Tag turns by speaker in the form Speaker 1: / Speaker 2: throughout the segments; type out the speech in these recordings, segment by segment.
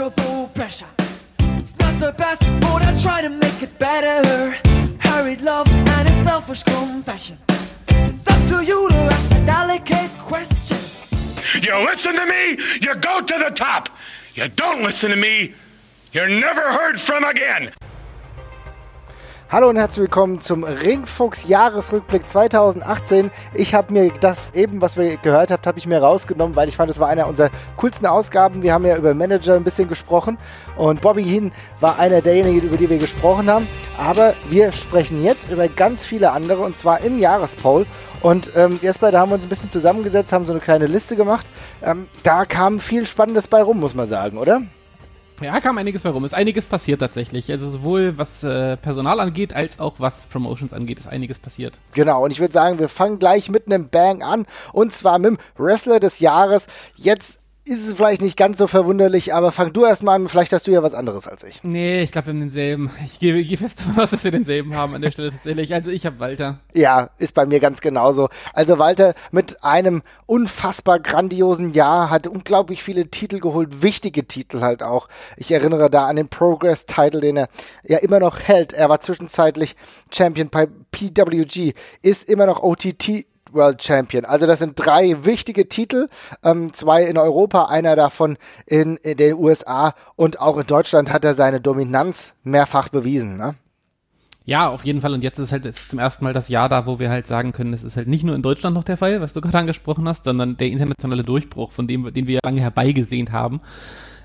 Speaker 1: uncontrollable pressure. It's not the best, but I try to make it better. Hurried love and its selfish confession. It's up to you to ask the delicate question.
Speaker 2: You listen to me, you go to the top. You don't listen to me, you're never heard from again.
Speaker 3: Hallo und herzlich willkommen zum Ringfuchs Jahresrückblick 2018. Ich habe mir das eben, was wir gehört habt, habe ich mir rausgenommen, weil ich fand, es war einer unserer coolsten Ausgaben. Wir haben ja über Manager ein bisschen gesprochen und Bobby Hinn war einer derjenigen, über die wir gesprochen haben. Aber wir sprechen jetzt über ganz viele andere und zwar im Jahrespoll. Und ähm, erst bei da haben wir uns ein bisschen zusammengesetzt, haben so eine kleine Liste gemacht. Ähm, da kam viel Spannendes bei rum, muss man sagen, oder?
Speaker 4: Ja, kam einiges bei rum. Ist einiges passiert tatsächlich. Also sowohl was äh, Personal angeht, als auch was Promotions angeht, ist einiges passiert.
Speaker 3: Genau, und ich würde sagen, wir fangen gleich mit einem Bang an. Und zwar mit dem Wrestler des Jahres. Jetzt ist es vielleicht nicht ganz so verwunderlich, aber fang du erstmal an, vielleicht hast du ja was anderes als ich.
Speaker 4: Nee, ich glaube, wir haben denselben. Ich gehe, gehe fest davon aus, dass wir denselben haben an der Stelle tatsächlich. Also ich habe Walter.
Speaker 3: Ja, ist bei mir ganz genauso. Also Walter mit einem unfassbar grandiosen Jahr hat unglaublich viele Titel geholt, wichtige Titel halt auch. Ich erinnere da an den Progress-Title, den er ja immer noch hält. Er war zwischenzeitlich Champion bei PWG, ist immer noch OTT World Champion. Also das sind drei wichtige Titel, ähm, zwei in Europa, einer davon in, in, den USA und auch in Deutschland hat er seine Dominanz mehrfach bewiesen. Ne?
Speaker 4: Ja, auf jeden Fall. Und jetzt ist halt ist zum ersten Mal das Jahr da, wo wir halt sagen können, das ist halt nicht nur in Deutschland noch der Fall, was du gerade angesprochen hast, sondern der internationale Durchbruch, von dem, den wir lange herbeigesehen haben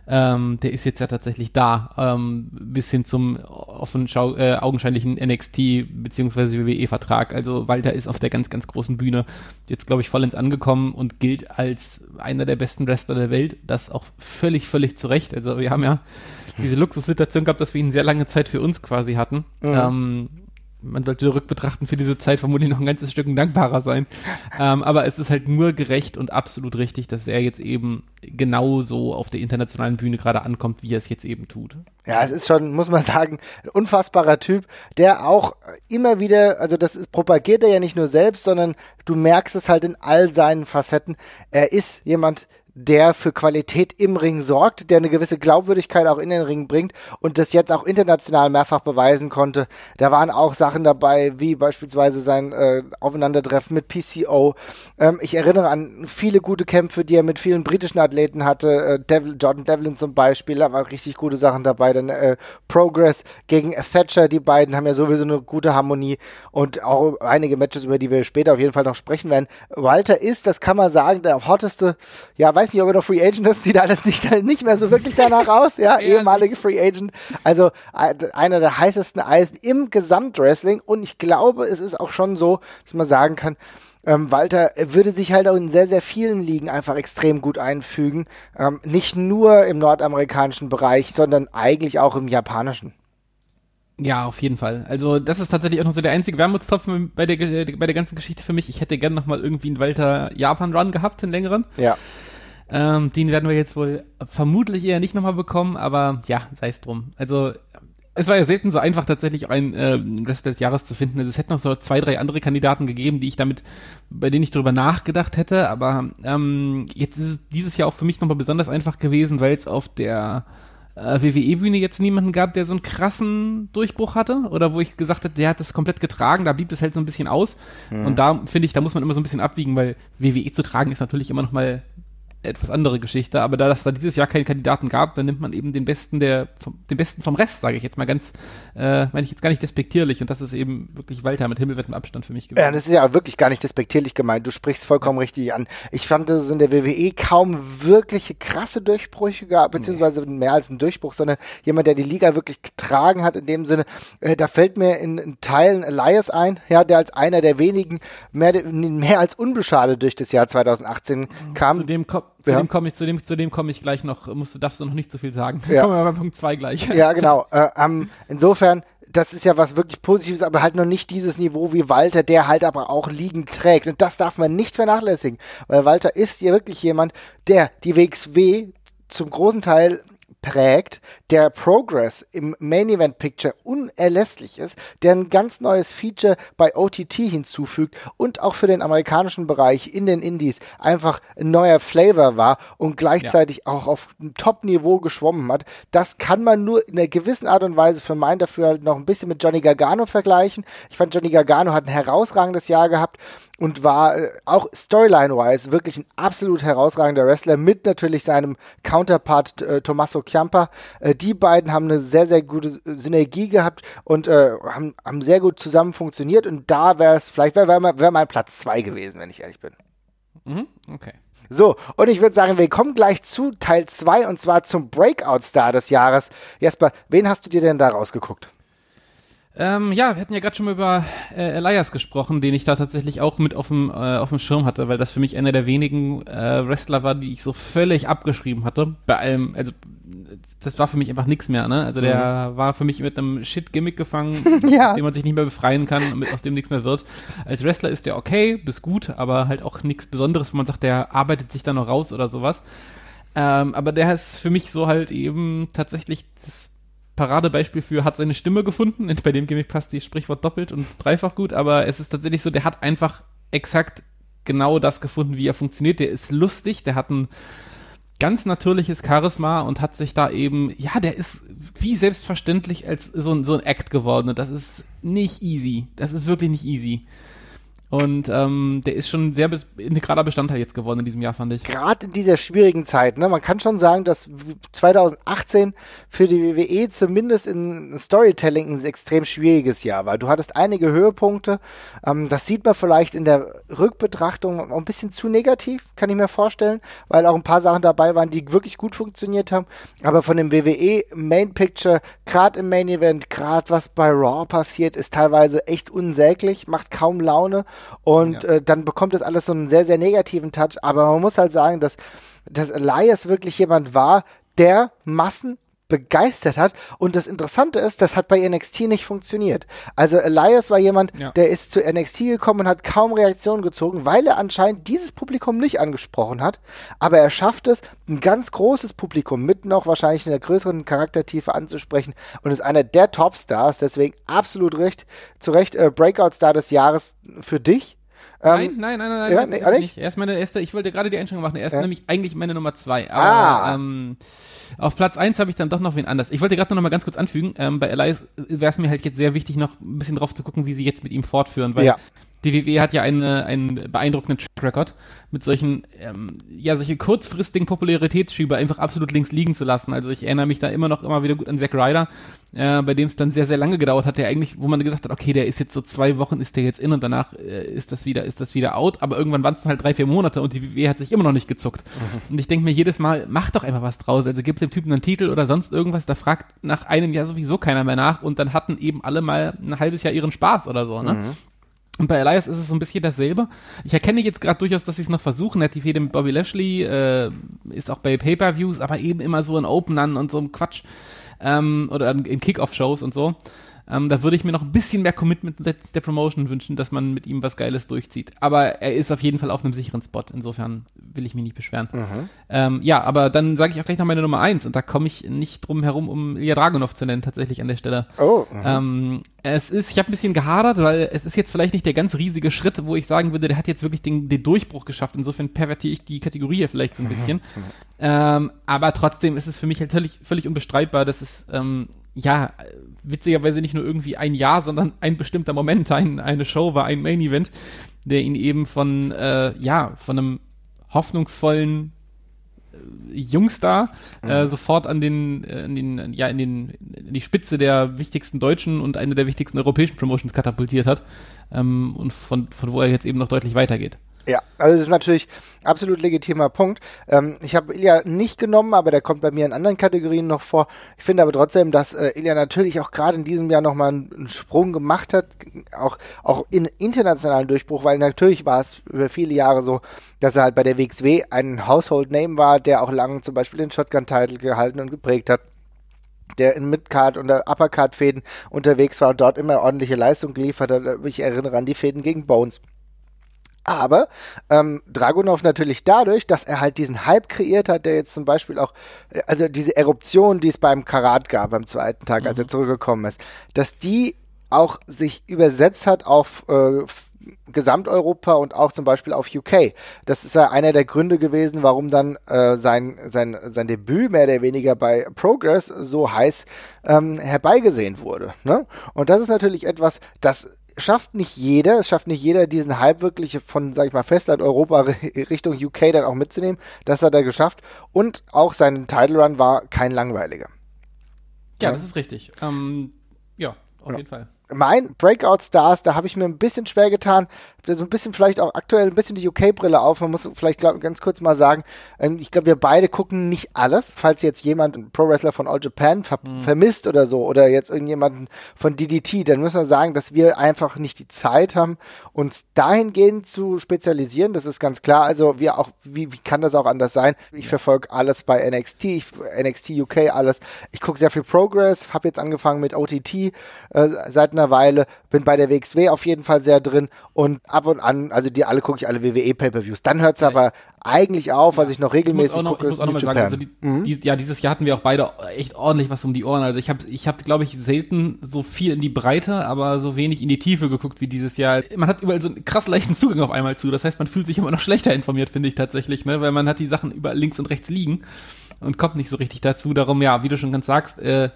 Speaker 4: ähm, der ist jetzt ja tatsächlich da, ähm, bis hin zum offen äh, augenscheinlichen NXT bzw. WWE-Vertrag. Also Walter ist auf der ganz, ganz großen Bühne jetzt, glaube ich, vollends angekommen und gilt als einer der besten Wrestler der Welt. Das auch völlig, völlig zu Recht. Also wir haben ja diese Luxussituation gehabt, dass wir ihn sehr lange Zeit für uns quasi hatten. Mhm. Ähm, man sollte rückbetrachten für diese Zeit vermutlich noch ein ganzes Stück dankbarer sein. Ähm, aber es ist halt nur gerecht und absolut richtig, dass er jetzt eben genauso auf der internationalen Bühne gerade ankommt, wie er es jetzt eben tut.
Speaker 3: Ja, es ist schon, muss man sagen, ein unfassbarer Typ, der auch immer wieder, also das ist, propagiert er ja nicht nur selbst, sondern du merkst es halt in all seinen Facetten. Er ist jemand, der für Qualität im Ring sorgt, der eine gewisse Glaubwürdigkeit auch in den Ring bringt und das jetzt auch international mehrfach beweisen konnte. Da waren auch Sachen dabei, wie beispielsweise sein äh, Aufeinandertreffen mit PCO. Ähm, ich erinnere an viele gute Kämpfe, die er mit vielen britischen Athleten hatte. Äh, Devil, Jordan Devlin zum Beispiel, da waren richtig gute Sachen dabei. Dann äh, Progress gegen Thatcher, die beiden haben ja sowieso eine gute Harmonie und auch einige Matches, über die wir später auf jeden Fall noch sprechen werden. Walter ist, das kann man sagen, der hotteste, ja, weiß weiß nicht, ob er noch Free Agent ist, sieht alles nicht, nicht mehr so wirklich danach aus, ja, ehemalige Free Agent. Also einer der heißesten Eisen im Gesamtwrestling und ich glaube, es ist auch schon so, dass man sagen kann, ähm, Walter würde sich halt auch in sehr, sehr vielen Ligen einfach extrem gut einfügen. Ähm, nicht nur im nordamerikanischen Bereich, sondern eigentlich auch im japanischen.
Speaker 4: Ja, auf jeden Fall. Also das ist tatsächlich auch noch so der einzige Wermutstropfen bei der, bei der ganzen Geschichte für mich. Ich hätte gerne noch mal irgendwie einen Walter Japan-Run gehabt, einen längeren.
Speaker 3: Ja.
Speaker 4: Ähm, den werden wir jetzt wohl vermutlich eher nicht nochmal bekommen, aber ja, sei es drum. Also es war ja selten so einfach, tatsächlich ein äh, Wrestler des Jahres zu finden. Also es hätte noch so zwei, drei andere Kandidaten gegeben, die ich damit, bei denen ich darüber nachgedacht hätte. Aber ähm, jetzt ist es dieses Jahr auch für mich nochmal besonders einfach gewesen, weil es auf der äh, WWE-Bühne jetzt niemanden gab, der so einen krassen Durchbruch hatte. Oder wo ich gesagt hätte, der hat das komplett getragen, da blieb es halt so ein bisschen aus. Mhm. Und da finde ich, da muss man immer so ein bisschen abwiegen, weil WWE zu tragen ist natürlich immer noch mal etwas andere Geschichte. Aber da es da dieses Jahr keine Kandidaten gab, dann nimmt man eben den Besten der, vom, den Besten vom Rest, sage ich jetzt mal ganz, äh, meine ich jetzt gar nicht despektierlich. Und das ist eben wirklich Walter mit himmelwettem Abstand für mich
Speaker 3: gewesen. Ja, das ist ja wirklich gar nicht despektierlich gemeint. Du sprichst vollkommen ja. richtig an. Ich fand, dass es in der WWE kaum wirkliche krasse Durchbrüche gab, beziehungsweise nee. mehr als ein Durchbruch, sondern jemand, der die Liga wirklich getragen hat in dem Sinne. Äh, da fällt mir in, in Teilen Elias ein, ja, der als einer der wenigen mehr, mehr als unbeschadet durch das Jahr 2018 kam.
Speaker 4: Zu dem kommt zu ja. dem komme ich, zu dem, zu dem komme ich gleich noch, musst, darfst du noch nicht so viel sagen. Ja. Kommen wir bei Punkt 2 gleich.
Speaker 3: Ja, genau. Äh, ähm, insofern, das ist ja was wirklich Positives, aber halt noch nicht dieses Niveau wie Walter, der halt aber auch liegend trägt. Und das darf man nicht vernachlässigen, weil Walter ist ja wirklich jemand, der die WXW zum großen Teil prägt, der Progress im Main Event Picture unerlässlich ist, der ein ganz neues Feature bei OTT hinzufügt und auch für den amerikanischen Bereich in den Indies einfach ein neuer Flavor war und gleichzeitig ja. auch auf Top-Niveau geschwommen hat. Das kann man nur in einer gewissen Art und Weise für mein dafür halt noch ein bisschen mit Johnny Gargano vergleichen. Ich fand Johnny Gargano hat ein herausragendes Jahr gehabt und war äh, auch storyline-wise wirklich ein absolut herausragender Wrestler mit natürlich seinem Counterpart äh, Tommaso Ciampa. Äh, die beiden haben eine sehr, sehr gute Synergie gehabt und äh, haben, haben sehr gut zusammen funktioniert und da wäre es, vielleicht wäre wär, wär mein Platz zwei gewesen, wenn ich ehrlich bin.
Speaker 4: Mhm, okay.
Speaker 3: So, und ich würde sagen, wir kommen gleich zu Teil 2 und zwar zum Breakout-Star des Jahres. Jesper, wen hast du dir denn da rausgeguckt?
Speaker 4: Ähm, ja, wir hatten ja gerade schon mal über äh, Elias gesprochen, den ich da tatsächlich auch mit auf dem, äh, auf dem Schirm hatte, weil das für mich einer der wenigen äh, Wrestler war, die ich so völlig abgeschrieben hatte. Bei allem, also das war für mich einfach nichts mehr, ne? Also der mhm. war für mich mit einem Shit-Gimmick gefangen, ja. aus dem man sich nicht mehr befreien kann und mit, aus dem nichts mehr wird. Als Wrestler ist der okay, bis gut, aber halt auch nichts Besonderes, wo man sagt, der arbeitet sich da noch raus oder sowas. Ähm, aber der ist für mich so halt eben tatsächlich das Paradebeispiel für hat seine Stimme gefunden. Bei dem Gimmick passt die Sprichwort doppelt und dreifach gut, aber es ist tatsächlich so, der hat einfach exakt genau das gefunden, wie er funktioniert. Der ist lustig, der hat ein ganz natürliches Charisma und hat sich da eben, ja, der ist wie selbstverständlich als so ein, so ein Act geworden das ist nicht easy. Das ist wirklich nicht easy. Und ähm, der ist schon ein sehr integraler Bestandteil jetzt geworden in diesem Jahr, fand ich.
Speaker 3: Gerade in dieser schwierigen Zeit. Ne? Man kann schon sagen, dass 2018 für die WWE zumindest in Storytelling ein extrem schwieriges Jahr war. Du hattest einige Höhepunkte. Ähm, das sieht man vielleicht in der Rückbetrachtung auch ein bisschen zu negativ, kann ich mir vorstellen, weil auch ein paar Sachen dabei waren, die wirklich gut funktioniert haben. Aber von dem WWE Main Picture, gerade im Main Event, gerade was bei Raw passiert, ist teilweise echt unsäglich, macht kaum Laune und ja. äh, dann bekommt das alles so einen sehr, sehr negativen Touch. Aber man muss halt sagen, dass, dass Elias wirklich jemand war, der Massen begeistert hat. Und das Interessante ist, das hat bei NXT nicht funktioniert. Also Elias war jemand, ja. der ist zu NXT gekommen und hat kaum Reaktionen gezogen, weil er anscheinend dieses Publikum nicht angesprochen hat. Aber er schafft es, ein ganz großes Publikum mit noch wahrscheinlich einer größeren Charaktertiefe anzusprechen und ist einer der Topstars. Deswegen absolut recht, zu Recht äh, Breakout-Star des Jahres für dich.
Speaker 4: Ähm, nein, nein, nein, nein, ja, nein, nee, nicht. Er ist meine erste, ich wollte gerade die Einstellung machen, er ist ja. nämlich eigentlich meine Nummer zwei. Aber ah. ähm, auf Platz eins habe ich dann doch noch wen anders. Ich wollte gerade noch mal ganz kurz anfügen, ähm, bei Elias wäre es mir halt jetzt sehr wichtig, noch ein bisschen drauf zu gucken, wie sie jetzt mit ihm fortführen, weil ja. Die WWE hat ja eine, einen beeindruckenden Track Record mit solchen, ähm, ja, solche kurzfristigen Popularitätsschieber einfach absolut links liegen zu lassen. Also ich erinnere mich da immer noch immer wieder gut an Zack Ryder, äh, bei dem es dann sehr, sehr lange gedauert hat, der eigentlich, wo man gesagt hat, okay, der ist jetzt so zwei Wochen, ist der jetzt in und danach äh, ist das wieder, ist das wieder out, aber irgendwann waren es dann halt drei, vier Monate und die WWE hat sich immer noch nicht gezuckt. Mhm. Und ich denke mir jedes Mal, mach doch einfach was draus. Also gibt dem Typen einen Titel oder sonst irgendwas, da fragt nach einem Jahr sowieso keiner mehr nach und dann hatten eben alle mal ein halbes Jahr ihren Spaß oder so, ne? Mhm. Und bei Elias ist es so ein bisschen dasselbe. Ich erkenne jetzt gerade durchaus, dass sie es noch versuchen. Er hat die Fehde mit Bobby Lashley, äh, ist auch bei Pay-Per-Views, aber eben immer so in Openern und so einem Quatsch. Ähm, oder in Kick-Off-Shows und so. Ähm, da würde ich mir noch ein bisschen mehr Commitment der Promotion wünschen, dass man mit ihm was Geiles durchzieht. Aber er ist auf jeden Fall auf einem sicheren Spot. Insofern will ich mich nicht beschweren. Mhm. Ähm, ja, aber dann sage ich auch gleich noch meine Nummer eins und da komme ich nicht drum herum, um Ilya Dragunov zu nennen, tatsächlich an der Stelle. Oh. Mhm. Ähm, es ist, ich habe ein bisschen gehadert, weil es ist jetzt vielleicht nicht der ganz riesige Schritt, wo ich sagen würde, der hat jetzt wirklich den, den Durchbruch geschafft. Insofern pervertiere ich die Kategorie hier vielleicht so ein bisschen. Mhm. Ähm, aber trotzdem ist es für mich halt völlig, völlig unbestreitbar, dass es ähm, ja, witzigerweise nicht nur irgendwie ein Jahr, sondern ein bestimmter Moment, ein, eine Show war, ein Main Event, der ihn eben von, äh, ja, von einem hoffnungsvollen äh, Jungstar mhm. äh, sofort an den, äh, in den, ja, in den, in die Spitze der wichtigsten deutschen und eine der wichtigsten europäischen Promotions katapultiert hat ähm, und von, von wo er jetzt eben noch deutlich weitergeht.
Speaker 3: Ja, also das ist natürlich absolut legitimer Punkt. Ähm, ich habe Ilya nicht genommen, aber der kommt bei mir in anderen Kategorien noch vor. Ich finde aber trotzdem, dass äh, Ilya natürlich auch gerade in diesem Jahr nochmal einen, einen Sprung gemacht hat, auch, auch in internationalen Durchbruch, weil natürlich war es über viele Jahre so, dass er halt bei der WXW ein Household Name war, der auch lange zum Beispiel den Shotgun-Title gehalten und geprägt hat der in Midcard und Uppercard-Fäden unterwegs war und dort immer ordentliche Leistung geliefert hat. Ich erinnere an die Fäden gegen Bones Aber ähm, Dragunov natürlich dadurch, dass er halt diesen Hype kreiert hat, der jetzt zum Beispiel auch, äh, also diese Eruption, die es beim Karat gab am zweiten Tag, mhm. als er zurückgekommen ist, dass die auch sich übersetzt hat auf äh, Gesamteuropa und auch zum Beispiel auf UK. Das ist ja einer der Gründe gewesen, warum dann äh, sein, sein, sein Debüt mehr oder weniger bei Progress so heiß ähm, herbeigesehnt wurde. Ne? Und das ist natürlich etwas, das schafft nicht jeder, es schafft nicht jeder, diesen Hype wirklich von, sag ich mal, Festland Europa Richtung UK dann auch mitzunehmen. Das hat er geschafft. Und auch sein Title Run war kein langweiliger.
Speaker 4: Ja, ja. das ist richtig. Ähm, ja, auf ja. jeden Fall
Speaker 3: mein Breakout Stars, da habe ich mir ein bisschen schwer getan, so ein bisschen vielleicht auch aktuell ein bisschen die UK-Brille auf. Man muss vielleicht glaub, ganz kurz mal sagen, ähm, ich glaube, wir beide gucken nicht alles. Falls jetzt jemand, ein Pro-Wrestler von All Japan ver mhm. vermisst oder so, oder jetzt irgendjemanden von DDT, dann müssen wir sagen, dass wir einfach nicht die Zeit haben, uns dahingehend zu spezialisieren. Das ist ganz klar. Also wir auch, wie, wie kann das auch anders sein? Ich verfolge alles bei NXT, ich, NXT UK, alles. Ich gucke sehr viel Progress, habe jetzt angefangen mit OTT äh, seit einer Weile, bin bei der WXW auf jeden Fall sehr drin und ab und an, also die alle gucke ich alle WWE Pay-per-Views. Dann hört es aber eigentlich auf, was ich noch regelmäßig ich noch, gucke.
Speaker 4: Ich muss auch noch mal sagen, also die, mhm. die, ja, dieses Jahr hatten wir auch beide echt ordentlich was um die Ohren. Also ich habe, ich habe, glaube ich, selten so viel in die Breite, aber so wenig in die Tiefe geguckt wie dieses Jahr. Man hat überall so einen krass leichten Zugang auf einmal zu. Das heißt, man fühlt sich immer noch schlechter informiert, finde ich tatsächlich, ne? weil man hat die Sachen überall links und rechts liegen und kommt nicht so richtig dazu. Darum, ja, wie du schon ganz sagst, äh,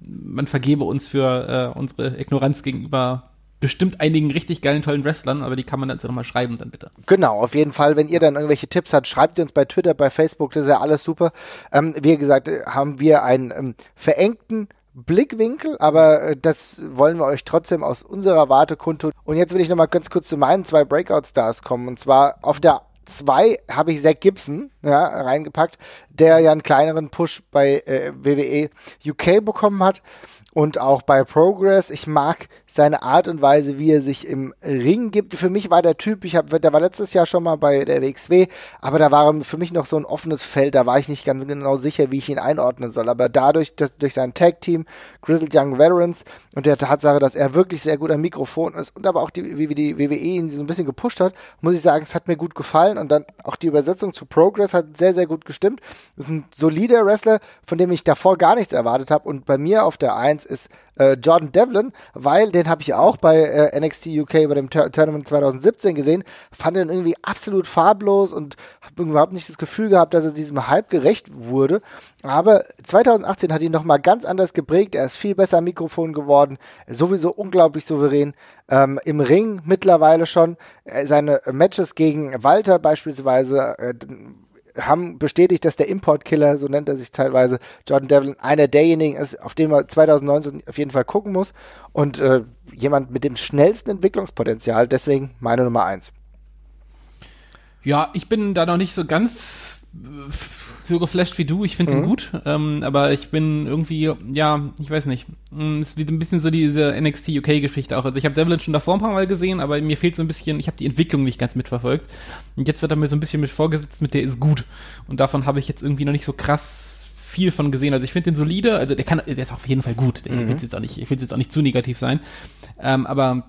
Speaker 4: man vergebe uns für äh, unsere Ignoranz gegenüber bestimmt einigen richtig geilen, tollen Wrestlern, aber die kann man dann nochmal schreiben, dann bitte.
Speaker 3: Genau, auf jeden Fall. Wenn ihr dann irgendwelche Tipps habt, schreibt ihr uns bei Twitter, bei Facebook, das ist ja alles super. Ähm, wie gesagt, haben wir einen ähm, verengten Blickwinkel, aber äh, das wollen wir euch trotzdem aus unserer Warte kundtun. Und jetzt will ich nochmal ganz kurz zu meinen zwei Breakout-Stars kommen. Und zwar auf der zwei habe ich Zach Gibson ja, reingepackt, der ja einen kleineren Push bei äh, WWE UK bekommen hat und auch bei Progress. Ich mag seine Art und Weise, wie er sich im Ring gibt. Für mich war der Typ, ich habe, der war letztes Jahr schon mal bei der WXW, aber da war für mich noch so ein offenes Feld, da war ich nicht ganz genau sicher, wie ich ihn einordnen soll. Aber dadurch, dass, durch sein Tag-Team, Grizzled Young Veterans und der Tatsache, dass er wirklich sehr gut am Mikrofon ist und aber auch die, wie die WWE ihn so ein bisschen gepusht hat, muss ich sagen, es hat mir gut gefallen und dann auch die Übersetzung zu Progress hat sehr, sehr gut gestimmt. Das ist ein solider Wrestler, von dem ich davor gar nichts erwartet habe und bei mir auf der Eins ist äh, Jordan Devlin, weil den habe ich auch bei äh, NXT UK bei dem Tur Tournament 2017 gesehen, fand ihn irgendwie absolut farblos und habe überhaupt nicht das Gefühl gehabt, dass er diesem Hype gerecht wurde. Aber 2018 hat ihn nochmal ganz anders geprägt. Er ist viel besser am Mikrofon geworden, sowieso unglaublich souverän. Ähm, Im Ring mittlerweile schon. Äh, seine Matches gegen Walter beispielsweise äh, haben bestätigt, dass der Importkiller, so nennt er sich teilweise, Jordan Devlin, einer derjenigen ist, auf den man 2019 auf jeden Fall gucken muss und äh, jemand mit dem schnellsten Entwicklungspotenzial, deswegen meine Nummer eins.
Speaker 4: Ja, ich bin da noch nicht so ganz äh, so geflasht wie du. Ich finde mhm. ihn gut, ähm, aber ich bin irgendwie, ja, ich weiß nicht. Mm, es ist ein bisschen so diese NXT UK-Geschichte auch. Also ich habe Devlin schon davor ein paar Mal gesehen, aber mir fehlt so ein bisschen, ich habe die Entwicklung nicht ganz mitverfolgt. Und jetzt wird er mir so ein bisschen mit vorgesetzt, mit der ist gut. Und davon habe ich jetzt irgendwie noch nicht so krass viel von gesehen. Also ich finde den solide, also der kann, der ist auf jeden Fall gut. Ich mhm. will jetzt auch nicht, ich will jetzt auch nicht zu negativ sein. Ähm, aber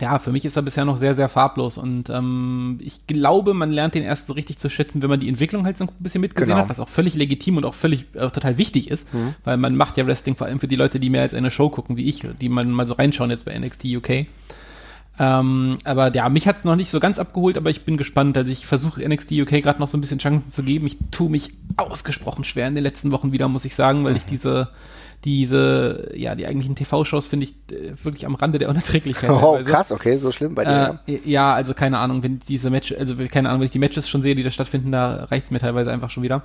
Speaker 4: ja, für mich ist er bisher noch sehr, sehr farblos und ähm, ich glaube, man lernt den erst so richtig zu schätzen, wenn man die Entwicklung halt so ein bisschen mitgesehen genau. hat, was auch völlig legitim und auch völlig auch total wichtig ist, mhm. weil man macht ja Wrestling vor allem für die Leute, die mehr als eine Show gucken, wie ich, die man mal so reinschauen jetzt bei NXT UK. Ähm, aber ja, mich hat es noch nicht so ganz abgeholt, aber ich bin gespannt. Also ich versuche NXT UK gerade noch so ein bisschen Chancen zu geben. Ich tue mich ausgesprochen schwer in den letzten Wochen wieder, muss ich sagen, weil mhm. ich diese diese, ja, die eigentlichen TV-Shows finde ich äh, wirklich am Rande der Unerträglichkeit.
Speaker 3: Oh, krass, okay, so schlimm bei dir.
Speaker 4: Äh, ja, also keine Ahnung, wenn diese Match, also keine Ahnung, wenn ich die Matches schon sehe, die da stattfinden, da reicht es mir teilweise einfach schon wieder.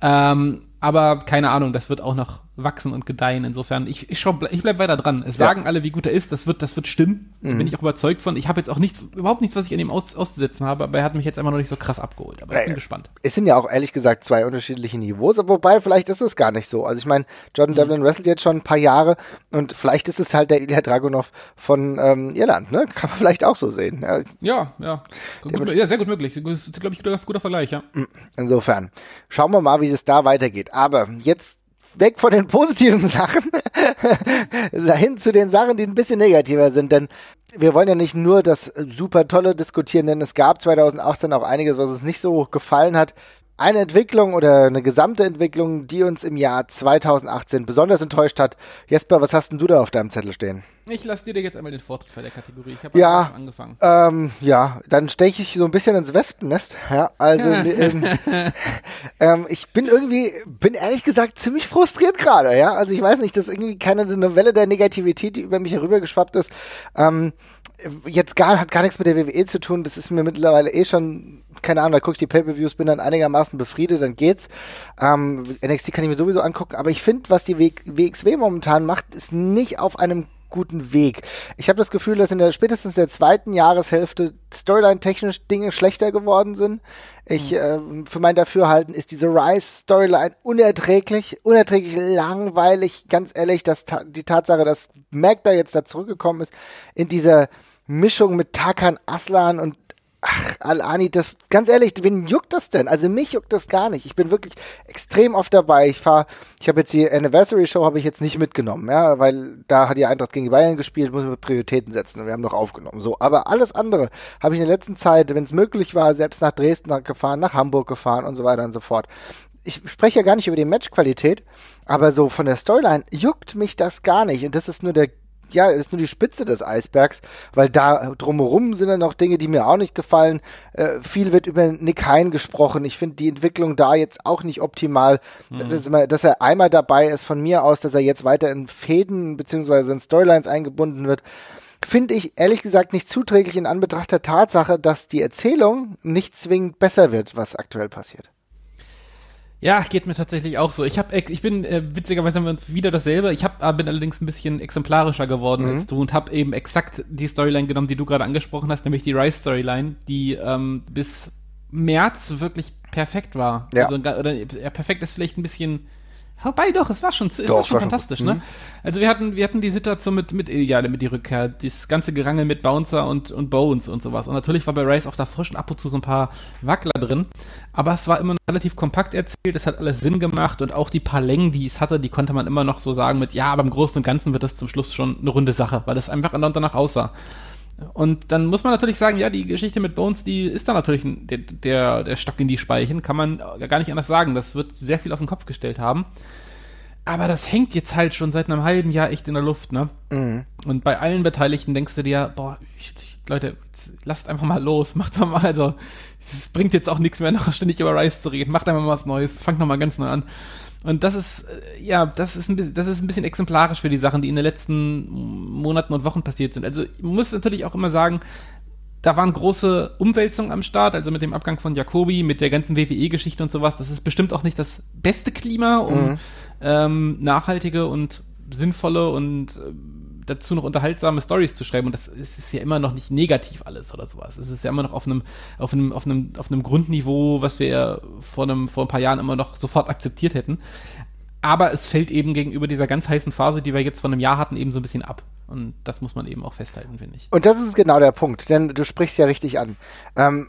Speaker 4: Ähm, aber keine Ahnung, das wird auch noch wachsen und gedeihen. Insofern, ich, ich, schau, ich bleib weiter dran. Es ja. sagen alle, wie gut er ist. Das wird, das wird stimmen. Mhm. Bin ich auch überzeugt von. Ich habe jetzt auch nichts, überhaupt nichts, was ich an ihm aus, auszusetzen habe, aber er hat mich jetzt einfach noch nicht so krass abgeholt. Aber ich bin gespannt.
Speaker 3: Es sind ja auch ehrlich gesagt zwei unterschiedliche Niveaus, wobei vielleicht ist es gar nicht so. Also ich meine, Jordan mhm. Devlin wrestelt jetzt schon ein paar Jahre und vielleicht ist es halt der Ilya Dragunov von ähm, Irland, ne? Kann man vielleicht auch so sehen.
Speaker 4: Ja, ja. Ja, gut, ja sehr gut möglich. Das ist, glaube ich, guter, guter Vergleich, ja.
Speaker 3: Insofern. Schauen wir mal, wie es da weitergeht. Aber jetzt weg von den positiven Sachen hin zu den Sachen, die ein bisschen negativer sind. Denn wir wollen ja nicht nur das super tolle diskutieren, denn es gab 2018 auch einiges, was uns nicht so gefallen hat. Eine Entwicklung oder eine gesamte Entwicklung, die uns im Jahr 2018 besonders enttäuscht hat. Jesper, was hast denn du da auf deinem Zettel stehen?
Speaker 4: Ich lasse dir jetzt einmal den Vortritt bei der Kategorie. Ich habe
Speaker 3: ja,
Speaker 4: angefangen.
Speaker 3: Ähm, ja, dann steche ich so ein bisschen ins Wespennest. Ja, also ähm, ähm, ich bin irgendwie, bin ehrlich gesagt ziemlich frustriert gerade. Ja, also ich weiß nicht, das ist irgendwie keine Novelle der Negativität, die über mich herübergeschwappt ist. Ähm, jetzt gar, hat gar nichts mit der WWE zu tun. Das ist mir mittlerweile eh schon, keine Ahnung, da gucke ich die Pay-Per-Views, bin dann einigermaßen befriedet, dann geht's. Ähm, NXT kann ich mir sowieso angucken, aber ich finde, was die WXW momentan macht, ist nicht auf einem guten Weg. Ich habe das Gefühl, dass in der spätestens der zweiten Jahreshälfte Storyline-technisch Dinge schlechter geworden sind. Ich, äh, für mein Dafürhalten ist diese Rise-Storyline unerträglich, unerträglich langweilig. Ganz ehrlich, dass ta die Tatsache, dass Mac da jetzt da zurückgekommen ist, in dieser Mischung mit Takan Aslan und Ach, Al-Ani, das, ganz ehrlich, wen juckt das denn? Also mich juckt das gar nicht. Ich bin wirklich extrem oft dabei. Ich fahre, ich habe jetzt die Anniversary Show habe ich jetzt nicht mitgenommen, ja, weil da hat die Eintracht gegen die Bayern gespielt, muss man Prioritäten setzen und wir haben noch aufgenommen. So, aber alles andere habe ich in der letzten Zeit, wenn es möglich war, selbst nach Dresden gefahren, nach Hamburg gefahren und so weiter und so fort. Ich spreche ja gar nicht über die Matchqualität, aber so von der Storyline juckt mich das gar nicht und das ist nur der ja, das ist nur die Spitze des Eisbergs, weil da drumherum sind dann noch Dinge, die mir auch nicht gefallen. Äh, viel wird über Nick Hein gesprochen. Ich finde die Entwicklung da jetzt auch nicht optimal. Mhm. Dass, dass, er einmal dabei ist von mir aus, dass er jetzt weiter in Fäden beziehungsweise in Storylines eingebunden wird, finde ich ehrlich gesagt nicht zuträglich in Anbetracht der Tatsache, dass die Erzählung nicht zwingend besser wird, was aktuell passiert.
Speaker 4: Ja, geht mir tatsächlich auch so. Ich habe, ich bin äh, witzigerweise haben wir uns wieder dasselbe. Ich hab, äh, bin allerdings ein bisschen exemplarischer geworden mhm. als du und habe eben exakt die Storyline genommen, die du gerade angesprochen hast, nämlich die Rice Storyline, die ähm, bis März wirklich perfekt war. Ja. Also, oder, ja, perfekt ist vielleicht ein bisschen Wobei doch, es war schon, es doch, war schon war fantastisch, schon ne? Mhm. Also wir hatten, wir hatten die Situation mit, mit Ideale, mit die Rückkehr, das ganze Gerangel mit Bouncer und, und Bones und sowas. Und natürlich war bei Rice auch davor schon ab und zu so ein paar Wackler drin. Aber es war immer relativ kompakt erzählt, es hat alles Sinn gemacht und auch die paar Längen, die es hatte, die konnte man immer noch so sagen mit, ja, aber im Großen und Ganzen wird das zum Schluss schon eine runde Sache, weil das einfach danach aussah. Und dann muss man natürlich sagen, ja, die Geschichte mit Bones, die ist da natürlich der, der, der Stock in die Speichen, kann man gar nicht anders sagen. Das wird sehr viel auf den Kopf gestellt haben. Aber das hängt jetzt halt schon seit einem halben Jahr echt in der Luft, ne? Mhm. Und bei allen Beteiligten denkst du dir, boah, ich, ich, Leute, lasst einfach mal los, macht mal mal, also, es bringt jetzt auch nichts mehr, noch ständig über Rice zu reden, macht einfach mal was Neues, fangt noch mal ganz neu an. Und das ist, äh, ja, das ist, ein, das ist ein bisschen exemplarisch für die Sachen, die in den letzten Monaten und Wochen passiert sind. Also, ich muss natürlich auch immer sagen, da waren große Umwälzungen am Start, also mit dem Abgang von Jacobi, mit der ganzen WWE-Geschichte und sowas. Das ist bestimmt auch nicht das beste Klima, um mhm. ähm, nachhaltige und sinnvolle und äh, dazu noch unterhaltsame Stories zu schreiben. Und das ist, ist, ja immer noch nicht negativ alles oder sowas. Es ist ja immer noch auf einem, auf einem, auf einem, auf einem Grundniveau, was wir ja vor, einem, vor ein paar Jahren immer noch sofort akzeptiert hätten. Aber es fällt eben gegenüber dieser ganz heißen Phase, die wir jetzt vor einem Jahr hatten, eben so ein bisschen ab. Und das muss man eben auch festhalten, finde ich.
Speaker 3: Und das ist genau der Punkt, denn du sprichst ja richtig an. Ähm,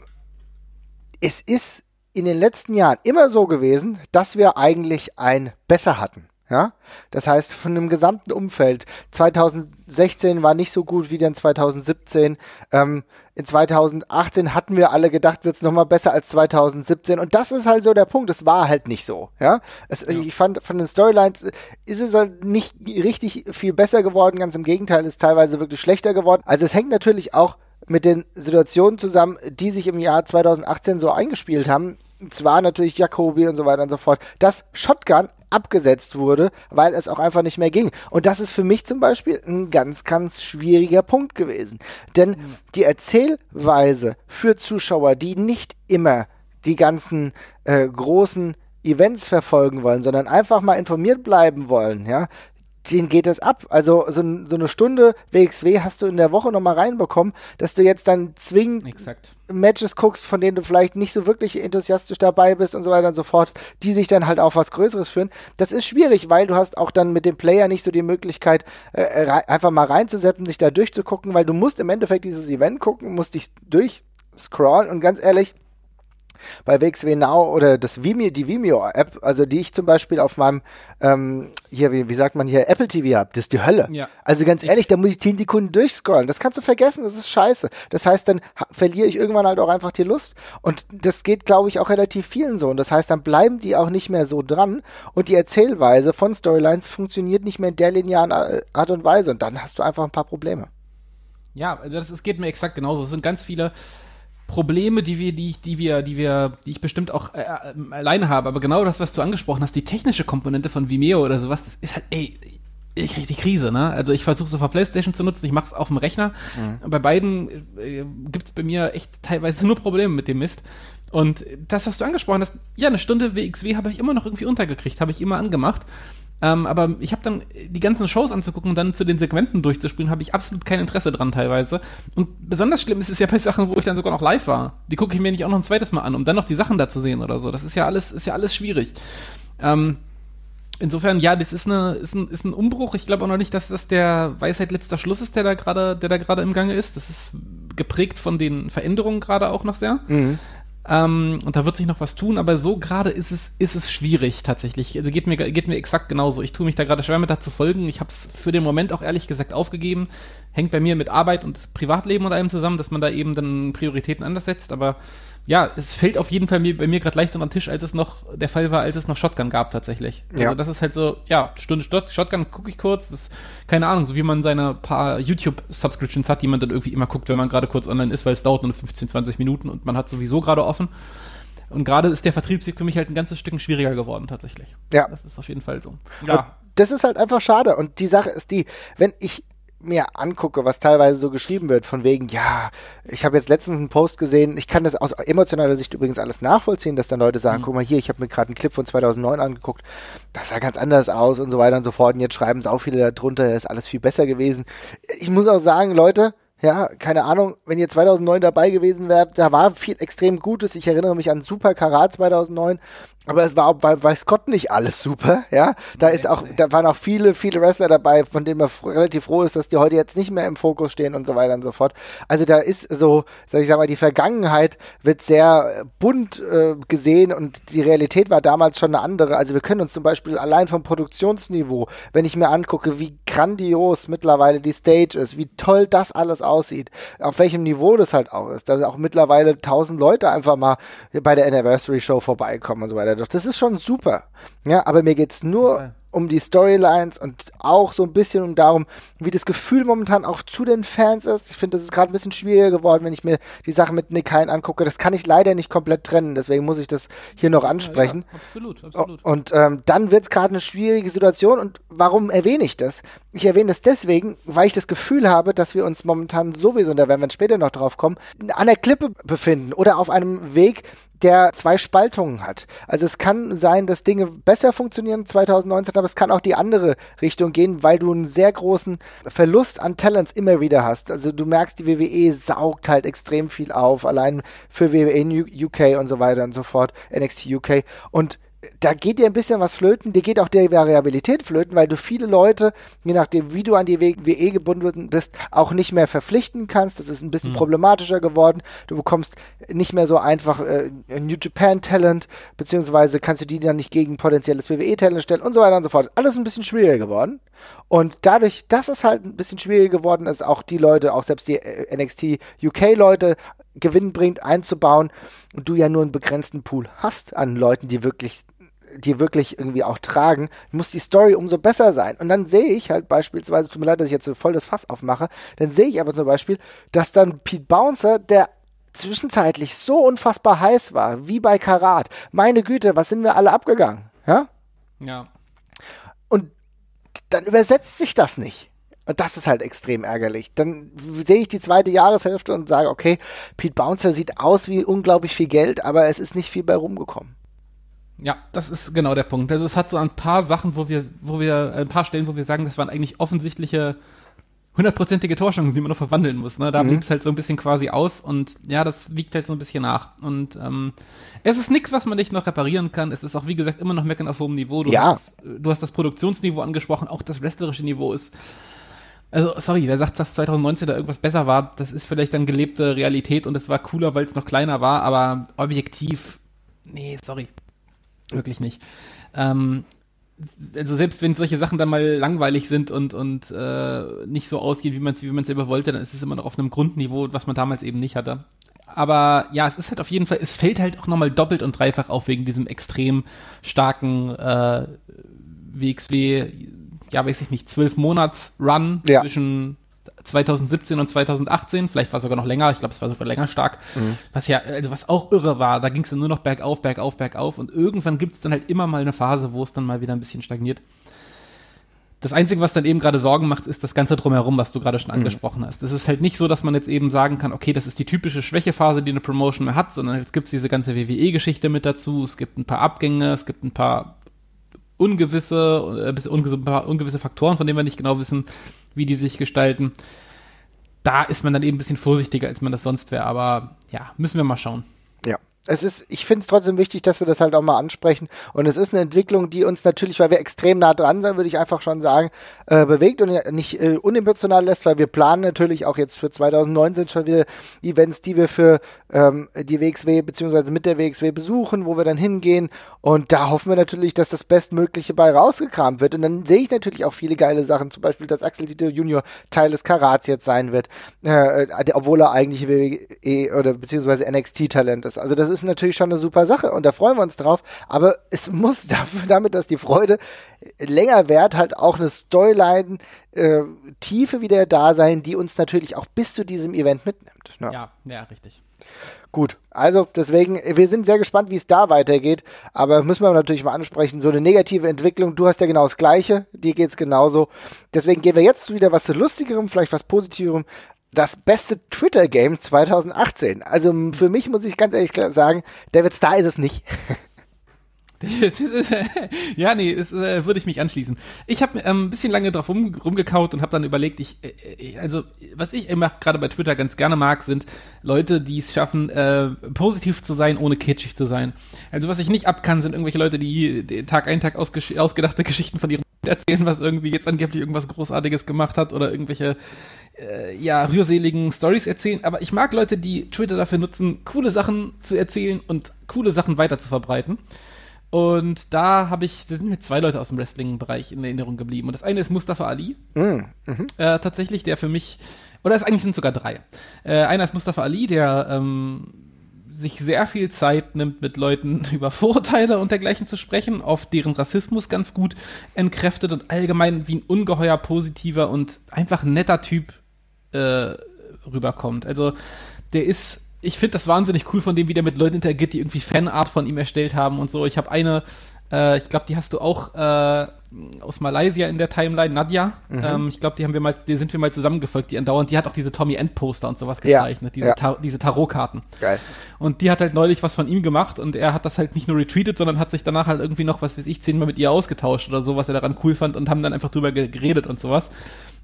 Speaker 3: es ist in den letzten Jahren immer so gewesen, dass wir eigentlich ein Besser hatten. Ja, das heißt, von dem gesamten Umfeld. 2016 war nicht so gut wie dann 2017. Ähm, in 2018 hatten wir alle gedacht, wird es nochmal besser als 2017. Und das ist halt so der Punkt. Es war halt nicht so. Ja, es, ja. ich fand von den Storylines ist es halt nicht richtig viel besser geworden. Ganz im Gegenteil, ist teilweise wirklich schlechter geworden. Also es hängt natürlich auch mit den Situationen zusammen, die sich im Jahr 2018 so eingespielt haben zwar natürlich Jacobi und so weiter und so fort, dass Shotgun abgesetzt wurde, weil es auch einfach nicht mehr ging. Und das ist für mich zum Beispiel ein ganz, ganz schwieriger Punkt gewesen. Denn mhm. die Erzählweise für Zuschauer, die nicht immer die ganzen äh, großen Events verfolgen wollen, sondern einfach mal informiert bleiben wollen, ja, denen geht es ab. Also so, so, eine Stunde WXW hast du in der Woche nochmal reinbekommen, dass du jetzt dann zwingend Exakt. Matches guckst, von denen du vielleicht nicht so wirklich enthusiastisch dabei bist und so weiter und so fort, die sich dann halt auf was Größeres führen. Das ist schwierig, weil du hast auch dann mit dem Player nicht so die Möglichkeit, äh, einfach mal reinzusetzen, sich da durchzugucken, weil du musst im Endeffekt dieses Event gucken, musst dich durchscrollen und ganz ehrlich, bei WXW Now oder das Vimeo, die Vimeo-App, also die ich zum Beispiel auf meinem, ähm, hier, wie, wie sagt man hier, Apple TV habe, das ist die Hölle.
Speaker 4: Ja.
Speaker 3: Also ganz ehrlich, da muss ich 10 Sekunden durchscrollen. Das kannst du vergessen, das ist scheiße. Das heißt, dann verliere ich irgendwann halt auch einfach die Lust. Und das geht, glaube ich, auch relativ vielen so. Und das heißt, dann bleiben die auch nicht mehr so dran. Und die Erzählweise von Storylines funktioniert nicht mehr in der linearen Ar- Art und Weise. Und dann hast du einfach ein paar Probleme.
Speaker 4: Ja, also das, das geht mir exakt genauso. Es sind ganz viele Probleme, die wir, die, ich- die wir, die wir, die ich bestimmt auch äh, äh, alleine habe. Aber genau das, was du angesprochen hast, die technische Komponente von Vimeo oder sowas, das ist halt, ey, ich krieg die Krise, ne? Also ich versuche es auf der Playstation zu nutzen, ich mache es auf dem Rechner. Bei beiden äh, gibt es bei mir echt teilweise nur Probleme mit dem Mist. Und das, was du angesprochen hast, ja, eine Stunde WXW habe ich immer noch irgendwie untergekriegt, habe ich immer angemacht. Ähm, aber ich habe dann die ganzen Shows anzugucken und dann zu den Segmenten durchzuspielen, habe ich absolut kein Interesse dran teilweise. Und besonders schlimm ist es ja bei Sachen, wo ich dann sogar noch live war. Die gucke ich mir nicht auch noch ein zweites Mal an, um dann noch die Sachen da zu sehen oder so. Das ist ja alles, ist ja alles schwierig. Ähm, insofern, ja, das ist eine, ist ein, ist ein Umbruch. Ich glaube auch noch nicht, dass das der Weisheit letzter Schluss ist, der da gerade, der da gerade im Gange ist. Das ist geprägt von den Veränderungen gerade auch noch sehr. Ähm, und da wird sich noch was tun, aber so gerade ist es, ist es schwierig tatsächlich. Also geht mir, geht mir exakt genauso. Ich tue mich da gerade schwer mit da zu folgen. Ich habe es für den Moment auch ehrlich gesagt aufgegeben. Hängt bei mir mit Arbeit und Privatleben und allem zusammen, dass man da eben dann Prioritäten anders setzt. Aber ja, es fällt auf jeden Fall mir, bei mir gerade leicht unter den Tisch, als es noch der Fall war, als es noch Shotgun gab tatsächlich. Also
Speaker 3: Ja.
Speaker 4: das ist halt so, ja, Stunde Shot- Shotgun gucke ich kurz. Das ist, keine Ahnung, so wie man seine paar YouTube-Subscriptions hat, die man dann irgendwie immer guckt, wenn man gerade kurz online ist, weil es dauert nur 15, 20 Minuten und man hat sowieso gerade offen. Und gerade ist der Vertriebsweg für mich halt ein ganzes Stück schwieriger geworden, tatsächlich.
Speaker 3: Ja.
Speaker 4: Das ist auf jeden Fall so.
Speaker 3: Und das ist halt einfach schade. Und die Sache ist die, wenn ich mir angucke, was teilweise so geschrieben wird, von wegen, ja, ich habe jetzt letztens einen Post gesehen, ich kann das aus emotionaler Sicht übrigens alles nachvollziehen, dass dann Leute sagen, guck mal hier, ich habe mir gerade einen Clip von 2009 angeguckt, das sah ganz anders aus und so weiter und so fort und jetzt schreiben es auch viele darunter, ist alles viel besser gewesen. Ich muss auch sagen, Leute, ja, keine Ahnung, wenn ihr 2009 dabei gewesen wärt, da war viel extrem Gutes. Ich erinnere mich an Super Karat 2009, aber es war auch bei weiß Gott nicht alles super, ja. Da ist auch, da waren auch viele, viele Wrestler dabei, von denen man relativ froh ist, dass die heute jetzt nicht mehr im Fokus stehen und so weiter und so fort. Also da ist so, sag ich sag mal, die Vergangenheit wird sehr bunt äh, gesehen und die Realität war damals schon eine andere. Also wir können uns zum Beispiel allein vom Produktionsniveau, wenn ich mir angucke, wie grandios mittlerweile die Stage ist, wie toll das alles aussieht, auf welchem Niveau das halt auch ist, dass auch mittlerweile tausend Leute einfach mal bei der Anniversary Show vorbeikommen und so weiter. Doch das ist schon super. Ja, aber mir geht's nur um die Storylines und auch so ein bisschen um darum, wie das Gefühl momentan auch zu den Fans ist. Ich finde, das ist gerade ein bisschen schwieriger geworden, wenn ich mir die Sache mit Nick Hein angucke. Das kann ich leider nicht komplett trennen, deswegen muss ich das hier noch ansprechen.
Speaker 4: Ja, absolut, absolut.
Speaker 3: Und ähm, dann wird es gerade eine schwierige Situation. Und warum erwähne ich das? Ich erwähne das deswegen, weil ich das Gefühl habe, dass wir uns momentan sowieso, und da werden wir später noch drauf kommen, an der Klippe befinden oder auf einem Weg, der zwei Spaltungen hat. Also es kann sein, dass Dinge besser funktionieren 2019, aber es kann auch die andere Richtung gehen, weil du einen sehr großen Verlust an Talents immer wieder hast. Also du merkst, die WWE saugt halt extrem viel auf, allein für WWE UK und so weiter und so fort, NXT UK. Und da geht dir ein bisschen was flöten, dir geht auch die Variabilität flöten, weil du viele Leute, je nachdem, wie du an die WE gebunden bist, auch nicht mehr verpflichten kannst. Das ist ein bisschen problematischer geworden. Du bekommst nicht mehr so einfach äh, New Japan Talent, beziehungsweise kannst du die dann nicht gegen potenzielles WWE Talent stellen und so weiter und so fort. Alles ein bisschen schwieriger geworden. Und dadurch, dass es halt ein bisschen schwieriger geworden ist, auch die Leute, auch selbst die äh, NXT UK Leute gewinnbringend einzubauen und du ja nur einen begrenzten Pool hast an Leuten, die wirklich die wirklich irgendwie auch tragen, muss die Story umso besser sein. Und dann sehe ich halt beispielsweise, tut mir leid, dass ich jetzt so voll das Fass aufmache, dann sehe ich aber zum Beispiel, dass dann Pete Bouncer, der zwischenzeitlich so unfassbar heiß war, wie bei Karat, meine Güte, was sind wir alle abgegangen? Ja?
Speaker 4: ja.
Speaker 3: Und dann übersetzt sich das nicht. Und das ist halt extrem ärgerlich. Dann sehe ich die zweite Jahreshälfte und sage, okay, Pete Bouncer sieht aus wie unglaublich viel Geld, aber es ist nicht viel bei rumgekommen.
Speaker 4: Ja, das ist genau der Punkt. Also es hat so ein paar Sachen, wo wir, wo wir, ein paar Stellen, wo wir sagen, das waren eigentlich offensichtliche hundertprozentige Torchancen, die man noch verwandeln muss. Ne? Da blieb es halt so ein bisschen quasi aus und ja, das wiegt halt so ein bisschen nach. Und ähm, es ist nichts, was man nicht noch reparieren kann. Es ist auch, wie gesagt, immer noch meckern auf hohem Niveau. Du,
Speaker 3: Ja.
Speaker 4: hast, du hast das Produktionsniveau angesprochen, auch das wrestlerische Niveau ist Also, sorry, wer sagt, dass 2019 da irgendwas besser war, das ist vielleicht dann gelebte Realität und es war cooler, weil es noch kleiner war, aber objektiv, nee, sorry. Wirklich nicht. Ähm, also selbst wenn solche Sachen dann mal langweilig sind und, und äh, nicht so ausgehen, wie man es wie man's selber wollte, dann ist es immer noch auf einem Grundniveau, was man damals eben nicht hatte. Aber ja, es ist halt auf jeden Fall, es fällt halt auch nochmal doppelt und dreifach auf wegen diesem extrem starken äh, WXW, ja, weiß ich nicht, zwölf Monats Run
Speaker 3: Ja.
Speaker 4: zwischen 2017 und 2018, vielleicht war es sogar noch länger, ich glaube, es war sogar länger stark, was ja, also was auch irre war, da ging es dann nur noch bergauf, bergauf, bergauf und irgendwann gibt es dann halt immer mal eine Phase, wo es dann mal wieder ein bisschen stagniert. Das Einzige, was dann eben gerade Sorgen macht, ist das Ganze drumherum, was du gerade schon angesprochen hast. Es ist halt nicht so, dass man jetzt eben sagen kann, okay, das ist die typische Schwächephase, die eine Promotion mehr hat, sondern jetzt gibt es diese ganze WWE-Geschichte mit dazu, es gibt ein paar Abgänge, es gibt ein paar ungewisse, äh, ungewisse, ein paar ungewisse Faktoren, von denen wir nicht genau wissen, wie die sich gestalten. Da ist man dann eben ein bisschen vorsichtiger, als man das sonst wäre, aber ja, müssen wir mal schauen.
Speaker 3: Ja. Es ist, ich finde es trotzdem wichtig, dass wir das halt auch mal ansprechen. Und es ist eine Entwicklung, die uns natürlich, weil wir extrem nah dran sind, würde ich einfach schon sagen, äh, bewegt und nicht äh, unemotional lässt, weil wir planen natürlich auch jetzt für 2019 schon wieder Events, die wir für ähm, die WXW beziehungsweise mit der WXW besuchen, wo wir dann hingehen. Und da hoffen wir natürlich, dass das Bestmögliche bei rausgekramt wird. Und dann sehe ich natürlich auch viele geile Sachen, zum Beispiel, dass Axel Dieter Junior Teil des Karats jetzt sein wird, äh, äh, obwohl er eigentlich WWE oder beziehungsweise NXT-Talent ist. Also das ist natürlich schon eine super Sache und da freuen wir uns drauf. Aber es muss dafür, damit, dass die Freude länger währt, halt auch eine Storyline äh, Tiefe wieder da sein, die uns natürlich auch bis zu diesem Event mitnimmt. Ne?
Speaker 4: Ja, ja, richtig.
Speaker 3: Gut, also deswegen, wir sind sehr gespannt, wie es da weitergeht, aber müssen wir natürlich mal ansprechen, so eine negative Entwicklung, du hast ja genau das Gleiche, dir geht's genauso. Deswegen gehen wir jetzt wieder was zu Lustigerem, vielleicht was Positiverem. Das beste Twitter-Game 2018. Also für mich muss ich ganz ehrlich sagen, David Star ist es nicht.
Speaker 4: Ja, nee, das äh, würde ich mich anschließen. Ich habe ähm, ein bisschen lange drauf rum, rumgekaut und habe dann überlegt, ich, äh, ich, also was ich immer gerade bei Twitter ganz gerne mag, sind Leute, die es schaffen, äh, positiv zu sein, ohne kitschig zu sein. Also was ich nicht ab kann, sind irgendwelche Leute, die, Tag ein Tag ausgedachte Geschichten von ihrem erzählen, was irgendwie jetzt angeblich irgendwas Großartiges gemacht hat oder irgendwelche äh, ja, rührseligen Stories erzählen, aber ich mag Leute, die Twitter dafür nutzen, coole Sachen zu erzählen und coole Sachen weiter zu verbreiten. Und da habe ich, da sind mir zwei Leute aus dem Wrestling-Bereich in Erinnerung geblieben. Und das eine ist Mustafa Ali. Äh, tatsächlich, der für mich, oder es eigentlich sind sogar drei. Äh, einer ist Mustafa Ali, der ähm, sich sehr viel Zeit nimmt, mit Leuten über Vorurteile und dergleichen zu sprechen, oft deren Rassismus ganz gut entkräftet und allgemein wie ein ungeheuer positiver und einfach netter Typ äh, rüberkommt. Also der ist, ich finde das wahnsinnig cool von dem, wie der mit Leuten interagiert, die irgendwie Fanart von ihm erstellt haben und so. Ich habe eine, äh, ich glaube, die hast du auch äh, aus Malaysia in der Timeline, Nadja. Ähm, ich glaube, die haben wir mal, die sind wir mal zusammengefolgt, die andauernd, die hat auch diese Tommy End Poster und sowas
Speaker 3: Ja,
Speaker 4: gezeichnet, diese,
Speaker 3: ja.
Speaker 4: Ta diese Tarotkarten.
Speaker 3: Geil.
Speaker 4: Und die hat halt neulich was von ihm gemacht und er hat das halt nicht nur retweetet, sondern hat sich danach halt irgendwie noch, was weiß ich, zehnmal mit ihr ausgetauscht oder so, was er daran cool fand und haben dann einfach drüber ge- geredet und sowas.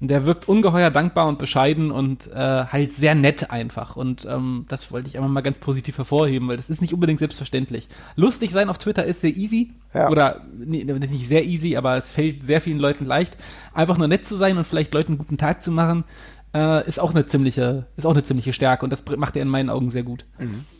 Speaker 4: Und der wirkt ungeheuer dankbar und bescheiden und äh, halt sehr nett einfach. Und ähm, das wollte ich einfach mal ganz positiv hervorheben, weil das ist nicht unbedingt selbstverständlich. Lustig sein auf Twitter ist sehr easy.
Speaker 3: Ja.
Speaker 4: Oder nee, nicht sehr easy, aber es fällt sehr vielen Leuten leicht. Einfach nur nett zu sein und vielleicht Leuten einen guten Tag zu machen, äh, ist auch eine ziemliche, ist auch eine ziemliche Stärke und das macht er in meinen Augen sehr gut.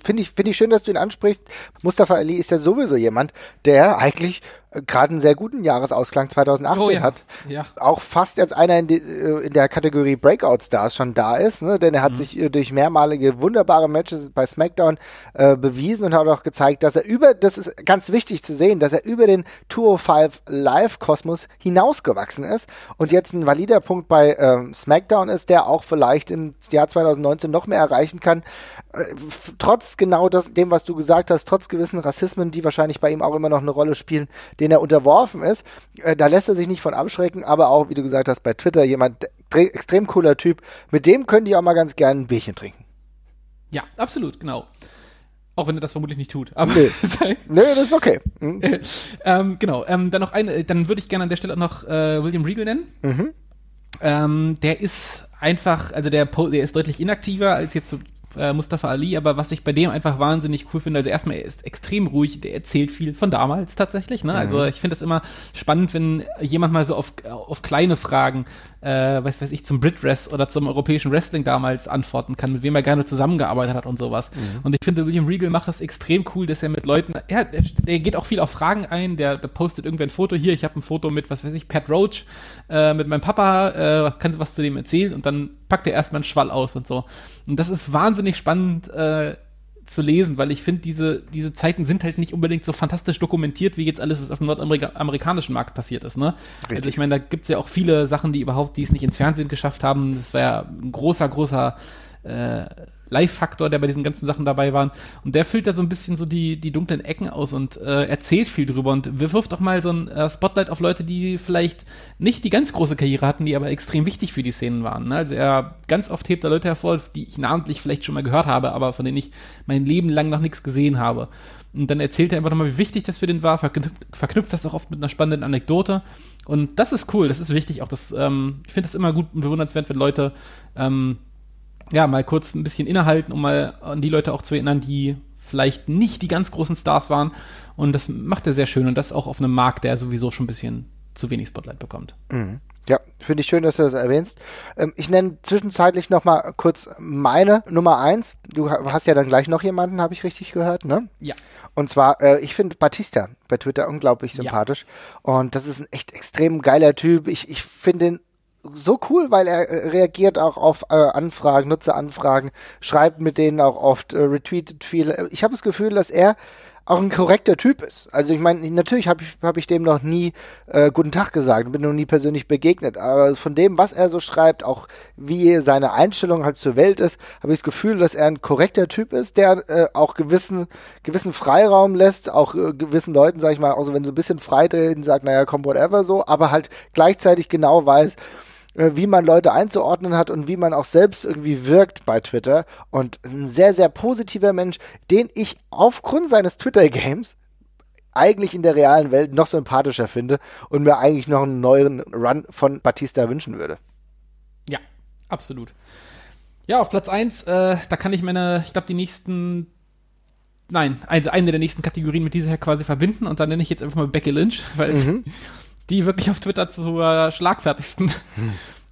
Speaker 3: Finde ich, finde ich schön, dass du ihn ansprichst. Mustafa Ali ist ja sowieso jemand, der eigentlich gerade einen sehr guten Jahresausklang 2018
Speaker 4: Oh ja.
Speaker 3: hat.
Speaker 4: Ja.
Speaker 3: Auch fast als einer in, die, äh, in der Kategorie Breakout Stars schon da ist, ne? denn er
Speaker 4: Mhm.
Speaker 3: hat sich äh, durch mehrmalige wunderbare Matches bei SmackDown äh, bewiesen und hat auch gezeigt, dass er über, das ist ganz wichtig zu sehen, dass er über den 205 Live-Kosmos hinausgewachsen ist und jetzt ein valider Punkt bei ähm, SmackDown ist, der auch vielleicht im Jahr 2019 noch mehr erreichen kann. Äh, trotz genau das, dem, was du gesagt hast, trotz gewissen Rassismen, die wahrscheinlich bei ihm auch immer noch eine Rolle spielen, denen er unterworfen ist, äh, da lässt er sich nicht von abschrecken, aber auch, wie du gesagt hast, bei Twitter jemand, extrem cooler Typ, mit dem könnte ich auch mal ganz gerne ein Bierchen trinken.
Speaker 4: Ja, absolut, genau. Auch wenn er das vermutlich nicht tut. Aber
Speaker 3: Nee. Nö, das ist okay. Hm?
Speaker 4: ähm, genau. Ähm, dann noch eine, dann würde ich gerne an der Stelle auch noch äh, William Regal nennen. Ähm, der ist einfach, also der, der ist deutlich inaktiver als jetzt so äh, Mustafa Ali, aber was ich bei dem einfach wahnsinnig cool finde, also erstmal, er ist extrem ruhig, der erzählt viel von damals tatsächlich, ne? Also ich finde es immer spannend, wenn jemand mal so auf, auf kleine Fragen, äh, weiß weiß ich, zum Brit-Rest oder zum europäischen Wrestling damals antworten kann, mit wem er gerne zusammengearbeitet hat und sowas. Und ich finde, William Regal macht das extrem cool, dass er mit Leuten, er, der, der geht auch viel auf Fragen ein, der, der postet irgendwer ein Foto hier, ich habe ein Foto mit, was weiß ich, Pat Roach, äh, mit meinem Papa, äh, kannst du was zu dem erzählen? Und dann packt er erstmal einen Schwall aus und so. Und das ist wahnsinnig spannend äh, zu lesen, weil ich finde, diese, diese Zeiten sind halt nicht unbedingt so fantastisch dokumentiert, wie jetzt alles, was auf dem nordamerikanischen Markt passiert ist. Ne? Also ich meine, da gibt es ja auch viele Sachen, die überhaupt, die es nicht ins Fernsehen geschafft haben. Das war ja ein großer, großer äh, Live-Faktor, der bei diesen ganzen Sachen dabei war. Und der füllt da so ein bisschen so die, die dunklen Ecken aus und äh, erzählt viel drüber und wirft auch mal so ein äh, Spotlight auf Leute, die vielleicht nicht die ganz große Karriere hatten, die aber extrem wichtig für die Szenen waren. Ne? Also er ganz oft hebt er Leute hervor, die ich namentlich vielleicht schon mal gehört habe, aber von denen ich mein Leben lang noch nichts gesehen habe. Und dann erzählt er einfach nochmal, wie wichtig das für den war, verknüpft, verknüpft das auch oft mit einer spannenden Anekdote. Und das ist cool, das ist wichtig. Auch das, ähm, ich finde das immer gut und bewundernswert, wenn Leute ähm, ja, mal kurz ein bisschen innehalten, um mal an die Leute auch zu erinnern, die vielleicht nicht die ganz großen Stars waren. Und das macht er sehr schön und das auch auf einem Markt, der sowieso schon ein bisschen zu wenig Spotlight bekommt.
Speaker 3: Mhm. Ja, finde ich schön, dass du das erwähnst. Ähm, ich nenne zwischenzeitlich noch mal kurz meine Nummer eins. Du hast ja dann gleich noch jemanden, habe ich richtig gehört, ne?
Speaker 4: Ja.
Speaker 3: Und zwar, äh, ich finde Batista bei Twitter unglaublich sympathisch. Und das ist ein echt extrem geiler Typ. Ich, ich finde ihn so cool, weil er äh, reagiert auch auf äh, Anfragen, Nutzeranfragen, schreibt mit denen auch oft, äh, retweetet viel. Ich habe das Gefühl, dass er auch ein korrekter Typ ist. Also ich meine, natürlich habe ich, hab ich dem noch nie äh, guten Tag gesagt, bin noch nie persönlich begegnet, aber von dem, was er so schreibt, auch wie seine Einstellung halt zur Welt ist, habe ich das Gefühl, dass er ein korrekter Typ ist, der äh, auch gewissen, gewissen Freiraum lässt, auch äh, gewissen Leuten, sag ich mal, also wenn sie ein bisschen freireden, sagt, naja, komm, whatever so, aber halt gleichzeitig genau weiß, äh, wie man Leute einzuordnen hat und wie man auch selbst irgendwie wirkt bei Twitter. Und ein sehr, sehr positiver Mensch, den ich aufgrund seines Twitter-Games eigentlich in der realen Welt noch sympathischer finde und mir eigentlich noch einen neuen Run von Batista wünschen würde.
Speaker 4: Ja, absolut. Ja, auf Platz 1, äh, da kann ich meine, ich glaube, die nächsten, nein, eine, eine der nächsten Kategorien mit dieser quasi verbinden und dann nenne ich jetzt einfach mal Becky Lynch, weil
Speaker 3: Mhm.
Speaker 4: die wirklich auf Twitter zur schlagfertigsten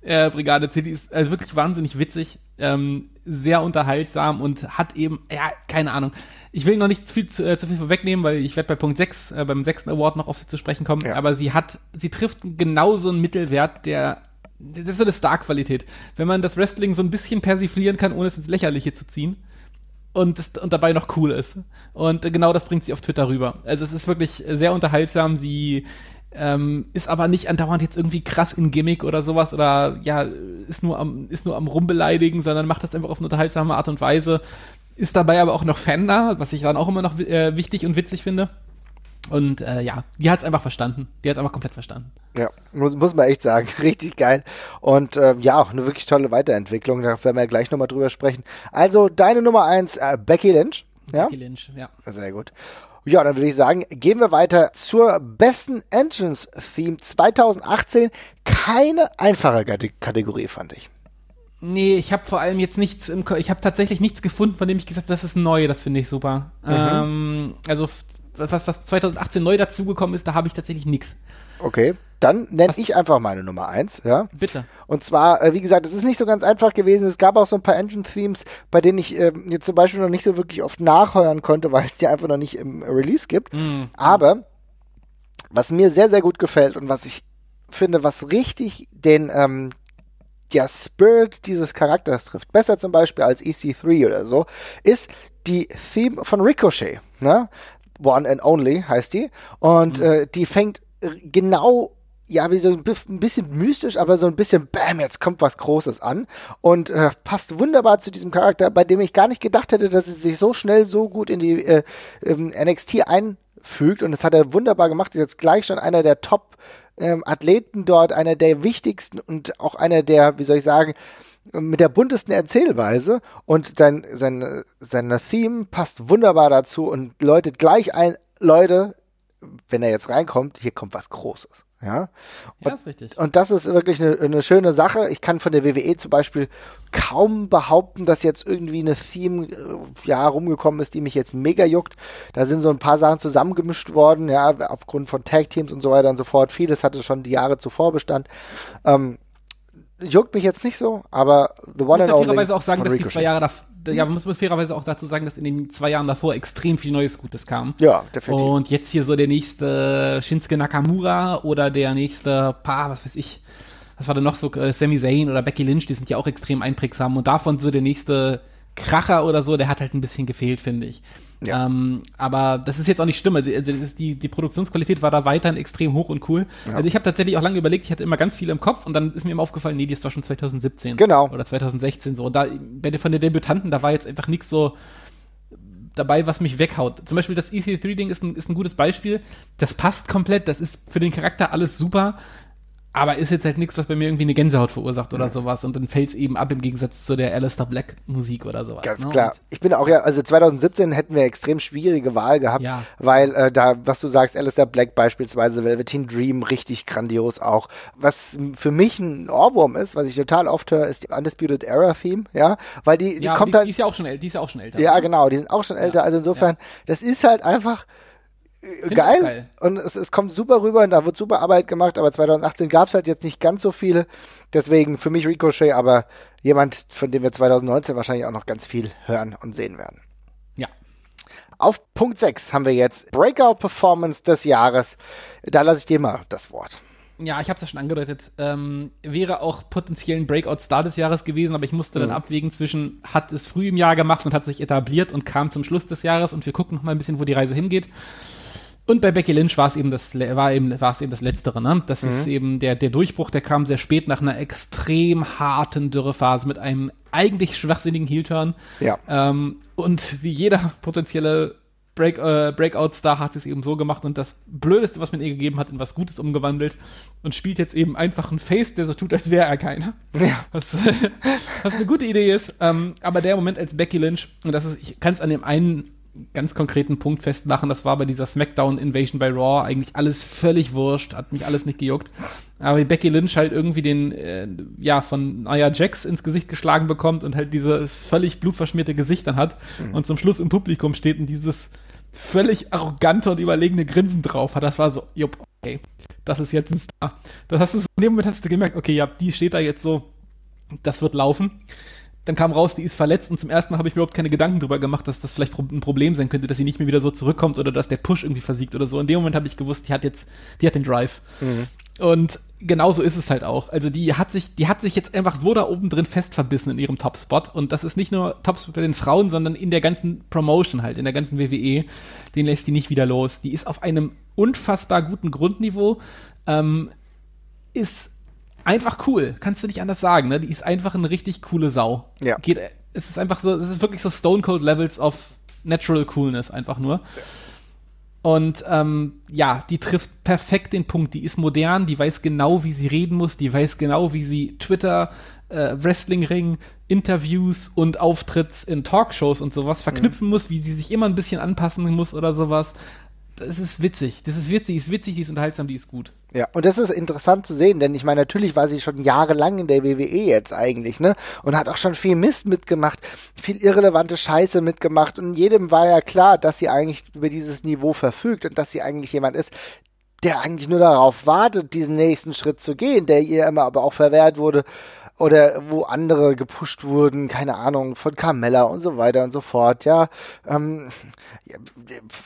Speaker 4: äh, Brigade zählt. Die ist also wirklich wahnsinnig witzig, ähm, sehr unterhaltsam und hat eben, ja, keine Ahnung. Ich will noch nicht zu viel, zu, äh, zu viel vorwegnehmen, weil ich werde bei Punkt 6, äh, beim sechsten Award noch auf sie zu sprechen kommen,
Speaker 3: Ja.
Speaker 4: aber sie hat, sie trifft genauso einen Mittelwert, der das ist so eine Star-Qualität. Wenn man das Wrestling so ein bisschen persiflieren kann, ohne es ins Lächerliche zu ziehen und, das, und dabei noch cool ist. Und genau das bringt sie auf Twitter rüber. Also es ist wirklich sehr unterhaltsam. Sie ähm, ist aber nicht andauernd jetzt irgendwie krass in Gimmick oder sowas oder ja, ist nur am, ist nur am Rumbeleidigen, sondern macht das einfach auf eine unterhaltsame Art und Weise. Ist dabei aber auch noch Fan da, was ich dann auch immer noch äh, wichtig und witzig finde. Und äh, ja, die hat es einfach verstanden. Die hat es einfach komplett verstanden.
Speaker 3: Ja, muss, muss man echt sagen. Richtig geil. Und ähm, ja, auch eine wirklich tolle Weiterentwicklung. Da werden wir ja gleich nochmal drüber sprechen. Also deine Nummer eins, äh, Becky Lynch. Ja,
Speaker 4: Becky Lynch, ja.
Speaker 3: sehr gut. Ja, dann würde ich sagen, gehen wir weiter zur besten Entrance-Theme 2018. Keine einfache Kate- Kategorie, fand ich.
Speaker 4: Nee, ich habe vor allem jetzt nichts im Ko ich habe tatsächlich nichts gefunden, von dem ich gesagt habe, das ist neu, das finde ich super. Ähm, also was, was 2018 neu dazugekommen ist, da habe ich tatsächlich nichts.
Speaker 3: Okay, dann nenne ich einfach meine Nummer eins, ja.
Speaker 4: Bitte.
Speaker 3: Und zwar, äh, wie gesagt, es ist nicht so ganz einfach gewesen. Es gab auch so ein paar Engine-Themes, bei denen ich ähm, jetzt zum Beispiel noch nicht so wirklich oft nachhören konnte, weil es die einfach noch nicht im Release gibt. Aber was mir sehr, sehr gut gefällt und was ich finde, was richtig den ähm, ja, Spirit dieses Charakters trifft, besser zum Beispiel als EC3 oder so, ist die Theme von Ricochet. Ne? One and Only heißt die. Und äh, die fängt äh, genau ja, wie so ein bisschen mystisch, aber so ein bisschen, bam, jetzt kommt was Großes an. Und äh, passt wunderbar zu diesem Charakter, bei dem ich gar nicht gedacht hätte, dass er sich so schnell so gut in die äh, ähm, NXT einfügt. Und das hat er wunderbar gemacht, ist jetzt gleich schon einer der Top ähm, dort, einer der wichtigsten und auch einer der, wie soll ich sagen, mit der buntesten Erzählweise. Und sein, sein, seine Theme passt wunderbar dazu und läutet gleich ein, Leute, wenn er jetzt reinkommt, hier kommt was Großes. Ja,
Speaker 4: und, ja ist richtig.
Speaker 3: Und das ist wirklich eine, eine schöne Sache. Ich kann von der WWE zum Beispiel kaum behaupten, dass jetzt irgendwie eine Theme äh, ja rumgekommen ist, die mich jetzt mega juckt. Da sind so ein paar Sachen zusammengemischt worden, ja, aufgrund von Tag Teams und so weiter und so fort. Vieles hatte schon die Jahre zuvor Bestand. Ähm, juckt mich jetzt nicht so, aber
Speaker 4: The One and Only. fairerweise auch sagen, dass die zwei Jahre davor, ja, man muss fairerweise auch dazu sagen, dass in den zwei Jahren davor extrem viel Neues Gutes kam.
Speaker 3: Ja, definitiv.
Speaker 4: Und jetzt hier so der nächste Shinsuke Nakamura oder der nächste Paar, was weiß ich, was war denn noch so, äh, Sami Zayn oder Becky Lynch, die sind ja auch extrem einprägsam und davon so der nächste Kracher oder so, der hat halt ein bisschen gefehlt, finde ich. Ja. Ähm, aber das ist jetzt auch nicht schlimm. Also, also die, die Produktionsqualität war da weiterhin extrem hoch und cool. Ja. Also ich habe tatsächlich auch lange überlegt, ich hatte immer ganz viel im Kopf und dann ist mir immer aufgefallen, nee, die ist doch schon 2017.
Speaker 3: Genau.
Speaker 4: Oder 2016 so. Und da, bei von den Debütanten, da war jetzt einfach nichts so dabei, was mich weghaut. Zum Beispiel das EC3-Ding ist ein, ist ein gutes Beispiel. Das passt komplett, das ist für den Charakter alles super aber ist jetzt halt nichts, was bei mir irgendwie eine Gänsehaut verursacht oder mhm. sowas und dann fällt es eben ab im Gegensatz zu der Alistair Black Musik oder sowas.
Speaker 3: Ganz ne? klar. Und ich bin auch ja, also 2017 hätten wir extrem schwierige Wahl gehabt, ja. weil äh, da, was du sagst, Alistair Black beispielsweise, Velveteen Dream, richtig grandios auch. Was für mich ein Ohrwurm ist, was ich total oft höre, ist die Undisputed Era Theme, ja, weil die, die
Speaker 4: ja,
Speaker 3: kommt
Speaker 4: die,
Speaker 3: halt.
Speaker 4: Die ist ja auch schon, die ist ja auch schon älter.
Speaker 3: Ja, genau, die sind auch schon älter, ja. also insofern, das ist halt einfach, geil. geil. Und es, es, kommt super rüber und da wird super Arbeit gemacht, aber 2018 gab es halt jetzt nicht ganz so viele. Deswegen für mich Ricochet, aber jemand, von dem wir 2019 wahrscheinlich auch noch ganz viel hören und sehen werden.
Speaker 4: Ja.
Speaker 3: Auf Punkt 6 haben wir jetzt Breakout Performance des Jahres. Da lasse ich dir mal das Wort.
Speaker 4: Ja, ich habe es ja schon angedeutet. Ähm, wäre auch potenziell ein Breakout-Star des Jahres gewesen, aber ich musste mhm. dann abwägen zwischen, hat es früh im Jahr gemacht und hat sich etabliert und kam zum Schluss des Jahres und wir gucken noch mal ein bisschen, wo die Reise hingeht. Und bei Becky Lynch war es eben das, war eben, war es eben das Letztere, ne? Das mhm. ist eben der, der Durchbruch, der kam sehr spät nach einer extrem harten Dürrephase mit einem eigentlich schwachsinnigen Heel-Turn.
Speaker 3: Ja.
Speaker 4: Ähm, und wie jeder potenzielle Break, äh, Breakout-Star hat es eben so gemacht und das Blödeste, was man ihr gegeben hat, in was Gutes umgewandelt und spielt jetzt eben einfach einen Face, der so tut, als wäre er keiner.
Speaker 3: Ja.
Speaker 4: Was, was eine gute Idee ist. Ähm, aber der Moment als Becky Lynch, und das ist, ich kann es an dem einen ganz konkreten Punkt festmachen. Das war bei dieser Smackdown Invasion bei Raw eigentlich alles völlig wurscht, hat mich alles nicht gejuckt. Aber wie Becky Lynch halt irgendwie den, äh, ja, von Nia Jax ins Gesicht geschlagen bekommt und halt diese völlig blutverschmierte Gesicht dann hat mhm. und zum Schluss im Publikum steht und dieses völlig arrogante und überlegene Grinsen drauf hat, das war so, jupp, okay, das ist jetzt ein Star. Das hast du, in dem Moment hast du gemerkt, okay, ja, die steht da jetzt so, das wird laufen dann kam raus, die ist verletzt und zum ersten Mal habe ich mir überhaupt keine Gedanken darüber gemacht, dass das vielleicht ein Problem sein könnte, dass sie nicht mehr wieder so zurückkommt oder dass der Push irgendwie versiegt oder so. In dem Moment habe ich gewusst, die hat jetzt, die hat den Drive. Mhm. Und genauso ist es halt auch. Also die hat sich, die hat sich jetzt einfach so da oben drin fest verbissen in ihrem Topspot. Und das ist nicht nur Topspot bei den Frauen, sondern in der ganzen Promotion halt, in der ganzen WWE. Den lässt die nicht wieder los. Die ist auf einem unfassbar guten Grundniveau. Ähm, ist einfach cool, kannst du nicht anders sagen, ne? Die ist einfach eine richtig coole Sau.
Speaker 3: Ja.
Speaker 4: Geht, es ist einfach so, es ist wirklich so Stone Cold Levels of Natural Coolness einfach nur. Ja. Und ähm, ja, die trifft perfekt den Punkt. Die ist modern, die weiß genau, wie sie reden muss, die weiß genau, wie sie Twitter, äh, Wrestling-Ring, Interviews und Auftritts in Talkshows und sowas verknüpfen mhm. muss, wie sie sich immer ein bisschen anpassen muss oder sowas das ist witzig. Das ist witzig, die ist witzig, die ist unterhaltsam, die ist gut.
Speaker 3: Ja, und das ist interessant zu sehen, denn ich meine, natürlich war sie schon jahrelang in der WWE jetzt eigentlich, ne? Und hat auch schon viel Mist mitgemacht, viel irrelevante Scheiße mitgemacht und jedem war ja klar, dass sie eigentlich über dieses Niveau verfügt und dass sie eigentlich jemand ist, der eigentlich nur darauf wartet, diesen nächsten Schritt zu gehen, der ihr immer aber auch verwehrt wurde oder wo andere gepusht wurden, keine Ahnung, von Carmella und so weiter und so fort, ja, ähm,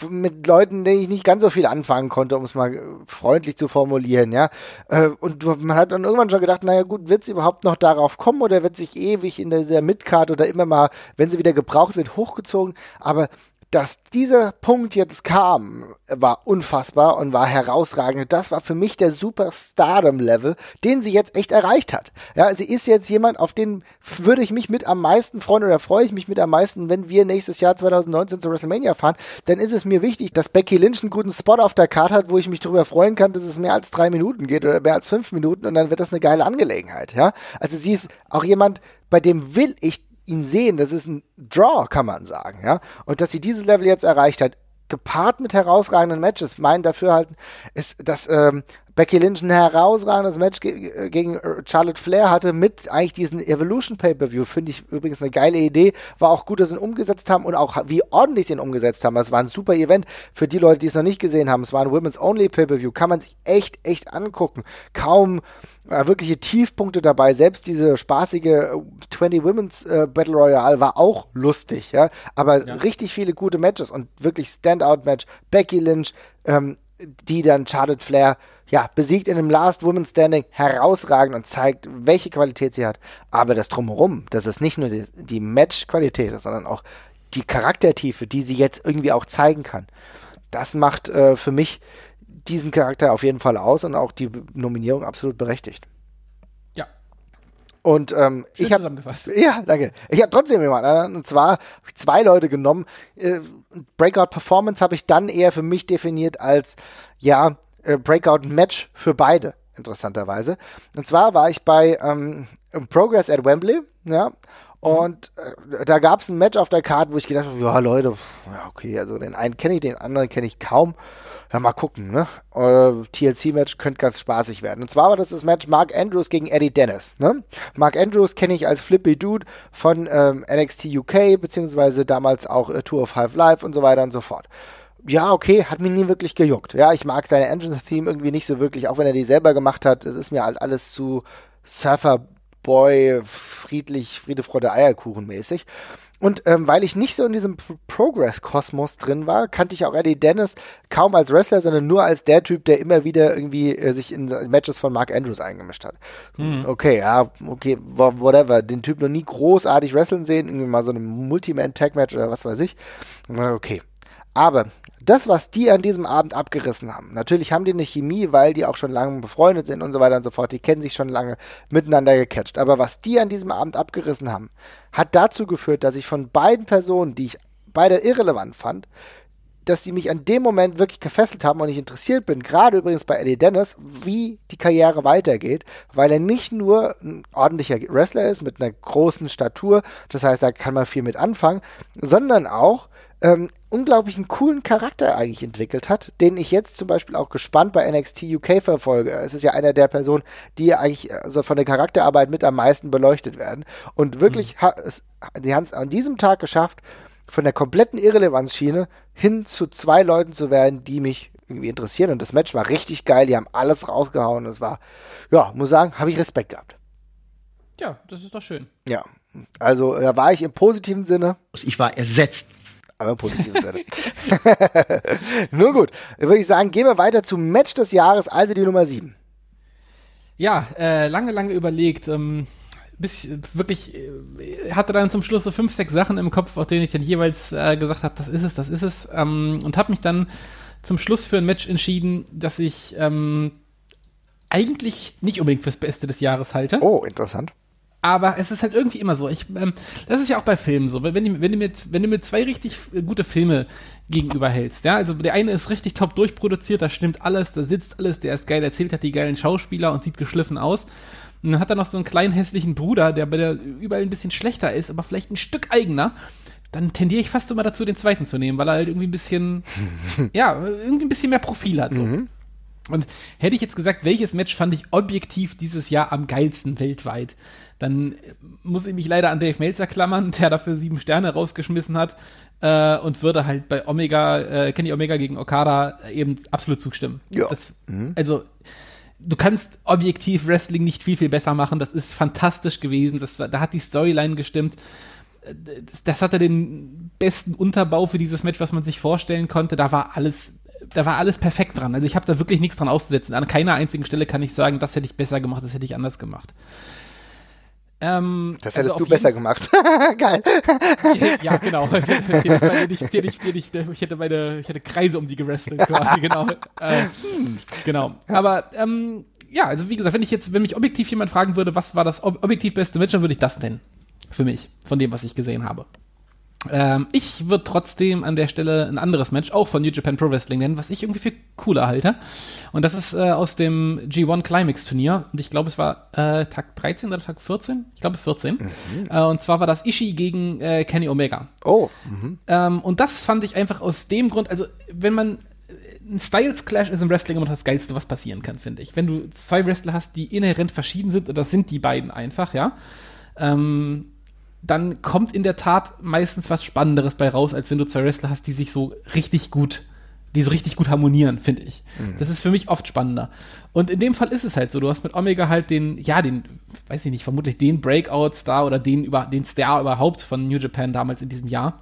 Speaker 3: mit Leuten, denen ich nicht ganz so viel anfangen konnte, um es mal freundlich zu formulieren, ja, äh, und man hat dann irgendwann schon gedacht, naja gut, wird sie überhaupt noch darauf kommen oder wird sich ewig in dieser Midcard oder immer mal, wenn sie wieder gebraucht wird, hochgezogen, aber dass dieser Punkt jetzt kam, war unfassbar und war herausragend. Das war für mich der Superstardom-Level, den sie jetzt echt erreicht hat. Ja, sie ist jetzt jemand, auf den würde ich mich mit am meisten freuen oder freue ich mich mit am meisten, wenn wir nächstes Jahr 2019 zu WrestleMania fahren. Dann ist es mir wichtig, dass Becky Lynch einen guten Spot auf der Karte hat, wo ich mich darüber freuen kann, dass es mehr als drei Minuten geht oder mehr als fünf Minuten und dann wird das eine geile Angelegenheit. Ja, also sie ist auch jemand, bei dem will ich ihn sehen. Das ist ein Draw, kann man sagen, ja. Und dass sie dieses Level jetzt erreicht hat, gepaart mit herausragenden Matches, mein Dafürhalten ist, dass ähm, Becky Lynch ein herausragendes Match ge äh, gegen äh, Charlotte Flair hatte mit eigentlich diesen Evolution Pay-Per-View. Finde ich übrigens eine geile Idee. War auch gut, dass sie ihn umgesetzt haben und auch wie ordentlich sie ihn umgesetzt haben. Es war ein super Event für die Leute, die es noch nicht gesehen haben. Es war ein Women's Only Pay-Per-View. Kann man sich echt, echt angucken. Kaum wirkliche Tiefpunkte dabei. Selbst diese spaßige 20 Women's äh, Battle Royale war auch lustig, ja. Aber ja. richtig viele gute Matches und wirklich Standout-Match. Becky Lynch, ähm, die dann Charlotte Flair ja, besiegt in einem Last Woman Standing herausragend und zeigt, welche Qualität sie hat. Aber das Drumherum, das ist nicht nur die, die Match-Qualität, sondern auch die Charaktertiefe, die sie jetzt irgendwie auch zeigen kann. Das macht äh, für mich diesen Charakter auf jeden Fall aus und auch die Nominierung absolut berechtigt.
Speaker 4: Ja.
Speaker 3: Und ähm, ich habe ja, danke. Ich habe trotzdem jemanden, äh, und zwar zwei Leute genommen. Äh, Breakout Performance habe ich dann eher für mich definiert als ja äh, Breakout-Match für beide, interessanterweise. Und zwar war ich bei ähm, Progress at Wembley, ja, und äh, da gab es ein Match auf der Karte, wo ich gedacht habe, ja Leute, ja okay, also den einen kenne ich, den anderen kenne ich kaum. Ja, mal gucken, ne? TLC-Match könnte ganz spaßig werden. Und zwar war das das Match Mark Andrews gegen Eddie Dennis, ne? Mark Andrews kenne ich als Flippy Dude von ähm, NXT UK, beziehungsweise damals auch äh, Tour of Five Live und so weiter und so fort ja, okay, hat mich nie wirklich gejuckt. Ja, ich mag seine Engine-Theme irgendwie nicht so wirklich, auch wenn er die selber gemacht hat. Es ist mir halt alles zu Surfer-Boy, friedlich, Friede, Freude, Eierkuchen mäßig. Und ähm, weil ich nicht so in diesem Progress-Kosmos drin war, kannte ich auch Eddie Dennis kaum als Wrestler, sondern nur als der Typ, der immer wieder irgendwie äh, sich in Matches von Mark Andrews eingemischt hat. Mhm. Okay, ja, okay, whatever. Den Typ noch nie großartig wrestlen sehen, irgendwie mal so ein Multiman-Tag-Match oder was weiß ich. Okay. Aber das, was die an diesem Abend abgerissen haben, natürlich haben die eine Chemie, weil die auch schon lange befreundet sind und so weiter und so fort, die kennen sich schon lange miteinander gecatcht. Aber was die an diesem Abend abgerissen haben, hat dazu geführt, dass ich von beiden Personen, die ich beide irrelevant fand, dass sie mich an dem Moment wirklich gefesselt haben und ich interessiert bin, gerade übrigens bei Eddie Dennis, wie die Karriere weitergeht, weil er nicht nur ein ordentlicher Wrestler ist mit einer großen Statur, das heißt, da kann man viel mit anfangen, sondern auch ähm, unglaublich coolen Charakter eigentlich entwickelt hat, den ich jetzt zum Beispiel auch gespannt bei NXT UK verfolge. Es ist ja einer der Personen, die eigentlich also von der Charakterarbeit mit am meisten beleuchtet werden. Und wirklich, mhm. ha, es, die haben es an diesem Tag geschafft, von der kompletten Irrelevanzschiene hin zu zwei Leuten zu werden, die mich irgendwie interessieren. Und das Match war richtig geil, die haben alles rausgehauen. Es war, ja, muss sagen, habe ich Respekt gehabt.
Speaker 4: Ja, das ist doch schön.
Speaker 3: Ja, also da war ich im positiven Sinne.
Speaker 5: Ich war ersetzt
Speaker 3: aber im positiven Sinne. Nur gut, würde ich sagen, gehen wir weiter zum Match des Jahres, also die Nummer 7.
Speaker 4: Ja, äh, lange, lange überlegt. Ähm, bis wirklich äh, hatte dann zum Schluss so fünf, sechs Sachen im Kopf, aus denen ich dann jeweils äh, gesagt habe, das ist es, das ist es. Ähm, und habe mich dann zum Schluss für ein Match entschieden, das ich ähm, eigentlich nicht unbedingt fürs Beste des Jahres halte.
Speaker 3: Oh, interessant
Speaker 4: aber es ist halt irgendwie immer so. Ich, ähm, das ist ja auch bei Filmen so. Wenn, wenn, wenn, du mir, wenn du mir zwei richtig gute Filme gegenüberhältst, ja, also der eine ist richtig top durchproduziert, da stimmt alles, da sitzt alles, der ist geil erzählt, hat die geilen Schauspieler und sieht geschliffen aus. Und dann hat er noch so einen kleinen hässlichen Bruder, der bei der überall ein bisschen schlechter ist, aber vielleicht ein Stück eigener. Dann tendiere ich fast immer dazu, den zweiten zu nehmen, weil er halt irgendwie ein bisschen, ja, irgendwie ein bisschen mehr Profil hat. So. Mhm. Und hätte ich jetzt gesagt, welches Match fand ich objektiv dieses Jahr am geilsten weltweit, dann muss ich mich leider an Dave Meltzer klammern, der dafür sieben Sterne rausgeschmissen hat äh, und würde halt bei Omega, äh, Kenny Omega gegen Okada eben absolut zustimmen. Ja. Das, mhm. Also du kannst objektiv Wrestling nicht viel, viel besser machen. Das ist fantastisch gewesen. Das, da hat die Storyline gestimmt. Das, das hatte den besten Unterbau für dieses Match, was man sich vorstellen konnte. Da war alles da war alles perfekt dran. Also ich habe da wirklich nichts dran auszusetzen. An keiner einzigen Stelle kann ich sagen, das hätte ich besser gemacht, das hätte ich anders gemacht.
Speaker 3: Ähm, das hättest also du besser gemacht. Geil.
Speaker 4: ja, genau. Ich hätte meine, ich hätte Kreise um die gewrestelt quasi, genau. Äh, genau. Aber ähm, ja, also wie gesagt, wenn ich jetzt, wenn mich objektiv jemand fragen würde, was war das objektiv beste Match, dann würde ich das nennen. Für mich, von dem, was ich gesehen habe. Ähm, ich würde trotzdem an der Stelle ein anderes Match, auch von New Japan Pro Wrestling nennen, was ich irgendwie für cooler halte. Und das ist äh, aus dem G1 Climax Turnier. Und ich glaube, es war äh, Tag 13 oder Tag 14? Ich glaube 14. Mhm. Äh, und zwar war das Ishii gegen äh, Kenny Omega.
Speaker 3: Oh.
Speaker 4: Mhm. Ähm, und das fand ich einfach aus dem Grund, also wenn man ein Styles Clash ist im Wrestling immer das Geilste, was passieren kann, finde ich. Wenn du zwei Wrestler hast, die inhärent verschieden sind, und das sind die beiden einfach, ja, ähm, dann kommt in der Tat meistens was Spannenderes bei raus, als wenn du zwei Wrestler hast, die sich so richtig gut, die so richtig gut harmonieren, finde ich. Mhm. Das ist für mich oft spannender. Und in dem Fall ist es halt so, du hast mit Omega halt den, ja, den, weiß ich nicht, vermutlich den Breakout-Star oder den, über, den Star überhaupt von New Japan damals in diesem Jahr.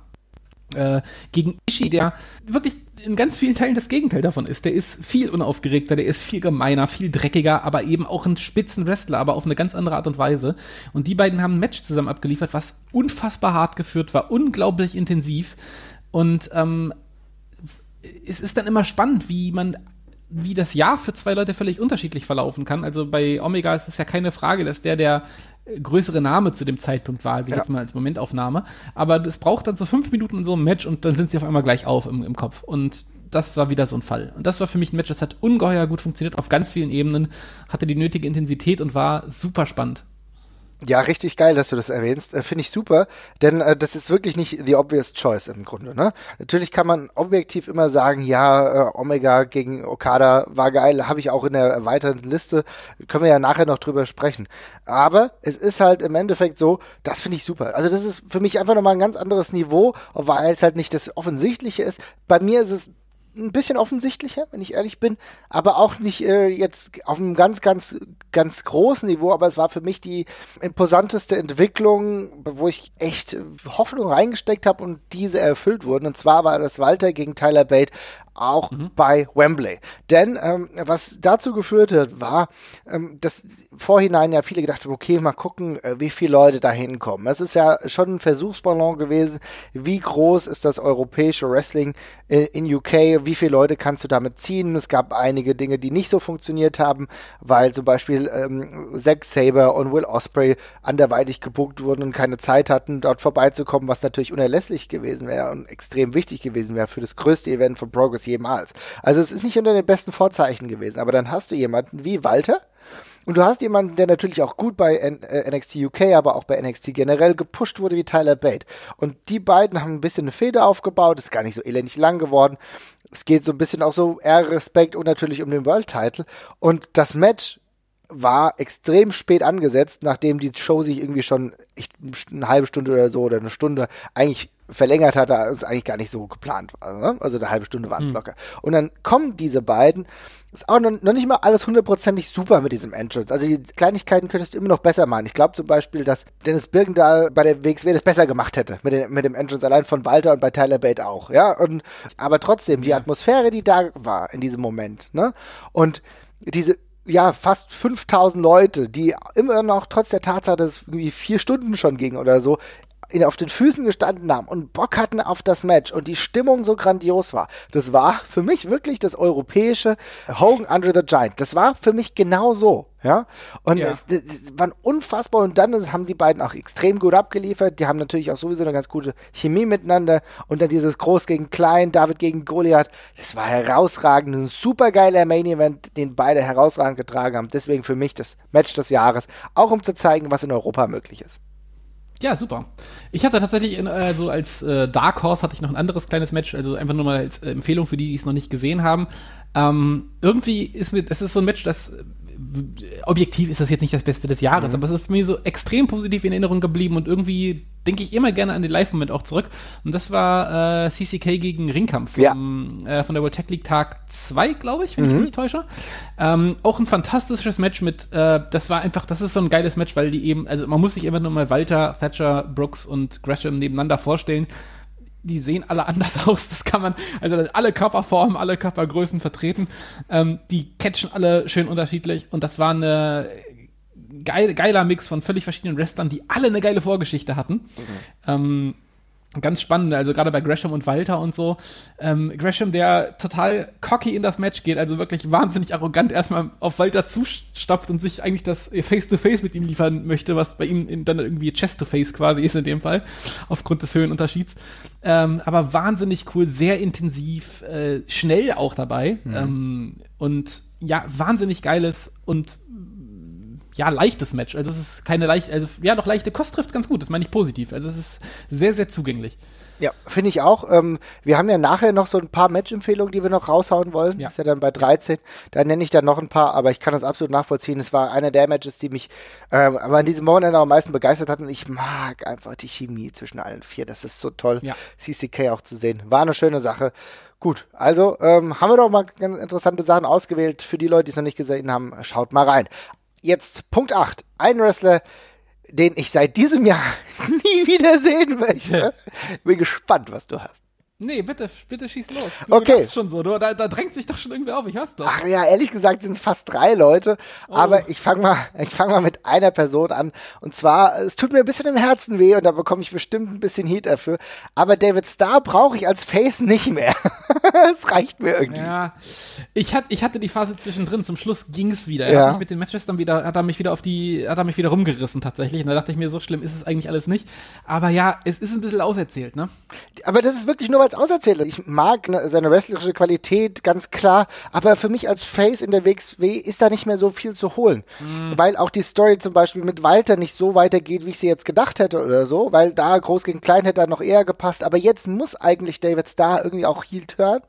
Speaker 4: Äh, gegen Ishii, der wirklich in ganz vielen Teilen das Gegenteil davon ist. Der ist viel unaufgeregter, der ist viel gemeiner, viel dreckiger, aber eben auch ein Spitzenwrestler, aber auf eine ganz andere Art und Weise. Und die beiden haben ein Match zusammen abgeliefert, was unfassbar hart geführt war, unglaublich intensiv. Und ähm, es ist dann immer spannend, wie man wie das Jahr für zwei Leute völlig unterschiedlich verlaufen kann. Also bei Omega ist es ja keine Frage, dass der der größere Name zu dem Zeitpunkt war, also ja. jetzt mal als Momentaufnahme. Aber es braucht dann so fünf Minuten in so einem Match und dann sind sie auf einmal gleich auf im, im Kopf. Und das war wieder so ein Fall. Und das war für mich ein Match, das hat ungeheuer gut funktioniert auf ganz vielen Ebenen, hatte die nötige Intensität und war super spannend.
Speaker 3: Ja, richtig geil, dass du das erwähnst. Äh, Finde ich super, denn äh, das ist wirklich nicht the obvious choice im Grunde. Ne? Natürlich kann man objektiv immer sagen, ja, äh, Omega gegen Okada war geil, habe ich auch in der erweiterten Liste, können wir ja nachher noch drüber sprechen. Aber es ist halt im Endeffekt so, das finde ich super. Also das ist für mich einfach nochmal ein ganz anderes Niveau, weil es halt nicht das Offensichtliche ist. Bei mir ist es ein bisschen offensichtlicher, wenn ich ehrlich bin, aber auch nicht äh, jetzt auf einem ganz, ganz, ganz großen Niveau, aber es war für mich die imposanteste Entwicklung, wo ich echt Hoffnung reingesteckt habe und diese erfüllt wurden. Und zwar war das Walter gegen Tyler Bate auch mhm. bei Wembley. Denn ähm, was dazu geführt hat, war, ähm, dass vorhinein ja viele gedacht haben, okay, mal gucken, äh, wie viele Leute da hinkommen. Es ist ja schon ein Versuchsballon gewesen, wie groß ist das europäische Wrestling in, in UK, wie viele Leute kannst du damit ziehen. Es gab einige Dinge, die nicht so funktioniert haben, weil zum Beispiel ähm, Zack Saber und Will Osprey anderweitig gebucht wurden und keine Zeit hatten, dort vorbeizukommen, was natürlich unerlässlich gewesen wäre und extrem wichtig gewesen wäre für das größte Event von Progress jemals. Also es ist nicht unter den besten Vorzeichen gewesen, aber dann hast du jemanden wie Walter, und du hast jemanden, der natürlich auch gut bei N äh, NXT UK, aber auch bei NXT generell gepusht wurde wie Tyler Bate. Und die beiden haben ein bisschen eine Feder aufgebaut, ist gar nicht so elendig lang geworden. Es geht so ein bisschen auch so eher Respekt und natürlich um den World Title. Und das Match war extrem spät angesetzt, nachdem die Show sich irgendwie schon echt eine halbe Stunde oder so oder eine Stunde eigentlich verlängert hat, da ist eigentlich gar nicht so geplant war. Ne? Also eine halbe Stunde waren es hm. locker. Und dann kommen diese beiden, ist auch noch, noch nicht mal alles hundertprozentig super mit diesem Entrance. Also die Kleinigkeiten könntest du immer noch besser machen. Ich glaube zum Beispiel, dass Dennis Birkendahl bei der WXW das besser gemacht hätte mit, den, mit dem Entrance allein von Walter und bei Tyler Bate auch. Ja, und aber trotzdem die Atmosphäre, die da war in diesem Moment, ne? Und diese ja, fast 5000 Leute, die immer noch trotz der Tatsache, dass es irgendwie vier Stunden schon ging oder so, auf den Füßen gestanden haben und Bock hatten auf das Match und die Stimmung so grandios war. Das war für mich wirklich das europäische Hogan Under the Giant. Das war für mich genau so. Ja, und ja. Es, es waren unfassbar und dann haben die beiden auch extrem gut abgeliefert. Die haben natürlich auch sowieso eine ganz gute Chemie miteinander und dann dieses Groß gegen Klein, David gegen Goliath. Das war herausragend, ein super geiler Main Event, den beide herausragend getragen haben. Deswegen für mich das Match des Jahres, auch um zu zeigen, was in Europa möglich ist.
Speaker 4: Ja, super. Ich hatte tatsächlich in, äh, so als äh, Dark Horse hatte ich noch ein anderes kleines Match, also einfach nur mal als äh, Empfehlung für die, die es noch nicht gesehen haben. Ähm, irgendwie ist mir, das ist so ein Match, das objektiv ist das jetzt nicht das Beste des Jahres, mhm. aber es ist für mich so extrem positiv in Erinnerung geblieben und irgendwie denke ich immer gerne an den Live-Moment auch zurück. Und das war äh, CCK gegen Ringkampf ja. vom, äh, von der World Tech League Tag 2, glaube ich, wenn mhm. ich mich nicht täusche. Ähm, auch ein fantastisches Match mit, äh, das war einfach, das ist so ein geiles Match, weil die eben, also man muss sich einfach nur mal Walter, Thatcher, Brooks und Gresham nebeneinander vorstellen die sehen alle anders aus. Das kann man, also alle Körperformen, alle Körpergrößen vertreten. Ähm, die catchen alle schön unterschiedlich und das war eine geil, geiler Mix von völlig verschiedenen Wrestlern, die alle eine geile Vorgeschichte hatten. Mhm. Ähm, ganz spannend, also gerade bei Gresham und Walter und so. Ähm, Gresham, der total cocky in das Match geht, also wirklich wahnsinnig arrogant erstmal auf Walter zustapft und sich eigentlich das Face-to-Face -face mit ihm liefern möchte, was bei ihm in, dann irgendwie Chest-to-Face quasi ist in dem Fall, aufgrund des Höhenunterschieds. Ähm, aber wahnsinnig cool, sehr intensiv, äh, schnell auch dabei mhm. ähm, und ja, wahnsinnig geiles und ja, leichtes Match. Also es ist keine leicht, also ja, doch leichte Kost trifft ganz gut, das meine ich positiv. Also es ist sehr, sehr zugänglich.
Speaker 3: Ja, finde ich auch. Ähm, wir haben ja nachher noch so ein paar Match-Empfehlungen, die wir noch raushauen wollen.
Speaker 4: Ja.
Speaker 3: Ist ja dann bei 13. Da nenne ich dann noch ein paar, aber ich kann das absolut nachvollziehen. Es war einer der Matches, die mich ähm, aber an diesem Wochenende am meisten begeistert hatten. Ich mag einfach die Chemie zwischen allen vier. Das ist so toll,
Speaker 4: Ja.
Speaker 3: CCK auch zu sehen. War eine schöne Sache. Gut, also ähm, haben wir doch mal ganz interessante Sachen ausgewählt. Für die Leute, die es noch nicht gesehen haben, schaut mal rein. Jetzt Punkt 8. Ein Wrestler, den ich seit diesem Jahr nie wieder sehen möchte. Bin gespannt, was du hast.
Speaker 4: Nee, bitte, bitte schieß los. Du
Speaker 3: Okay.
Speaker 4: lachst schon so. Du, da, da drängt sich doch schon irgendwer auf. Ich hör's doch.
Speaker 3: Ach ja, ehrlich gesagt sind es fast drei Leute. Aber ich fange mal, ich fange mal mit einer Person an. Und zwar, es tut mir ein bisschen im Herzen weh und da bekomme ich bestimmt ein bisschen Heat dafür. Aber David Starr brauche ich als Face nicht mehr. Es reicht mir irgendwie.
Speaker 4: Ja, ich, hat, ich hatte die Phase zwischendrin, zum Schluss ging's wieder.
Speaker 3: Ja.
Speaker 4: Hat mich mit den Matches dann wieder, hat er mich wieder auf die, hat er mich wieder rumgerissen tatsächlich. Und da dachte ich mir, so schlimm ist es eigentlich alles nicht. Aber ja, es ist ein bisschen auserzählt, ne?
Speaker 3: Aber das ist wirklich nur, auserzählt ist. Ich mag ne, seine wrestlerische Qualität, ganz klar. Aber für mich als Face in der WXW ist da nicht mehr so viel zu holen. Weil auch die Story zum Beispiel mit Walter nicht so weitergeht, wie ich sie jetzt gedacht hätte oder so. Weil da groß gegen klein hätte er noch eher gepasst. Aber jetzt muss eigentlich David Starr irgendwie auch Heel turn,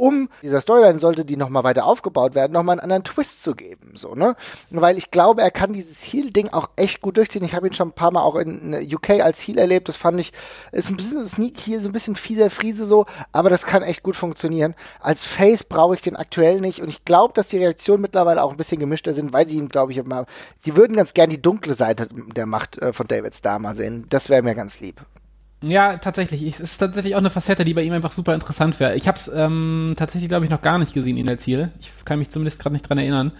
Speaker 3: um dieser Storyline sollte die nochmal weiter aufgebaut werden, nochmal einen anderen Twist zu geben. So, ne? Weil ich glaube, er kann dieses Heel-Ding auch echt gut durchziehen. Ich habe ihn schon ein paar Mal auch in UK als Heel erlebt. Das fand ich, ist ein bisschen sneak hier, so ein bisschen fieser Friese so, aber das kann echt gut funktionieren. Als Face brauche ich den aktuell nicht und ich glaube, dass die Reaktionen mittlerweile auch ein bisschen gemischter sind, weil sie ihm, glaube ich, immer, sie würden ganz gern die dunkle Seite der Macht äh, von David Starr mal sehen. Das wäre mir ganz lieb.
Speaker 4: Ja, tatsächlich. Es ist tatsächlich auch eine Facette, die bei ihm einfach super interessant wäre. Ich habe es ähm, tatsächlich, glaube ich, noch gar nicht gesehen, ihn als Ziel. Ich kann mich zumindest gerade nicht dran erinnern.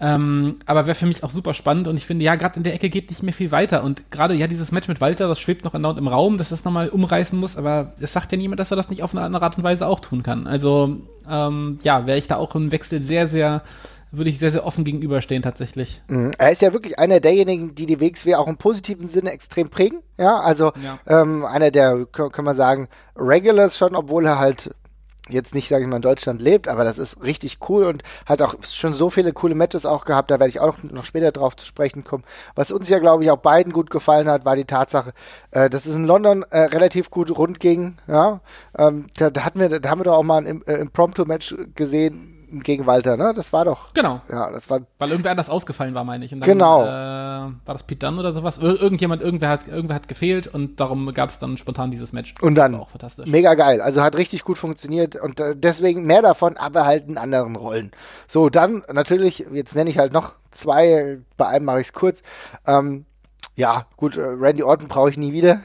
Speaker 4: Ähm, aber wäre für mich auch super spannend und ich finde, ja, gerade in der Ecke geht nicht mehr viel weiter. Und gerade, ja, dieses Match mit Walter, das schwebt noch andauernd im Raum, dass das nochmal umreißen muss, aber es sagt ja niemand, dass er das nicht auf eine andere Art und Weise auch tun kann. Also, ähm, ja, wäre ich da auch im Wechsel sehr, sehr, würde ich sehr, sehr offen gegenüberstehen tatsächlich.
Speaker 3: Mhm. Er ist ja wirklich einer derjenigen, die die WXW auch im positiven Sinne extrem prägen. Ja, also
Speaker 4: Ja.
Speaker 3: Ähm, einer der, können wir sagen, Regulars schon, obwohl er halt jetzt nicht, sage ich mal, in Deutschland lebt, aber das ist richtig cool und hat auch schon so viele coole Matches auch gehabt, da werde ich auch noch, später drauf zu sprechen kommen. Was uns ja, glaube ich, auch beiden gut gefallen hat, war die Tatsache, äh, dass es in London äh, relativ gut rund ging, ja, ähm, da, da hatten wir, da haben wir doch auch mal ein äh, Impromptu-Match gesehen gegen Walter, ne, das war doch,
Speaker 4: Genau.
Speaker 3: ja, das war,
Speaker 4: Weil irgendwer anders ausgefallen war, meine ich. Und dann,
Speaker 3: Genau.
Speaker 4: Äh, war das Pete Dunne oder sowas? Ir irgendjemand, irgendwer hat, irgendwer hat gefehlt und darum gab es dann spontan dieses Match.
Speaker 3: Und dann
Speaker 4: auch fantastisch.
Speaker 3: Mega geil. Also hat richtig gut funktioniert und äh, deswegen mehr davon, aber halt in anderen Rollen. So, dann natürlich, jetzt nenne ich halt noch zwei, bei einem mache ich es kurz. Ähm, ja, gut, äh, Randy Orton brauche ich nie wieder.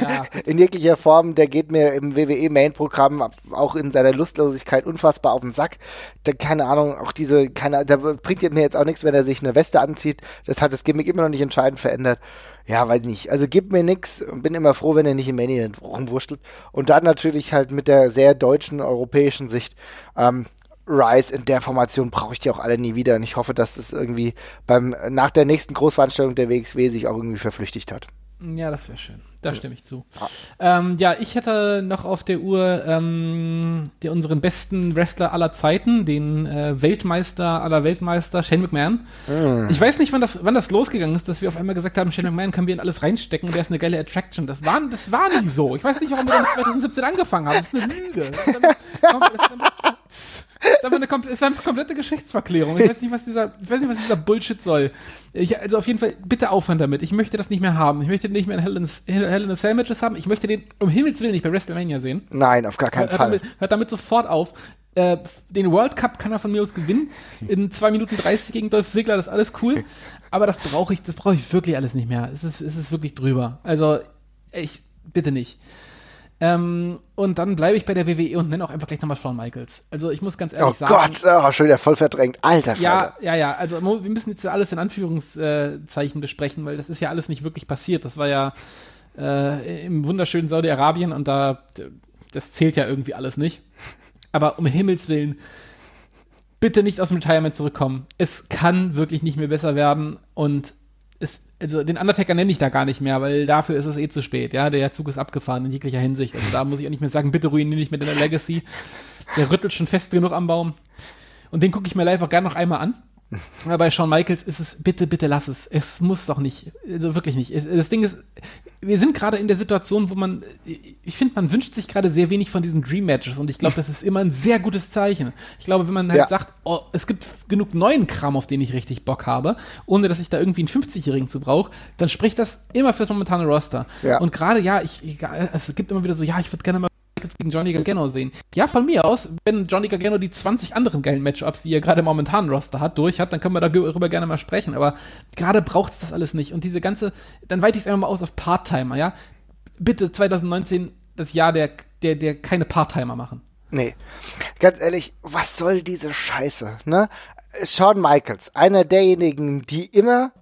Speaker 4: Ja,
Speaker 3: in jeglicher Form, der geht mir im WWE-Main-Programm auch in seiner Lustlosigkeit unfassbar auf den Sack. Da, keine Ahnung, auch diese, keine, da bringt mir jetzt auch nichts, wenn er sich eine Weste anzieht. Das hat das Gimmick immer noch nicht entscheidend verändert. Ja, weiß nicht. Also gibt mir nix und bin immer froh, wenn er nicht im Main Event rumwurschtelt. Und dann natürlich halt mit der sehr deutschen, europäischen Sicht, ähm, Rise in der Formation brauche ich die auch alle nie wieder. Und ich hoffe, dass es irgendwie beim, nach der nächsten Großveranstaltung der WXW sich auch irgendwie verflüchtigt hat.
Speaker 4: ja, das wäre schön. Da stimme ich zu. Ähm, ja, ich hätte noch auf der Uhr ähm, der, unseren besten Wrestler aller Zeiten, den äh, Weltmeister aller Weltmeister, Shane McMahon. Ich weiß nicht, wann das, wann das losgegangen ist, dass wir auf einmal gesagt haben, Shane McMahon können wir in alles reinstecken, der ist eine geile Attraction. Das war, das war nie so. Ich weiß nicht, warum wir damit 2017 angefangen haben. Das ist eine Lüge. Das ist eine, das ist das ist einfach eine ist einfach komplette Geschichtsverklärung. Ich weiß nicht, was dieser, ich weiß nicht, was dieser Bullshit soll. Ich, also auf jeden Fall, bitte aufhören damit. Ich möchte das nicht mehr haben. Ich möchte nicht mehr in Hell in, a- Hell in a Cell Matches haben. Ich möchte den um Himmels Willen nicht bei WrestleMania sehen.
Speaker 3: Nein, auf gar keinen
Speaker 4: Hört
Speaker 3: Fall.
Speaker 4: damit, hört damit sofort auf. Äh, den World Cup kann er von mir aus gewinnen. In 2 Minuten 30 gegen Dolph Ziggler, das ist alles cool. Aber das brauche ich, das brauche ich wirklich alles nicht mehr. Es ist, es ist wirklich drüber. Also, ich, bitte nicht. Ähm, und dann bleibe ich bei der WWE und nenne auch einfach gleich nochmal Shawn Michaels. Also ich muss ganz ehrlich
Speaker 3: Oh
Speaker 4: sagen.
Speaker 3: Gott, oh, schon wieder voll verdrängt. Alter Falter.
Speaker 4: Ja, ja, ja. Also wir müssen jetzt alles in Anführungszeichen besprechen, weil das ist ja alles nicht wirklich passiert. Das war ja äh, im wunderschönen Saudi-Arabien und da das zählt ja irgendwie alles nicht. Aber um Himmels Willen, bitte nicht aus dem Retirement zurückkommen. Es kann wirklich nicht mehr besser werden und es, also den Undertaker nenne ich da gar nicht mehr, weil dafür ist es eh zu spät. Ja, der Zug ist abgefahren in jeglicher Hinsicht. Also da muss ich auch nicht mehr sagen, bitte ruiniere nicht mit deiner Legacy. Der rüttelt schon fest genug am Baum. Und den gucke ich mir live auch gerne noch einmal an. Aber bei Shawn Michaels ist es, bitte, bitte lass es. Es muss doch nicht. Also wirklich nicht. Es, das Ding ist, wir sind gerade in der Situation, wo man, ich finde, man wünscht sich gerade sehr wenig von diesen Dream Matches und ich glaube, das ist immer ein sehr gutes Zeichen. Ich glaube, wenn man halt
Speaker 3: Ja.
Speaker 4: sagt, oh, es gibt genug neuen Kram, auf den ich richtig Bock habe, ohne dass ich da irgendwie einen 50-Jährigen zu brauche, dann spricht das immer fürs momentane Roster.
Speaker 3: Ja.
Speaker 4: Und gerade, ja, ich, es gibt immer wieder so, ja, ich würde gerne mal Michaels gegen Johnny Gargano sehen. Ja, von mir aus, wenn Johnny Gargano die 20 anderen geilen Matchups, die er gerade momentan Roster hat, durch hat, dann können wir darüber gerne mal sprechen. Aber gerade braucht es das alles nicht. Und diese ganze, dann weite ich es einfach mal aus auf Part-Timer, ja. Bitte 2019 das Jahr der, der, der keine Part-Timer machen.
Speaker 3: Nee. Ganz ehrlich, was soll diese Scheiße, ne? Shawn Michaels, einer derjenigen, die immer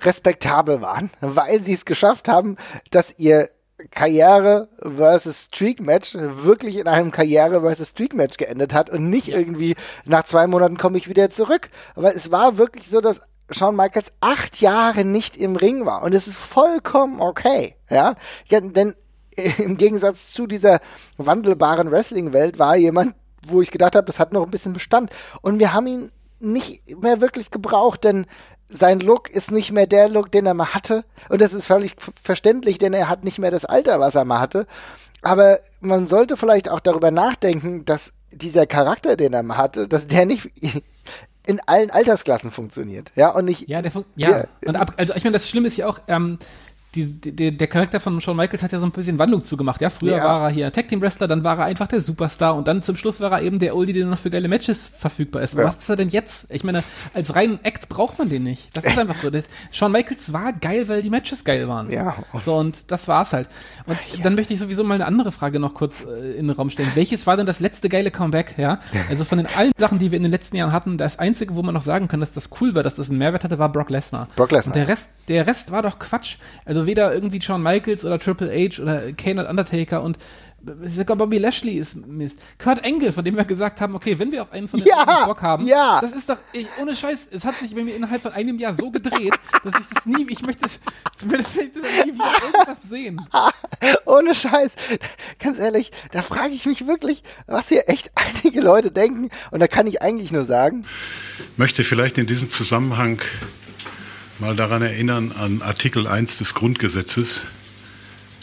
Speaker 3: respektabel waren, weil sie es geschafft haben, dass ihr Karriere versus Streak Match wirklich in einem Karriere versus Streak Match geendet hat und nicht irgendwie nach zwei Monaten komme ich wieder zurück. Aber es war wirklich so, dass Shawn Michaels acht Jahre nicht im Ring war und es ist vollkommen okay, ja, ja denn im Gegensatz zu dieser wandelbaren Wrestling-Welt war jemand, wo ich gedacht habe, das hat noch ein bisschen Bestand. Und wir haben ihn nicht mehr wirklich gebraucht, denn sein Look ist nicht mehr der Look, den er mal hatte. Und das ist völlig verständlich, denn er hat nicht mehr das Alter, was er mal hatte. Aber man sollte vielleicht auch darüber nachdenken, dass dieser Charakter, den er mal hatte, dass der nicht in allen Altersklassen funktioniert. Ja, und nicht.
Speaker 4: Ja, der fun- ja.
Speaker 3: Ja.
Speaker 4: Und ab, also ich meine, das Schlimme ist ja auch, ähm, die, die, der Charakter von Shawn Michaels hat ja so ein bisschen Wandlung zugemacht. Ja, früher
Speaker 3: Ja.
Speaker 4: war er hier Tag Team Wrestler, dann war er einfach der Superstar und dann zum Schluss war er eben der Oldie, der noch für geile Matches verfügbar ist.
Speaker 3: Ja.
Speaker 4: was ist er denn jetzt? Ich meine, als reinen Act braucht man den nicht. Das ist einfach so. Das, Shawn Michaels war geil, weil die Matches geil waren.
Speaker 3: Ja.
Speaker 4: So, und das war's halt. Und dann möchte ich sowieso mal eine andere Frage noch kurz äh, in den Raum stellen. Welches war denn das letzte geile Comeback? Ja, also von den allen Sachen, die wir in den letzten Jahren hatten, das einzige, wo man noch sagen kann, dass das cool war, dass das einen Mehrwert hatte, war Brock Lesnar.
Speaker 3: Brock Lesnar.
Speaker 4: Und der Rest, der Rest war doch Quatsch. Also weder irgendwie Shawn Michaels oder Triple H oder Kane und Undertaker und sogar Bobby Lashley ist Mist. Kurt Angle, von dem wir gesagt haben, okay, wenn wir auf einen von den
Speaker 3: Ja,
Speaker 4: Bock haben,
Speaker 3: ja.
Speaker 4: das ist doch, ich, ohne Scheiß, es hat sich bei mir innerhalb von einem Jahr so gedreht, dass ich das nie, ich möchte das, ich möchte das nie wieder irgendwas sehen.
Speaker 3: Ohne Scheiß. Ganz ehrlich, da frage ich mich wirklich, was hier echt einige Leute denken. Und da kann ich eigentlich nur sagen,
Speaker 5: möchte vielleicht in diesem Zusammenhang mal daran erinnern an Artikel 1 des Grundgesetzes.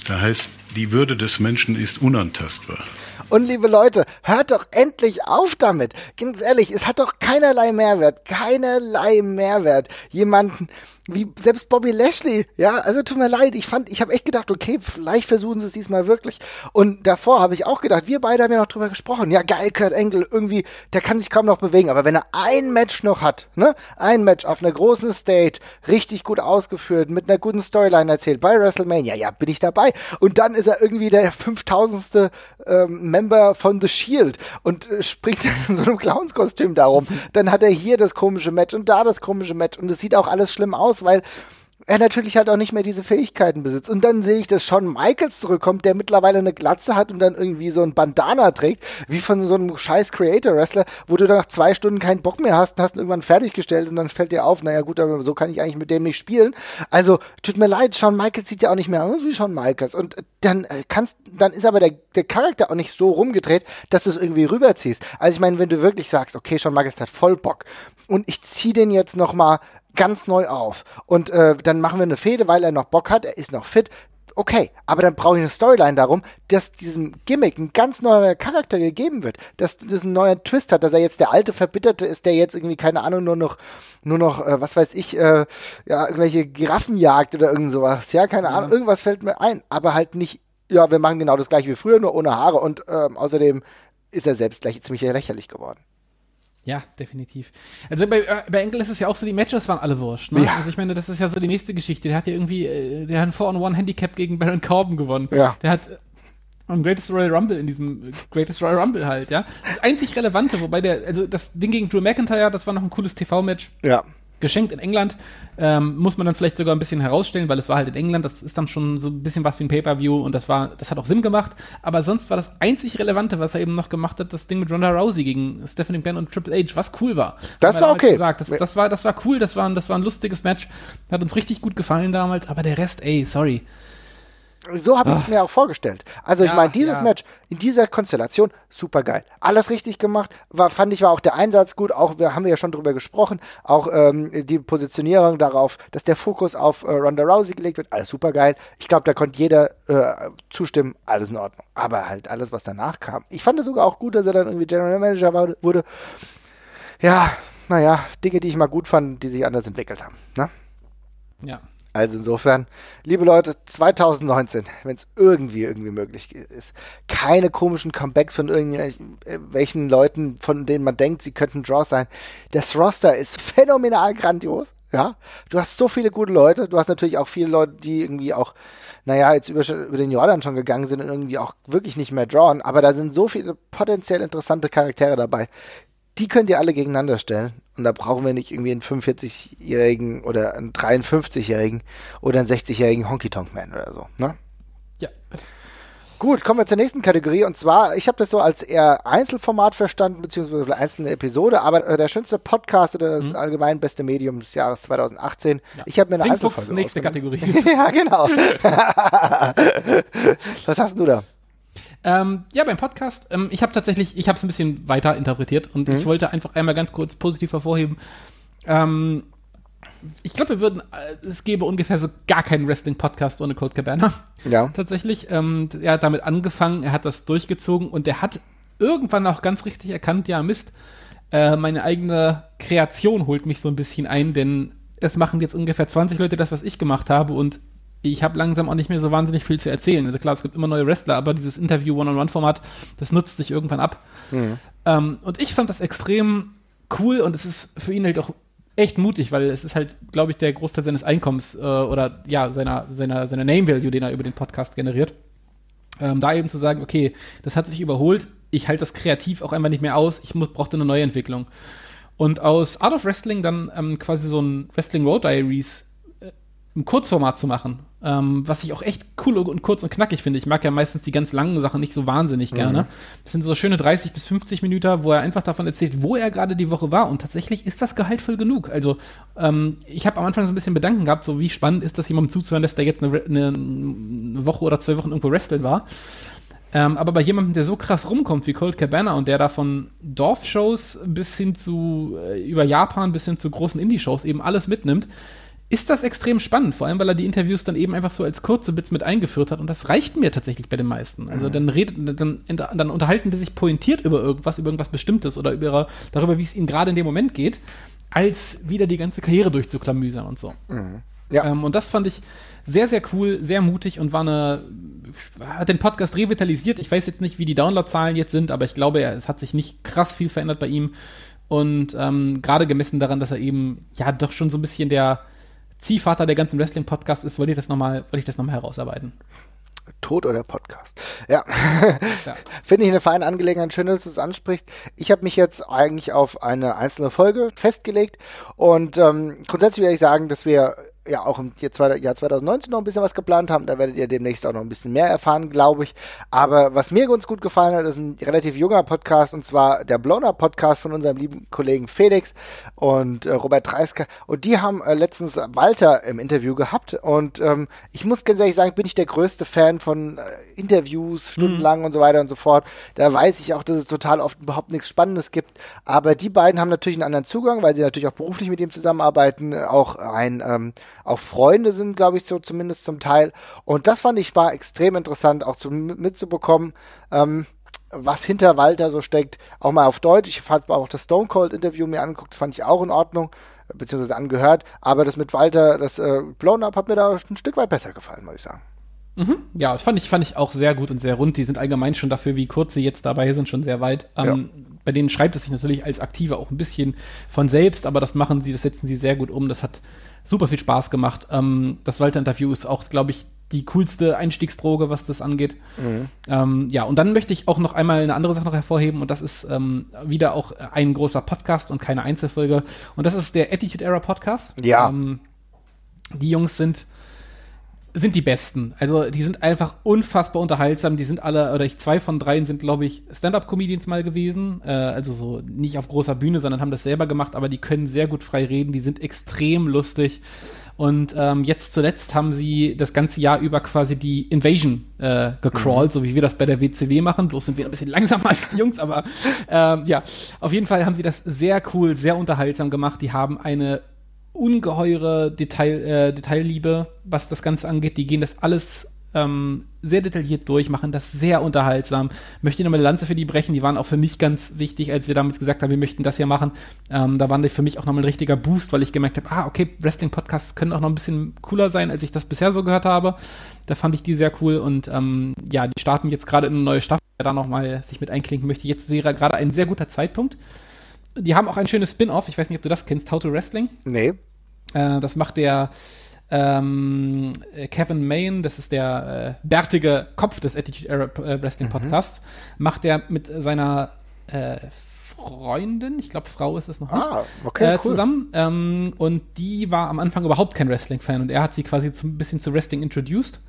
Speaker 5: Da heißt, die Würde des Menschen ist unantastbar.
Speaker 3: Und liebe Leute, hört doch endlich auf damit. Ganz ehrlich, es hat doch keinerlei Mehrwert, keinerlei Mehrwert. Jemanden wie selbst Bobby Lashley, ja, also tut mir leid, ich fand, ich habe echt gedacht, okay, vielleicht versuchen sie es diesmal wirklich. Und davor habe ich auch gedacht, wir beide haben ja noch drüber gesprochen. Ja, geil, Kurt Angle, irgendwie, der kann sich kaum noch bewegen, aber wenn er ein Match noch hat, ne, ein Match auf einer großen Stage, richtig gut ausgeführt, mit einer guten Storyline erzählt, bei WrestleMania, ja, bin ich dabei. Und dann ist er irgendwie der 5000. Ähm, Member von The Shield und äh, springt in so einem Clownskostüm darum. Dann hat er hier das komische Match und da das komische Match und es sieht auch alles schlimm aus, weil er natürlich halt auch nicht mehr diese Fähigkeiten besitzt. Und dann sehe ich, dass Shawn Michaels zurückkommt, der mittlerweile eine Glatze hat und dann irgendwie so ein Bandana trägt, wie von so einem scheiß Creator-Wrestler, wo du dann nach zwei Stunden keinen Bock mehr hast und hast ihn irgendwann fertiggestellt und dann fällt dir auf, naja gut, aber so kann ich eigentlich mit dem nicht spielen. Also, tut mir leid, Shawn Michaels sieht ja auch nicht mehr aus wie Shawn Michaels. Und dann äh, kannst, dann ist aber der, der Charakter auch nicht so rumgedreht, dass du es irgendwie rüberziehst. Also ich meine, wenn du wirklich sagst, okay, Shawn Michaels hat voll Bock und ich zieh den jetzt noch mal ganz neu auf. Und äh, dann machen wir eine Fehde, weil er noch Bock hat, er ist noch fit. Okay, aber dann brauche ich eine Storyline darum, dass diesem Gimmick ein ganz neuer Charakter gegeben wird, dass das ein neuer Twist hat, dass er jetzt der alte Verbitterte ist, der jetzt irgendwie, keine Ahnung, nur noch, nur noch, äh, was weiß ich, äh, ja, irgendwelche Giraffen jagt oder irgend sowas. Ja, keine Ahnung, irgendwas fällt mir ein, aber halt nicht, ja, wir machen genau das gleiche wie früher, nur ohne Haare und ähm, außerdem ist er selbst gleich ziemlich lächerlich geworden.
Speaker 4: Ja, definitiv. Also bei, äh, bei Enkel ist es ja auch so, die Matches waren alle wurscht. Ne?
Speaker 3: Ja.
Speaker 4: Also ich meine, das ist ja so die nächste Geschichte. Der hat ja irgendwie, äh, der hat ein 4-on-1-Handicap gegen Baron Corbin gewonnen.
Speaker 3: Ja.
Speaker 4: Der hat äh, am Greatest Royal Rumble in diesem äh, Greatest Royal Rumble halt, ja. Das einzig Relevante, wobei der, also das Ding gegen Drew McIntyre, das war noch ein cooles TV-Match.
Speaker 3: Ja.
Speaker 4: Geschenkt in England. Ähm, muss man dann vielleicht sogar ein bisschen herausstellen, weil es war halt in England, das ist dann schon so ein bisschen was wie ein Pay-Per-View und das war, das hat auch Sinn gemacht. Aber sonst war das einzig Relevante, was er eben noch gemacht hat, das Ding mit Ronda Rousey gegen Stephanie McMahon und Triple H, was cool war.
Speaker 3: Das war okay.
Speaker 4: Gesagt. Das, das, war, das war cool, das war, ein- das war ein lustiges Match. Hat uns richtig gut gefallen damals, aber der Rest, ey, sorry.
Speaker 3: So habe ich es mir auch vorgestellt. Also ich
Speaker 4: Ja,
Speaker 3: meine, dieses
Speaker 4: ja.
Speaker 3: Match in dieser Konstellation, super geil. Alles richtig gemacht. War, fand ich, war auch der Einsatz gut. Auch, wir haben wir ja schon drüber gesprochen, auch ähm, die Positionierung darauf, dass der Fokus auf äh, Ronda Rousey gelegt wird. Alles super geil. Ich glaube, da konnte jeder äh, zustimmen. Alles in Ordnung. Aber halt alles, was danach kam. Ich fand es sogar auch gut, dass er dann irgendwie General Manager war, wurde. Ja, naja, Dinge, die ich mal gut fand, die sich anders entwickelt haben. Ne?
Speaker 4: Ja.
Speaker 3: Also insofern, liebe Leute, 2019, wenn es irgendwie irgendwie möglich ist, keine komischen Comebacks von irgendwelchen Leuten, von denen man denkt, sie könnten Draws sein. Das Roster ist phänomenal grandios. Ja, du hast so viele gute Leute. Du hast natürlich auch viele Leute, die irgendwie auch, naja, jetzt über, über den Jordan schon gegangen sind und irgendwie auch wirklich nicht mehr drawn. Aber da sind so viele potenziell interessante Charaktere dabei. Die könnt ihr alle gegeneinander stellen. Und da brauchen wir nicht irgendwie einen 45-Jährigen oder einen 53-Jährigen oder einen 60-Jährigen Honky-Tonk-Man oder so. Ne?
Speaker 4: Ja.
Speaker 3: Gut, kommen wir zur nächsten Kategorie. Und zwar, ich habe das so als eher Einzelformat verstanden, beziehungsweise einzelne Episode, aber äh, der schönste Podcast oder das allgemein beste Medium des Jahres 2018. Ich habe mir eine
Speaker 4: Thinkbooks
Speaker 3: Einzelfolge
Speaker 4: nächste. Kategorie.
Speaker 3: ja, genau. Was hast du da?
Speaker 4: Ähm, ja, beim Podcast, ähm, ich habe tatsächlich, ich habe es ein bisschen weiter interpretiert und ich wollte einfach einmal ganz kurz positiv hervorheben. Ähm, ich glaube, wir würden, äh, es gäbe ungefähr so gar keinen Wrestling-Podcast ohne Cold Cabana.
Speaker 3: Ja.
Speaker 4: Tatsächlich. Ähm, er hat damit angefangen, er hat das durchgezogen und er hat irgendwann auch ganz richtig erkannt, ja, Mist, äh, meine eigene Kreation holt mich so ein bisschen ein, denn es machen jetzt ungefähr 20 Leute das, was ich gemacht habe und ich habe langsam auch nicht mehr so wahnsinnig viel zu erzählen. Also klar, es gibt immer neue Wrestler, aber dieses Interview-One-on-One-Format, das nutzt sich irgendwann ab. Ähm, und ich fand das extrem cool und es ist für ihn halt auch echt mutig, weil es ist halt, glaube ich, der Großteil seines Einkommens äh, oder ja, seiner, seiner, seiner Name-Value, den er über den Podcast generiert. Ähm, da eben zu sagen, okay, das hat sich überholt, ich halte das kreativ auch einfach nicht mehr aus, ich muss, brauchte eine neue Entwicklung. Und aus Art of Wrestling dann ähm, quasi so ein Wrestling Road Diaries äh, im Kurzformat zu machen, ähm, was ich auch echt cool und kurz und knackig finde. Ich mag ja meistens die ganz langen Sachen nicht so wahnsinnig gerne. Das sind so schöne 30 bis 50 Minuten, wo er einfach davon erzählt, wo er gerade die Woche war. Und tatsächlich ist das gehaltvoll genug. Also ähm, ich habe am Anfang so ein bisschen Bedanken gehabt, so wie spannend ist das jemandem zuzuhören, dass der jetzt eine, eine, eine Woche oder zwei Wochen irgendwo wrestlen war. Ähm, aber bei jemandem, der so krass rumkommt wie Colt Cabana und der da von Dorfshows bis hin zu äh, über Japan bis hin zu großen Indie-Shows eben alles mitnimmt, ist das extrem spannend. Vor allem, weil er die Interviews dann eben einfach so als kurze Bits mit eingeführt hat und das reicht mir tatsächlich bei den meisten. Also dann redet, dann, dann unterhalten die sich pointiert über irgendwas, über irgendwas Bestimmtes oder über darüber, wie es ihnen gerade in dem Moment geht, als wieder die ganze Karriere durchzuklamüsern und so.
Speaker 3: Ja.
Speaker 4: Ähm, und das fand ich sehr, sehr cool, sehr mutig und war eine, hat den Podcast revitalisiert. Ich weiß jetzt nicht, wie die Downloadzahlen jetzt sind, aber ich glaube, es hat sich nicht krass viel verändert bei ihm. Und ähm, gerade gemessen daran, dass er eben ja doch schon so ein bisschen der Ziehvater der ganzen Wrestling-Podcast ist, wollte ich das nochmal, ich das nochmal herausarbeiten.
Speaker 3: Tod oder Podcast. Ja.
Speaker 4: Ja.
Speaker 3: Finde ich eine feine Angelegenheit. Schön, dass du es ansprichst. Ich habe mich jetzt eigentlich auf eine einzelne Folge festgelegt und ähm, grundsätzlich würde ich sagen, dass wir ja auch im Jahr zwei- Jahr 2019 noch ein bisschen was geplant haben. Da werdet ihr demnächst auch noch ein bisschen mehr erfahren, glaube ich. Aber was mir ganz gut gefallen hat, ist ein relativ junger Podcast und zwar der Bloner Podcast von unserem lieben Kollegen Felix und äh, Robert Dreisker. Und die haben äh, letztens Walter im Interview gehabt und ähm, ich muss ganz ehrlich sagen, bin ich der größte Fan von äh, Interviews, stundenlang und so weiter und so fort. Da weiß ich auch, dass es total oft überhaupt nichts Spannendes gibt. Aber die beiden haben natürlich einen anderen Zugang, weil sie natürlich auch beruflich mit ihm zusammenarbeiten, auch ein ähm, auch Freunde sind, glaube ich, so zumindest zum Teil. Und das fand ich war extrem interessant, auch zu, mitzubekommen, ähm, was hinter Walter so steckt. Auch mal auf Deutsch. Ich habe auch das Stone Cold Interview mir angeguckt, das fand ich auch in Ordnung, beziehungsweise angehört. Aber das mit Walter, das äh, Blown Up hat mir da ein Stück weit besser gefallen, muss ich sagen.
Speaker 4: Ja, das fand ich, fand ich auch sehr gut und sehr rund. Die sind allgemein schon dafür, wie kurz sie jetzt dabei sind, schon sehr weit. Ähm, Bei denen schreibt es sich natürlich als Aktive auch ein bisschen von selbst, aber das machen sie, das setzen sie sehr gut um. Das hat super viel Spaß gemacht. Ähm, das Walter-Interview ist auch, glaube ich, die coolste Einstiegsdroge, was das angeht. Ähm, ja, und dann möchte ich auch noch einmal eine andere Sache noch hervorheben und das ist ähm, wieder auch ein großer Podcast und keine Einzelfolge. Und das ist der Attitude Era Podcast.
Speaker 3: Ja.
Speaker 4: Ähm, die Jungs sind sind die besten. Also die sind einfach unfassbar unterhaltsam. Die sind alle, oder ich, zwei von dreien sind, glaube ich, Stand-up-Comedians mal gewesen. Äh, also so nicht auf großer Bühne, sondern haben das selber gemacht, aber die können sehr gut frei reden. Die sind extrem lustig. Und ähm, jetzt zuletzt haben sie das ganze Jahr über quasi die Invasion äh, gecrawlt, mhm. so wie wir das bei der WCW machen. Bloß sind wir ein bisschen langsamer als die Jungs, aber ähm, ja, auf jeden Fall haben sie das sehr cool, sehr unterhaltsam gemacht. Die haben eine ungeheure Detail, äh, Detailliebe, was das Ganze angeht. Die gehen das alles ähm, sehr detailliert durch, machen das sehr unterhaltsam. Möchte nochmal eine Lanze für die brechen, die waren auch für mich ganz wichtig, als wir damals gesagt haben, wir möchten das hier machen. Ähm, da waren die für mich auch nochmal ein richtiger Boost, weil ich gemerkt habe, ah, okay, Wrestling-Podcasts können auch noch ein bisschen cooler sein, als ich das bisher so gehört habe. Da fand ich die sehr cool und ähm, ja, die starten jetzt gerade in eine neue Staffel, wer da nochmal sich mit einklinken möchte. Jetzt wäre gerade ein sehr guter Zeitpunkt. Die haben auch ein schönes Spin-off, ich weiß nicht, ob du das kennst, How to Wrestling.
Speaker 3: Nee.
Speaker 4: Äh, das macht der ähm, Kevin Main, das ist der äh, bärtige Kopf des Attitude Era äh, Wrestling mhm. Podcasts, mhm. macht er mit seiner äh, Freundin, ich glaube Frau ist es noch nicht,
Speaker 3: ah, okay,
Speaker 4: äh, cool. zusammen. Ähm, und die war am Anfang überhaupt kein Wrestling-Fan und er hat sie quasi ein bisschen zu Wrestling introduced.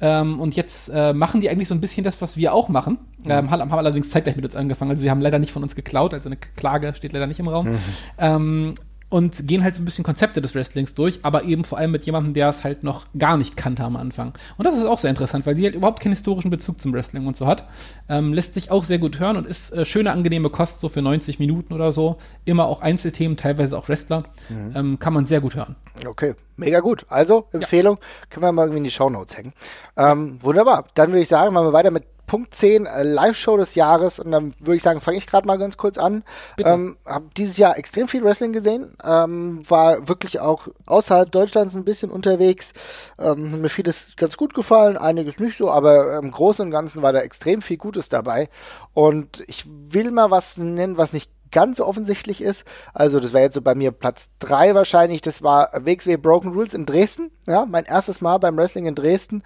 Speaker 4: Ähm, und jetzt äh, machen die eigentlich so ein bisschen das, was wir auch machen. Mhm. Ähm, haben, haben allerdings zeitgleich mit uns angefangen. Also sie haben leider nicht von uns geklaut, also eine Klage steht leider nicht im Raum. Mhm. Ähm, und gehen halt so ein bisschen Konzepte des Wrestlings durch, aber eben vor allem mit jemandem, der es halt noch gar nicht kannte am Anfang. Und das ist auch sehr interessant, weil sie halt überhaupt keinen historischen Bezug zum Wrestling und so hat. Ähm, lässt sich auch sehr gut hören und ist äh, schöne, angenehme Kost, so für 90 Minuten oder so. Immer auch Einzelthemen, teilweise auch Wrestler. Mhm. Ähm, kann man sehr gut hören.
Speaker 3: Okay, mega gut. Also, Empfehlung, ja. können wir mal irgendwie in die Shownotes hängen. Ähm, wunderbar. Dann würde ich sagen, machen wir weiter mit Punkt 10, äh, Live-Show des Jahres. Und dann würde ich sagen, fange ich gerade mal ganz kurz an. Ähm, habe dieses Jahr extrem viel Wrestling gesehen. Ähm, war wirklich auch außerhalb Deutschlands ein bisschen unterwegs. Ähm, mir vieles ganz gut gefallen, einiges nicht so, aber im Großen und Ganzen war da extrem viel Gutes dabei. Und ich will mal was nennen, was nicht ganz so offensichtlich ist. Also das wäre jetzt so bei mir Platz 3 wahrscheinlich. Das war WXW Broken Rules in Dresden. Ja, mein erstes Mal beim Wrestling in Dresden.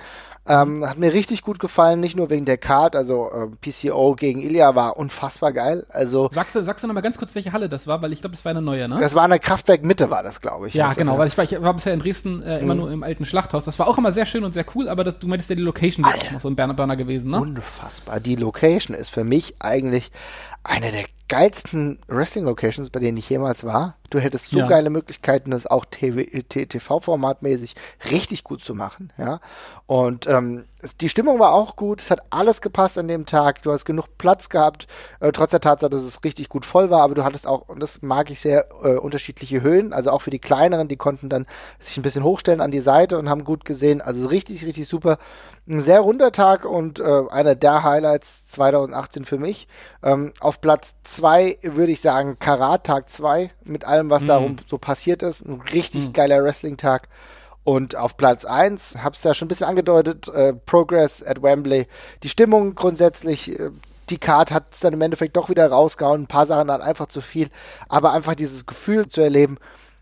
Speaker 3: Ähm, hat mir richtig gut gefallen, nicht nur wegen der Card, also äh, PCO gegen Ilya war unfassbar geil. Also
Speaker 4: sagst du, sagst du noch mal ganz kurz, welche Halle das war, weil ich glaube, es war eine neue, ne?
Speaker 3: Das war eine Kraftwerk Mitte, war das, glaube ich.
Speaker 4: Ja, genau, ja. weil ich war, ich war bisher in Dresden äh, immer mhm. nur im alten Schlachthaus. Das war auch immer sehr schön und sehr cool, aber das, du meintest ja die Location wäre auch noch so ein Burner Burner gewesen, ne?
Speaker 3: Unfassbar. Die Location ist für mich eigentlich eine der geilsten Wrestling-Locations, bei denen ich jemals war. Du hättest so ja. geile Möglichkeiten, das auch TV-formatmäßig richtig gut zu machen, ja. Und ähm, die Stimmung war auch gut, es hat alles gepasst an dem Tag, du hast genug Platz gehabt, äh, trotz der Tatsache, dass es richtig gut voll war, aber du hattest auch, und das mag ich sehr, äh, unterschiedliche Höhen, also auch für die kleineren, die konnten dann sich ein bisschen hochstellen an die Seite und haben gut gesehen, also richtig, richtig super. Ein sehr runder Tag und äh, einer der Highlights 2018 für mich. Ähm, auf Platz 2 würde ich sagen Karat Tag 2 mit allem, was mhm. darum so passiert ist. Ein richtig mhm. geiler Wrestling-Tag. Und auf Platz 1, hab's ja schon ein bisschen angedeutet, äh, Progress at Wembley. Die Stimmung grundsätzlich, äh, die Card hat es dann im Endeffekt doch wieder rausgehauen. Ein paar Sachen dann einfach zu viel. Aber einfach dieses Gefühl zu erleben,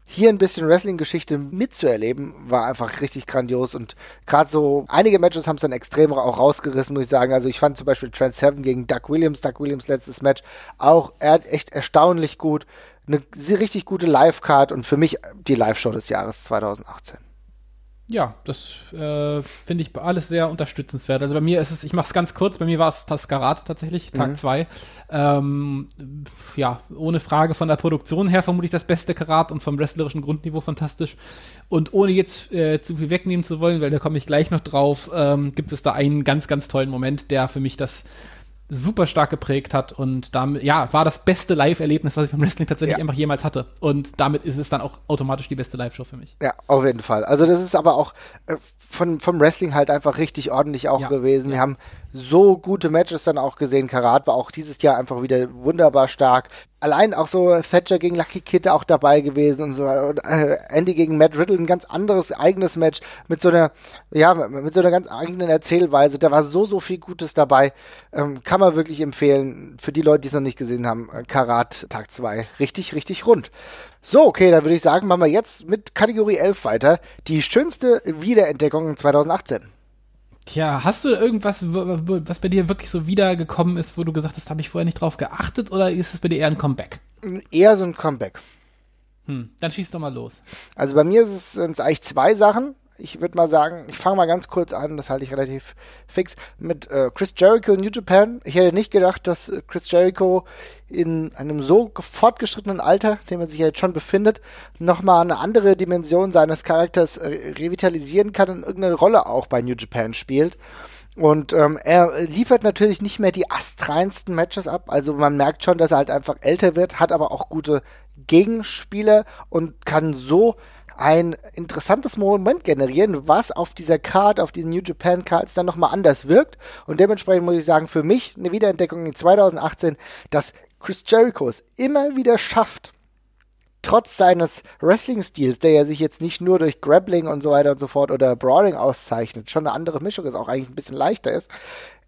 Speaker 3: hier ein bisschen Wrestling-Geschichte mitzuerleben, war einfach richtig grandios und gerade so einige Matches haben es dann extrem auch rausgerissen, muss ich sagen. Also ich fand zum Beispiel Trent Seven gegen Doug Williams, Doug Williams letztes Match auch echt erstaunlich gut. Eine richtig gute Live-Card und für mich die Live-Show des Jahres 2018
Speaker 4: ja, das äh, finde ich alles sehr unterstützenswert. Also bei mir ist es, ich mache es ganz kurz, bei mir war es Tascarat tatsächlich, Tag 2. Mhm. Ähm, ja, ohne Frage von der Produktion her vermutlich das beste Karat und vom wrestlerischen Grundniveau fantastisch. Und ohne jetzt äh, zu viel wegnehmen zu wollen, weil da komme ich gleich noch drauf, ähm, gibt es da einen ganz, ganz tollen Moment, der für mich das super stark geprägt hat und damit, ja, war das beste Live-Erlebnis, was ich beim Wrestling tatsächlich ja. einfach jemals hatte. Und damit ist es dann auch automatisch die beste Live-Show für mich.
Speaker 3: Ja, auf jeden Fall. Also das ist aber auch äh, von, vom Wrestling halt einfach richtig ordentlich auch ja. gewesen. Wir haben so gute Matches dann auch gesehen. Karat war auch dieses Jahr einfach wieder wunderbar stark. Allein auch so Thatcher gegen Lucky Kid auch dabei gewesen und so. Und, äh, Andy gegen Matt Riddle, ein ganz anderes eigenes Match mit so einer, ja, mit so einer ganz eigenen Erzählweise. Da war so, so viel Gutes dabei. Ähm, kann man wirklich empfehlen. Für die Leute, die es noch nicht gesehen haben, äh, Karat Tag 2. Richtig, richtig rund. So, okay, dann würde ich sagen, machen wir jetzt mit Kategorie 11 weiter. Die schönste Wiederentdeckung 2018.
Speaker 4: Tja, hast du irgendwas, was bei dir wirklich so wiedergekommen ist, wo du gesagt hast, habe ich vorher nicht drauf geachtet oder ist es bei dir eher ein Comeback?
Speaker 3: Eher so ein Comeback.
Speaker 4: Hm, dann schieß doch mal los.
Speaker 3: Also bei mir sind es eigentlich zwei Sachen. Ich würde mal sagen, ich fange mal ganz kurz an, das halte ich relativ fix, mit äh, Chris Jericho in New Japan. Ich hätte nicht gedacht, dass äh, Chris Jericho in einem so fortgeschrittenen Alter, dem er sich ja jetzt schon befindet, nochmal eine andere Dimension seines Charakters äh, revitalisieren kann und irgendeine Rolle auch bei New Japan spielt. Und ähm, er liefert natürlich nicht mehr die astreinsten Matches ab. Also man merkt schon, dass er halt einfach älter wird, hat aber auch gute Gegenspieler und kann so ein interessantes Moment generieren, was auf dieser Card, auf diesen New Japan Cards dann nochmal anders wirkt. Und dementsprechend muss ich sagen, für mich eine Wiederentdeckung in 2018, dass Chris Jericho es immer wieder schafft, trotz seines Wrestling-Stils, der ja sich jetzt nicht nur durch Grappling und so weiter und so fort oder Brawling auszeichnet, schon eine andere Mischung ist, auch eigentlich ein bisschen leichter ist,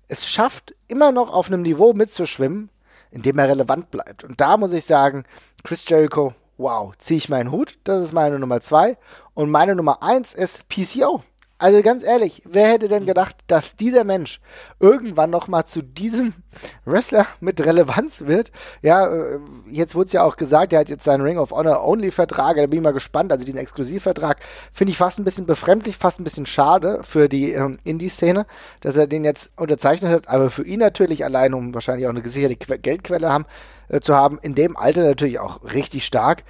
Speaker 3: es schafft immer noch auf einem Niveau mitzuschwimmen, in dem er relevant bleibt. Und da muss ich sagen, Chris Jericho, wow, ziehe ich meinen Hut, das ist meine Nummer zwei. Und meine Nummer eins ist PCO. Also ganz ehrlich, wer hätte denn gedacht, dass dieser Mensch irgendwann noch mal zu diesem Wrestler mit Relevanz wird? Ja, äh, jetzt wurde es ja auch gesagt, er hat jetzt seinen Ring of Honor Only Vertrag, da bin ich mal gespannt, also diesen Exklusivvertrag finde ich fast ein bisschen befremdlich, fast ein bisschen schade für die ähm, Indie-Szene, dass er den jetzt unterzeichnet hat, aber für ihn natürlich allein, um wahrscheinlich auch eine gesicherte que Geldquelle haben, äh, zu haben, in dem Alter natürlich auch richtig stark.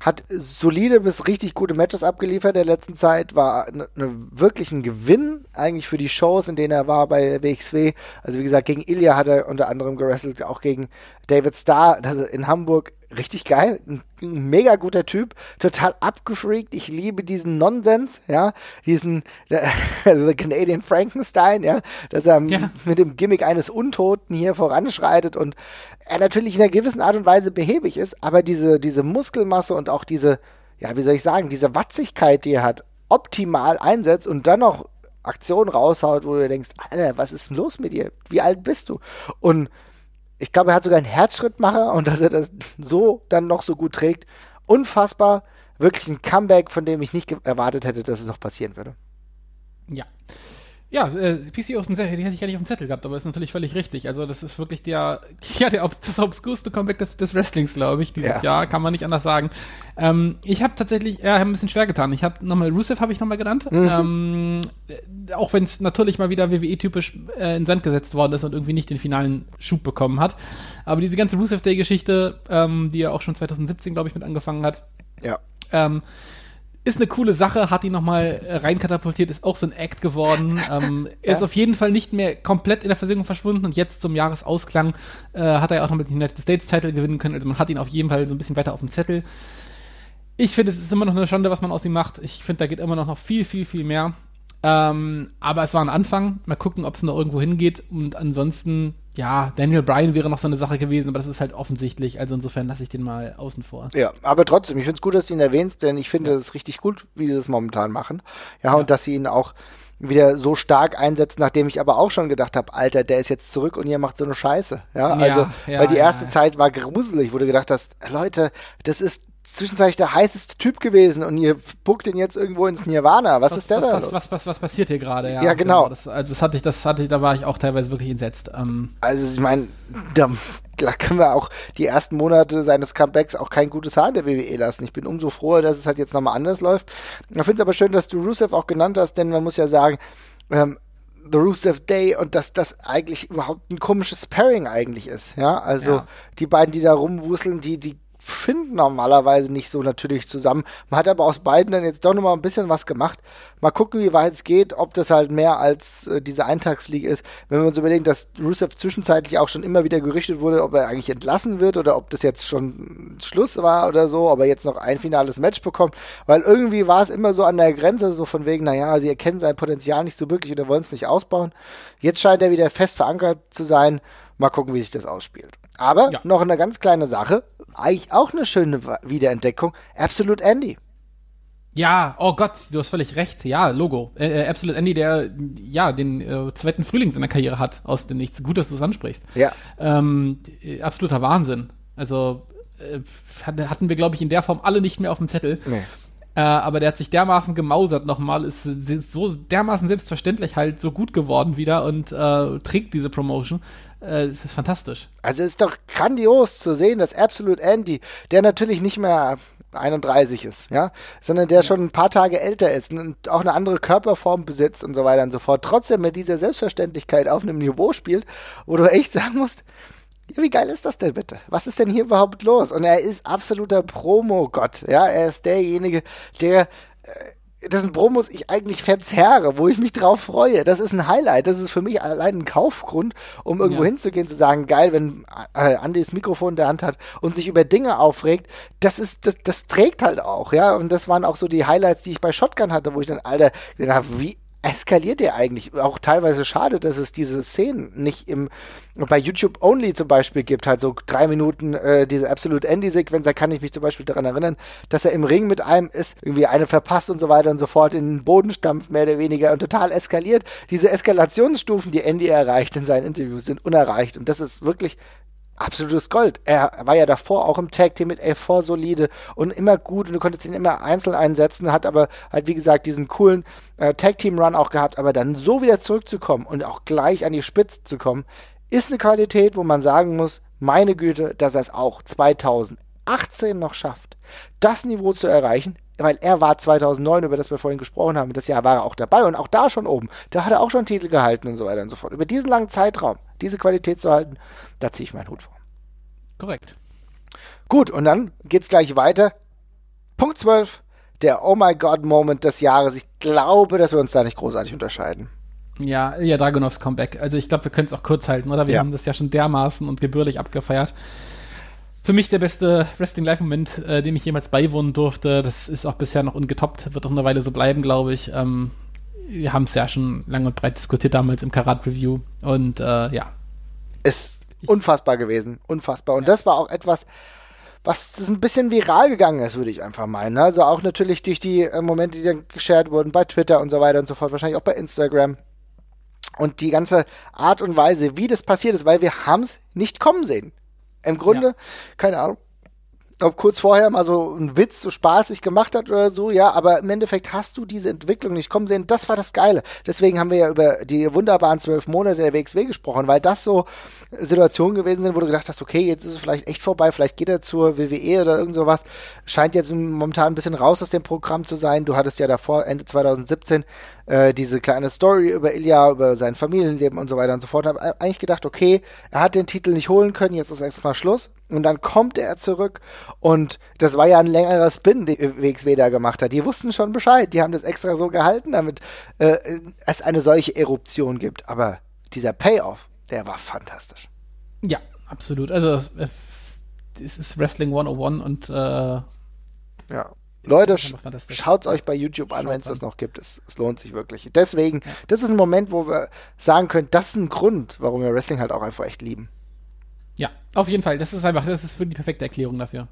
Speaker 3: Hat solide bis richtig gute Matches abgeliefert der letzten Zeit, war ne, ne, wirklich ein Gewinn eigentlich für die Shows, in denen er war bei WXW. Also wie gesagt, gegen Ilya hat er unter anderem gerestelt, auch gegen David Starr das in Hamburg. Richtig geil, ein, ein mega guter Typ, total abgefreakt. Ich liebe diesen Nonsens, ja, diesen also Canadian Frankenstein, ja, dass er ja. mit dem Gimmick eines Untoten hier voranschreitet und er natürlich in einer gewissen Art und Weise behäbig ist, aber diese, diese Muskelmasse und auch diese, ja, wie soll ich sagen, diese Watzigkeit, die er hat, optimal einsetzt und dann noch Aktionen raushaut, wo du denkst, Alter, was ist denn los mit dir? Wie alt bist du? Und ich glaube, er hat sogar einen Herzschrittmacher und dass er das so dann noch so gut trägt. Unfassbar. Wirklich ein Comeback, von dem ich nicht erwartet hätte, dass es noch passieren würde.
Speaker 4: Ja. Ja, äh, PCO ist ein sehr, die hätte ich gar nicht auf dem Zettel gehabt, aber ist natürlich völlig richtig. Also das ist wirklich der, ja, der das obskurste Comeback des, des Wrestlings, glaube ich, dieses ja. Jahr, kann man nicht anders sagen. Ähm, ich habe tatsächlich, ja, ein bisschen schwer getan. Ich habe nochmal, Rusev habe ich nochmal genannt. Mhm. Ähm, äh, auch wenn es natürlich mal wieder WWE-typisch äh, in Sand gesetzt worden ist und irgendwie nicht den finalen Schub bekommen hat. Aber diese ganze Rusev Day-Geschichte, ähm, die ja auch schon 2017, glaube ich, mit angefangen hat.
Speaker 3: Ja.
Speaker 4: Ähm, ist eine coole Sache, hat ihn nochmal äh, reinkatapultiert, ist auch so ein Act geworden. Ähm, ja. Er ist auf jeden Fall nicht mehr komplett in der Versenkung verschwunden und jetzt zum Jahresausklang äh, hat er ja auch noch mit dem United States Title gewinnen können. Also man hat ihn auf jeden Fall so ein bisschen weiter auf dem Zettel. Ich finde, es ist immer noch eine Schande, was man aus ihm macht. Ich finde, da geht immer noch, noch viel, viel, viel mehr. Ähm, aber es war ein Anfang. Mal gucken, ob es noch irgendwo hingeht. Und ansonsten ja, Daniel Bryan wäre noch so eine Sache gewesen, aber das ist halt offensichtlich. Also insofern lasse ich den mal außen vor.
Speaker 3: Ja, aber trotzdem, ich finde es gut, dass du ihn erwähnst, denn ich finde es ja. richtig gut, wie sie es momentan machen. Ja, ja, und dass sie ihn auch wieder so stark einsetzen, nachdem ich aber auch schon gedacht habe, Alter, der ist jetzt zurück und ihr macht so eine Scheiße. Ja, also, ja, weil die erste Zeit war gruselig, wo du gedacht hast, Leute, das ist zwischenzeitlich der heißeste Typ gewesen und ihr buckt ihn jetzt irgendwo ins Nirvana. Was, was ist der
Speaker 4: was,
Speaker 3: da?
Speaker 4: Was, was, was, was, passiert hier gerade?
Speaker 3: Ja, ja genau. genau.
Speaker 4: Das, also das hatte ich, das hatte ich, da war ich auch teilweise wirklich entsetzt. Ähm.
Speaker 3: Also ich meine, da, da können wir auch die ersten Monate seines Comebacks auch kein gutes Haar in der WWE lassen. Ich bin umso froher, dass es halt jetzt nochmal anders läuft. Ich finde es aber schön, dass du Rusev auch genannt hast, denn man muss ja sagen, ähm, The Rusev Day und dass das eigentlich überhaupt ein komisches Pairing eigentlich ist. Ja, also ja. die beiden, die da rumwuseln, die, die finden normalerweise nicht so natürlich zusammen. Man hat aber aus beiden dann jetzt doch nochmal ein bisschen was gemacht. Mal gucken, wie weit es geht, ob das halt mehr als äh, diese Eintagsfliege ist. Wenn wir uns überlegen, dass Rusev zwischenzeitlich auch schon immer wieder gerüchtet wurde, ob er eigentlich entlassen wird oder ob das jetzt schon Schluss war oder so, ob er jetzt noch ein finales Match bekommt. Weil irgendwie war es immer so an der Grenze, so von wegen, naja, sie erkennen sein Potenzial nicht so wirklich oder wollen es nicht ausbauen. Jetzt scheint er wieder fest verankert zu sein. Mal gucken, wie sich das ausspielt. Aber ja. noch eine ganz kleine Sache, eigentlich auch eine schöne Wiederentdeckung, Absolute Andy.
Speaker 4: Ja, oh Gott, du hast völlig recht. Ja, Logo. Äh, äh, Absolute Andy, der ja den äh, zweiten Frühling seiner Karriere hat aus dem Nichts. Gut, dass du es ansprichst.
Speaker 3: Ja.
Speaker 4: Ähm, absoluter Wahnsinn. Also äh, hatten wir, glaube ich, in der Form alle nicht mehr auf dem Zettel. Nee. Äh, aber der hat sich dermaßen gemausert nochmal, ist, so dermaßen selbstverständlich halt so gut geworden wieder und äh, trägt diese Promotion. Äh, das ist fantastisch.
Speaker 3: Also es ist doch grandios zu sehen, dass Absolute Andy, der natürlich nicht mehr 31 ist, ja, sondern der schon ein paar Tage älter ist und auch eine andere Körperform besitzt und so weiter und so fort, trotzdem mit dieser Selbstverständlichkeit auf einem Niveau spielt, wo du echt sagen musst, ja, wie geil ist das denn bitte? Was ist denn hier überhaupt los? Und er ist absoluter Promo-Gott, ja, er ist derjenige, der äh, dessen Promos ich eigentlich verzerre, wo ich mich drauf freue. Das ist ein Highlight. Das ist für mich allein ein Kaufgrund, um irgendwo ja. hinzugehen, zu sagen, geil, wenn äh, Andi das Mikrofon in der Hand hat und sich über Dinge aufregt, das ist, das, das trägt halt auch, ja. Und das waren auch so die Highlights, die ich bei Shotgun hatte, wo ich dann, Alter, wie eskaliert der eigentlich? Auch teilweise schade, dass es diese Szenen nicht im bei YouTube Only zum Beispiel gibt, halt so drei Minuten äh, diese Absolute Andy-Sequenz, da kann ich mich zum Beispiel daran erinnern, dass er im Ring mit einem ist, irgendwie eine verpasst und so weiter und so fort in den Boden stampft, mehr oder weniger und total eskaliert. Diese Eskalationsstufen, die Andy erreicht in seinen Interviews, sind unerreicht und das ist wirklich absolutes Gold. Er war ja davor auch im Tag Team mit A4 solide und immer gut und du konntest ihn immer einzeln einsetzen, hat aber halt wie gesagt diesen coolen äh, Tag Team Run auch gehabt, aber dann so wieder zurückzukommen und auch gleich an die Spitze zu kommen, ist eine Qualität, wo man sagen muss, meine Güte, dass er es auch 2018 noch schafft, das Niveau zu erreichen, weil er war 2009, über das wir vorhin gesprochen haben, das Jahr war er auch dabei und auch da schon oben. Da hat er auch schon Titel gehalten und so weiter und so fort. Über diesen langen Zeitraum, diese Qualität zu halten, da ziehe ich meinen Hut vor.
Speaker 4: Korrekt.
Speaker 3: Gut, und dann geht's gleich weiter. Punkt 12, der Oh my God Moment des Jahres. Ich glaube, dass wir uns da nicht großartig unterscheiden.
Speaker 4: Ja, ja, Dragonovs Comeback. Also ich glaube, wir können es auch kurz halten, oder? Wir
Speaker 3: Ja.
Speaker 4: haben das ja schon dermaßen und gebührlich abgefeiert. Für mich der beste Wrestling-Live-Moment, äh, dem ich jemals beiwohnen durfte. Das ist auch bisher noch ungetoppt, wird auch eine Weile so bleiben, glaube ich. Ähm, wir haben es ja schon lange und breit diskutiert damals im Karat-Review. Und äh, ja,
Speaker 3: Ist unfassbar gewesen. Unfassbar. Und das war auch etwas, was ein bisschen viral gegangen ist, würde ich einfach meinen. Also auch natürlich durch die äh, Momente, die dann geshared wurden bei Twitter und so weiter und so fort, wahrscheinlich auch bei Instagram. Und die ganze Art und Weise, wie das passiert ist, weil wir haben es nicht kommen sehen. Im Grunde, keine Ahnung, ob kurz vorher mal so ein Witz so spaßig gemacht hat oder so, ja, aber im Endeffekt hast du diese Entwicklung nicht kommen sehen. Das war das Geile. Deswegen haben wir ja über die wunderbaren zwölf Monate der WXW gesprochen, weil das so Situationen gewesen sind, wo du gedacht hast, okay, jetzt ist es vielleicht echt vorbei, vielleicht geht er zur WWE oder irgend sowas. Scheint jetzt momentan ein bisschen raus aus dem Programm zu sein. Du hattest ja davor, Ende 2017, äh, diese kleine Story über Ilya, über sein Familienleben und so weiter und so fort. Hab eigentlich gedacht, okay, er hat den Titel nicht holen können, jetzt ist erstmal Schluss. Und dann kommt er zurück und das war ja ein längerer Spin, den da gemacht hat. Die wussten schon Bescheid, die haben das extra so gehalten, damit äh, es eine solche Eruption gibt. Aber dieser Payoff, der war fantastisch.
Speaker 4: ja, absolut. Also es ist Wrestling 101 und äh,
Speaker 3: Ja. Leute,
Speaker 4: Das ist
Speaker 3: sch
Speaker 4: einfach fantastisch.
Speaker 3: schaut's euch bei YouTube an, wenn es das noch gibt. Es, es lohnt sich wirklich. Deswegen, das ist ein Moment, wo wir sagen können, das ist ein Grund, warum wir Wrestling halt auch einfach echt lieben.
Speaker 4: Ja, auf jeden Fall. Das ist einfach, das ist für die perfekte Erklärung dafür.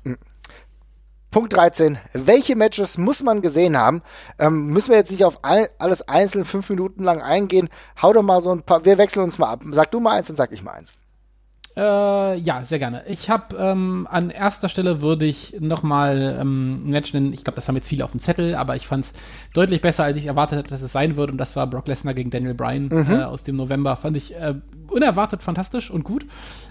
Speaker 3: Punkt 13. Welche Matches muss man gesehen haben? Ähm, müssen wir jetzt nicht auf all, alles einzeln fünf Minuten lang eingehen. Hau doch mal so ein paar, wir wechseln uns mal ab. Sag du mal eins und sag ich mal eins.
Speaker 4: Äh, ja, sehr gerne. Ich habe ähm, an erster Stelle würde ich nochmal ähm, ein Match nennen. Ich glaube, das haben jetzt viele auf dem Zettel, aber ich fand es deutlich besser, als ich erwartet hätte, dass es sein würde. Und das war Brock Lesnar gegen Daniel Bryan äh, aus dem November. Fand ich äh, unerwartet fantastisch und gut.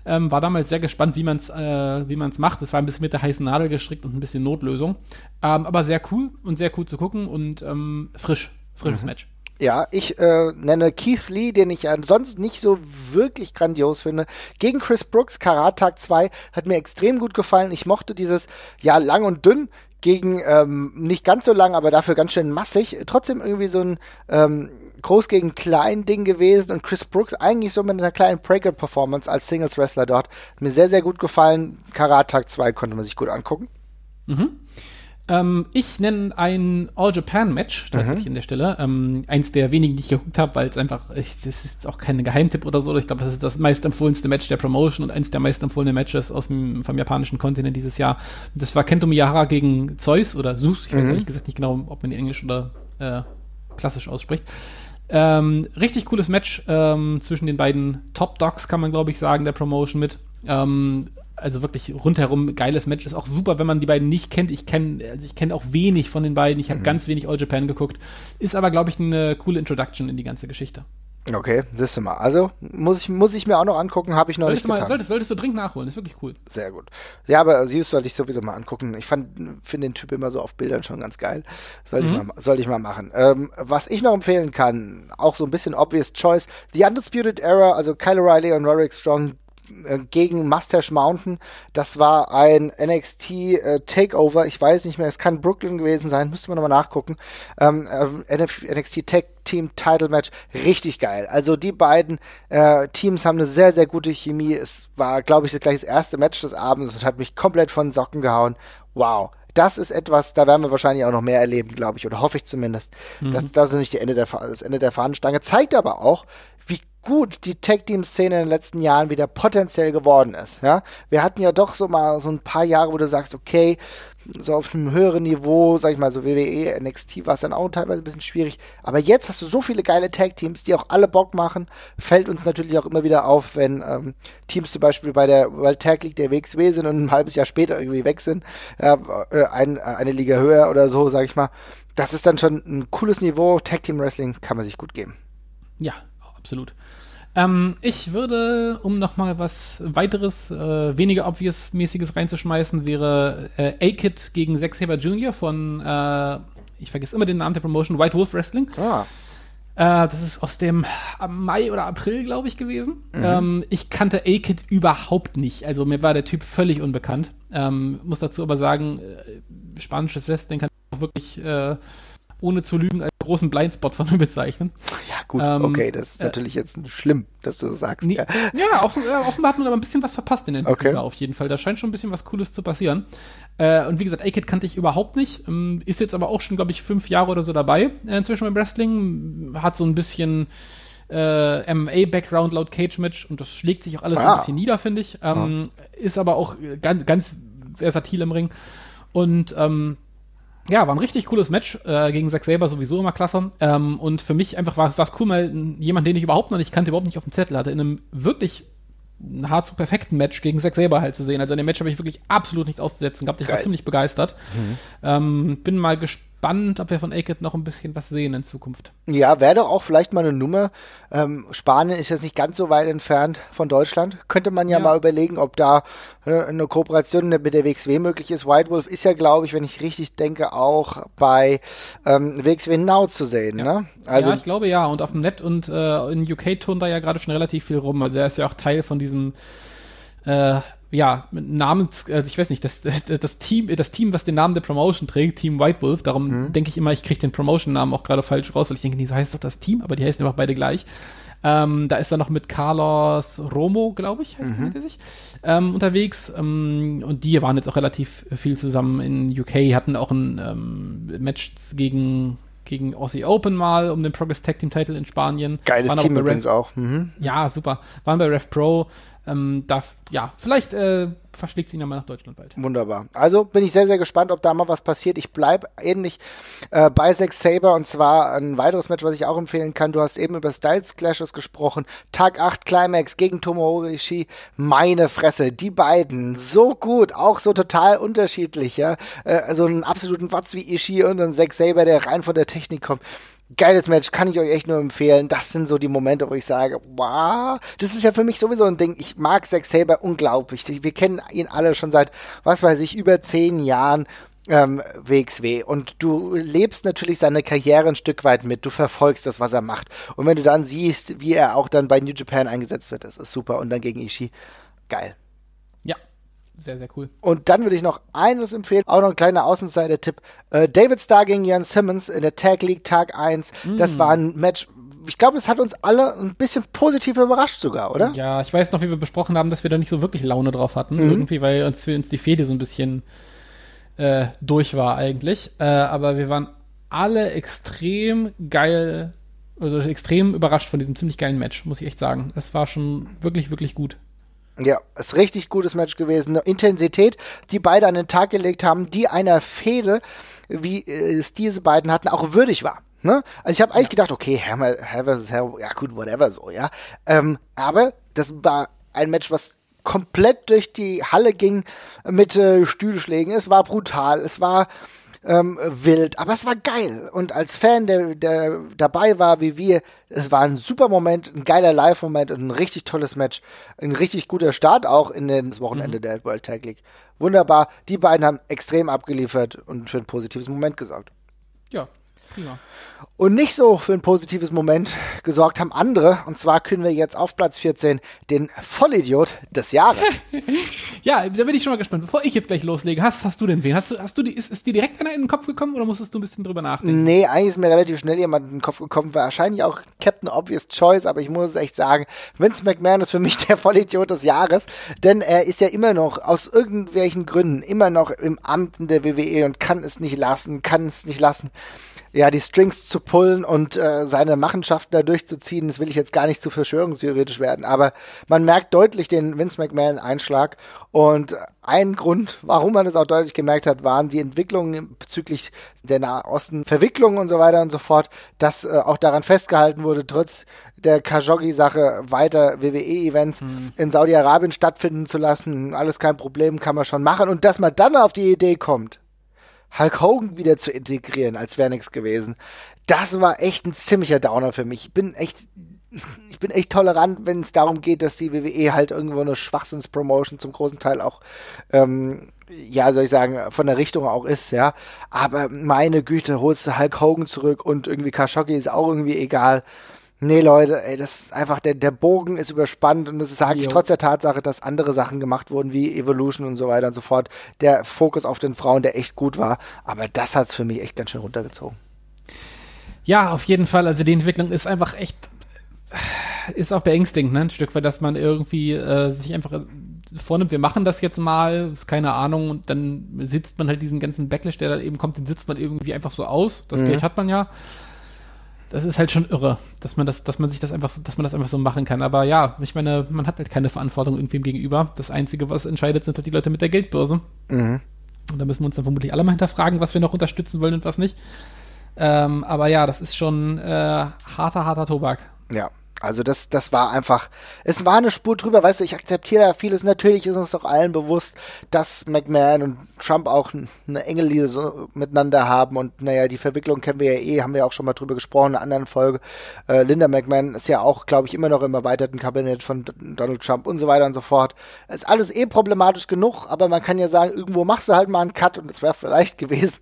Speaker 4: Ähm, war damals sehr gespannt, wie man es äh, wie man's macht. Es war ein bisschen mit der heißen Nadel gestrickt und ein bisschen Notlösung. Ähm, aber sehr cool und sehr cool zu gucken und ähm, frisch. Frisches Match.
Speaker 3: Ja, ich äh, nenne Keith Lee, den ich ansonsten nicht so wirklich grandios finde. Gegen Chris Brooks, Karat Tag 2, hat mir extrem gut gefallen. Ich mochte dieses, ja, lang und dünn gegen, ähm, nicht ganz so lang, aber dafür ganz schön massig. Trotzdem irgendwie so ein ähm, groß gegen klein Ding gewesen und Chris Brooks eigentlich so mit einer kleinen Breaker-Performance als Singles-Wrestler dort. Mir sehr, sehr gut gefallen. Karat Tag 2 konnte man sich gut angucken.
Speaker 4: Ähm, ich nenne ein All-Japan-Match tatsächlich an der Stelle. Ähm, eins der wenigen, die ich geguckt habe, weil es einfach, ich, das ist auch kein Geheimtipp oder so. Ich glaube, das ist das meistempfohlenste Match der Promotion und eins der meistempfohlenen Matches aus dem, vom japanischen Kontinent dieses Jahr. Das war Kento Miyahara gegen Zeus oder Zeus. Ich weiß ehrlich gesagt nicht genau, ob man die Englisch oder äh, klassisch ausspricht. Ähm, richtig cooles Match ähm, zwischen den beiden Top Dogs, kann man glaube ich sagen, der Promotion mit. Ähm, also wirklich rundherum geiles Match. Ist auch super, wenn man die beiden nicht kennt. Ich kenne also ich kenne auch wenig von den beiden. Ich habe ganz wenig All Japan geguckt. Ist aber, glaube ich, eine coole Introduction in die ganze Geschichte.
Speaker 3: Okay, siehst du mal. Also muss ich, muss ich mir auch noch angucken, habe ich noch
Speaker 4: Solltest
Speaker 3: nicht
Speaker 4: du, mal,
Speaker 3: getan.
Speaker 4: solltest, solltest du dringend nachholen, ist wirklich cool.
Speaker 3: Sehr gut. Ja, aber Sius sollte ich sowieso mal angucken. Ich finde den Typ immer so auf Bildern schon ganz geil. Sollte, ich, mal, sollte ich mal machen. Ähm, was ich noch empfehlen kann, auch so ein bisschen obvious choice, The Undisputed Era, also Kyle O'Reilly und Roderick Strong gegen Mustache Mountain. Das war ein NXT äh, Takeover. Ich weiß nicht mehr, es kann Brooklyn gewesen sein, müsste man nochmal nachgucken. Ähm, äh, NXT Tag Team Title Match, richtig geil. Also die beiden äh, Teams haben eine sehr, sehr gute Chemie. Es war, glaube ich, gleich das erste Match des Abends und hat mich komplett von den Socken gehauen. Wow. Das ist etwas, da werden wir wahrscheinlich auch noch mehr erleben, glaube ich, oder hoffe ich zumindest. Das, das ist nicht die Ende der, das Ende der Fahnenstange. Zeigt aber auch, gut die Tag-Team-Szene in den letzten Jahren wieder potenziell geworden ist. Ja? Wir hatten ja doch so mal so ein paar Jahre, wo du sagst, okay, so auf einem höheren Niveau, sag ich mal, so WWE, NXT war es dann auch teilweise ein bisschen schwierig. Aber jetzt hast du so viele geile Tag-Teams, die auch alle Bock machen. Fällt uns natürlich auch immer wieder auf, wenn ähm, Teams zum Beispiel bei der World Tag League der WXW sind und ein halbes Jahr später irgendwie weg sind, äh, ein, äh, eine Liga höher oder so, sag ich mal. Das ist dann schon ein cooles Niveau. Tag-Team-Wrestling kann man sich gut geben.
Speaker 4: Ja, absolut. Ähm, ich würde, um noch mal was weiteres, äh, weniger obvious-mäßiges reinzuschmeißen, wäre äh, A-Kid gegen Zack Saber Jr. von, äh, ich vergesse immer den Namen der Promotion, White Wolf Wrestling.
Speaker 3: Ah,
Speaker 4: Äh, das ist aus dem Mai oder April, glaube ich, gewesen. Ähm, ich kannte A-Kid überhaupt nicht. Also mir war der Typ völlig unbekannt. Ähm, muss dazu aber sagen, äh, spanisches Wrestling kann ich auch wirklich, äh, ohne zu lügen, als großen Blindspot von mir bezeichnen.
Speaker 3: ja gut,
Speaker 4: Ähm,
Speaker 3: okay, das ist
Speaker 4: äh,
Speaker 3: natürlich jetzt schlimm, dass du das sagst.
Speaker 4: Nee,
Speaker 3: Ja.
Speaker 4: ja, offen, äh, offenbar hat man aber ein bisschen was verpasst in Entwicklung
Speaker 3: Okay.
Speaker 4: auf jeden Fall. Da scheint schon ein bisschen was Cooles zu passieren. Äh, und wie gesagt, A-Kid kannte ich überhaupt nicht. Ähm, ist jetzt aber auch schon, glaube ich, fünf Jahre oder so dabei äh, inzwischen beim Wrestling. Hat so ein bisschen äh, MMA-Background laut Cage-Match und das schlägt sich auch alles
Speaker 3: Ah.
Speaker 4: ein bisschen nieder, finde ich. Ähm, Ist aber auch äh, ganz, ganz versatil im Ring. Und ähm, ja, war ein richtig cooles Match äh, gegen Zack Saber sowieso immer klasse. Ähm, und für mich einfach war es cool, mal jemand, den ich überhaupt noch nicht kannte, überhaupt nicht auf dem Zettel hatte, in einem wirklich nahezu perfekten Match gegen Zack Saber halt zu sehen. Also in dem Match habe ich wirklich absolut nichts auszusetzen gehabt. Ich war
Speaker 3: Geil.
Speaker 4: ziemlich begeistert. Ähm, bin mal gespannt, ob wir von Aked noch ein bisschen was sehen in Zukunft.
Speaker 3: Ja, wäre doch auch vielleicht mal eine Nummer. Ähm, Spanien ist jetzt nicht ganz so weit entfernt von Deutschland. Könnte man ja,
Speaker 4: Ja.
Speaker 3: mal überlegen, ob da äh, eine Kooperation mit der WXW möglich ist. White Wolf ist ja, glaube ich, wenn ich richtig denke, auch bei ähm, WXW Now zu sehen. Ne? Also
Speaker 4: ja, ich glaube ja. Und auf dem Net und äh, in UK turnt da ja gerade schon relativ viel rum. Also er ist ja auch Teil von diesem äh, ja, Namens, also ich weiß nicht, das, das Team, das Team, was den Namen der Promotion trägt, Team White Wolf, darum denke ich immer, ich kriege den Promotion-Namen auch gerade falsch raus, weil ich denke, so heißt doch das Team, aber die heißen einfach beide gleich. Ähm, da ist er noch mit Carlos Romo, glaube ich, heißt mhm. er sich, ähm, unterwegs. Ähm, und die waren jetzt auch relativ viel zusammen in UK, hatten auch ein ähm, Match gegen, gegen Aussie Open mal um den Progress Tag Team Title in Spanien.
Speaker 3: geiles Team übrigens auch. Mhm.
Speaker 4: ja, super. Waren bei Rev Pro. Ähm, da, ja, vielleicht äh, verschlägt sie ihn ja mal nach Deutschland bald.
Speaker 3: Wunderbar. Also bin ich sehr, sehr gespannt, ob da mal was passiert. Ich bleibe ähnlich äh, bei Zack Saber und zwar ein weiteres Match, was ich auch empfehlen kann. Du hast eben über Styles Clashes gesprochen. Tag 8 Climax gegen Tomohiro Ishii. Meine Fresse, die beiden. So gut, auch so total unterschiedlich, ja. Äh, also einen absoluten Watz wie Ishii und ein Zack Saber, der rein von der Technik kommt. Geiles Match, kann ich euch echt nur empfehlen. Das sind so die Momente, wo ich sage, wow, das ist ja für mich sowieso ein Ding. Ich mag Zack Saber unglaublich. Wir kennen ihn alle schon seit, was weiß ich, über zehn Jahren ähm, WXW. Und du lebst natürlich seine Karriere ein Stück weit mit. Du verfolgst das, was er macht. Und wenn du dann siehst, wie er auch dann bei New Japan eingesetzt wird, das ist super. Und dann gegen Ishii, geil.
Speaker 4: Sehr, sehr cool.
Speaker 3: Und dann würde ich noch eines empfehlen, auch noch ein kleiner Außenseiter-Tipp. Äh, David Starr gegen Jan Simmons in der Tag League Tag 1. Das war ein Match, ich glaube, das hat uns alle ein bisschen positiv überrascht sogar, oder?
Speaker 4: Ja, ich weiß noch, wie wir besprochen haben, dass wir da nicht so wirklich Laune drauf hatten. Irgendwie, weil uns für uns die Fehde so ein bisschen äh, durch war eigentlich. Äh, aber wir waren alle extrem geil, also extrem überrascht von diesem ziemlich geilen Match, muss ich echt sagen. Das war schon wirklich, wirklich gut.
Speaker 3: Ja, ist richtig gutes Match gewesen. Eine Intensität, die beide an den Tag gelegt haben, die einer Fehde, wie äh, es diese beiden hatten, auch würdig war. Ne? Also ich habe eigentlich gedacht, okay, Hammer, Hammer Hammer, ja gut, whatever so, ja. Ähm, aber das war ein Match, was komplett durch die Halle ging mit äh, Stühlschlägen. Es war brutal, es war ähm, wild, aber es war geil. Und als Fan, der, der dabei war, wie wir, es war ein super Moment, ein geiler Live-Moment und ein richtig tolles Match. Ein richtig guter Start auch in das Wochenende mhm. der World Tag League. Wunderbar. Die beiden haben extrem abgeliefert und für ein positives Moment gesorgt.
Speaker 4: Ja, prima.
Speaker 3: Und nicht so für ein positives Moment gesorgt haben andere. Und zwar können wir jetzt auf Platz 14 den Vollidiot des Jahres.
Speaker 4: ja, da bin ich schon mal gespannt. Bevor ich jetzt gleich loslege, hast, hast du denn wen? Hast du, hast du die, ist, ist dir direkt einer in den Kopf gekommen oder musstest du ein bisschen drüber nachdenken?
Speaker 3: Nee, eigentlich ist mir relativ schnell jemand in den Kopf gekommen. Wahrscheinlich auch Captain Obvious Choice, aber ich muss echt sagen, Vince McMahon ist für mich der Vollidiot des Jahres, denn er ist ja immer noch aus irgendwelchen Gründen immer noch im Amt in der WWE und kann es nicht lassen, kann es nicht lassen ja, die Strings zu pullen und äh, seine Machenschaften da durchzuziehen, das will ich jetzt gar nicht zu verschwörungstheoretisch werden, aber man merkt deutlich den Vince McMahon-Einschlag und ein Grund, warum man das auch deutlich gemerkt hat, waren die Entwicklungen bezüglich der Nahosten-Verwicklungen und so weiter und so fort, dass äh, auch daran festgehalten wurde, trotz der Khashoggi-Sache weiter WWE-Events hm. in Saudi-Arabien stattfinden zu lassen. Alles kein Problem, kann man schon machen. Und dass man dann auf die Idee kommt, Hulk Hogan wieder zu integrieren, als wäre nichts gewesen. Das war echt ein ziemlicher Downer für mich. Ich bin echt, ich bin echt tolerant, wenn es darum geht, dass die WWE halt irgendwo eine Schwachsinnspromotion zum großen Teil auch, ähm, ja, soll ich sagen, von der Richtung auch ist, ja. Aber meine Güte, holst du Hulk Hogan zurück und irgendwie Khashoggi ist auch irgendwie egal. Nee, Leute, ey, das ist einfach, der, der Bogen ist überspannt und das sage ich trotz der Tatsache, dass andere Sachen gemacht wurden, wie Evolution und so weiter und so fort. Der Fokus auf den Frauen, der echt gut war. Aber das hat es für mich echt ganz schön runtergezogen.
Speaker 4: Ja, auf jeden Fall. Also die Entwicklung ist einfach echt, ist auch beängstigend, ne? Ein Stück weit, dass man irgendwie äh, sich einfach vornimmt, wir machen das jetzt mal, keine Ahnung, und dann sitzt man halt diesen ganzen Backlash, der da eben kommt, den sitzt man irgendwie einfach so aus. Das mhm. Geld hat man ja das ist halt schon irre, dass man das, dass man sich das einfach, so, dass man das einfach so machen kann. Aber ja, ich meine, man hat halt keine Verantwortung irgendwem gegenüber. Das Einzige, was entscheidet, sind halt die Leute mit der Geldbörse. Mhm. Und da müssen wir uns dann vermutlich alle mal hinterfragen, was wir noch unterstützen wollen und was nicht. Ähm, aber ja, das ist schon äh, harter, harter Tobak.
Speaker 3: Ja, also das, das war einfach, es war eine Spur drüber, weißt du, ich akzeptiere ja vieles. Natürlich ist uns doch allen bewusst, dass McMahon und Trump auch eine enge so miteinander haben und naja, die Verwicklung kennen wir ja eh, haben wir auch schon mal drüber gesprochen in einer anderen Folge. Äh, Linda McMahon ist ja auch, glaube ich, immer noch im erweiterten Kabinett von Donald Trump und so weiter und so fort. Ist alles eh problematisch genug, aber man kann ja sagen, irgendwo machst du halt mal einen Cut und es wäre vielleicht gewesen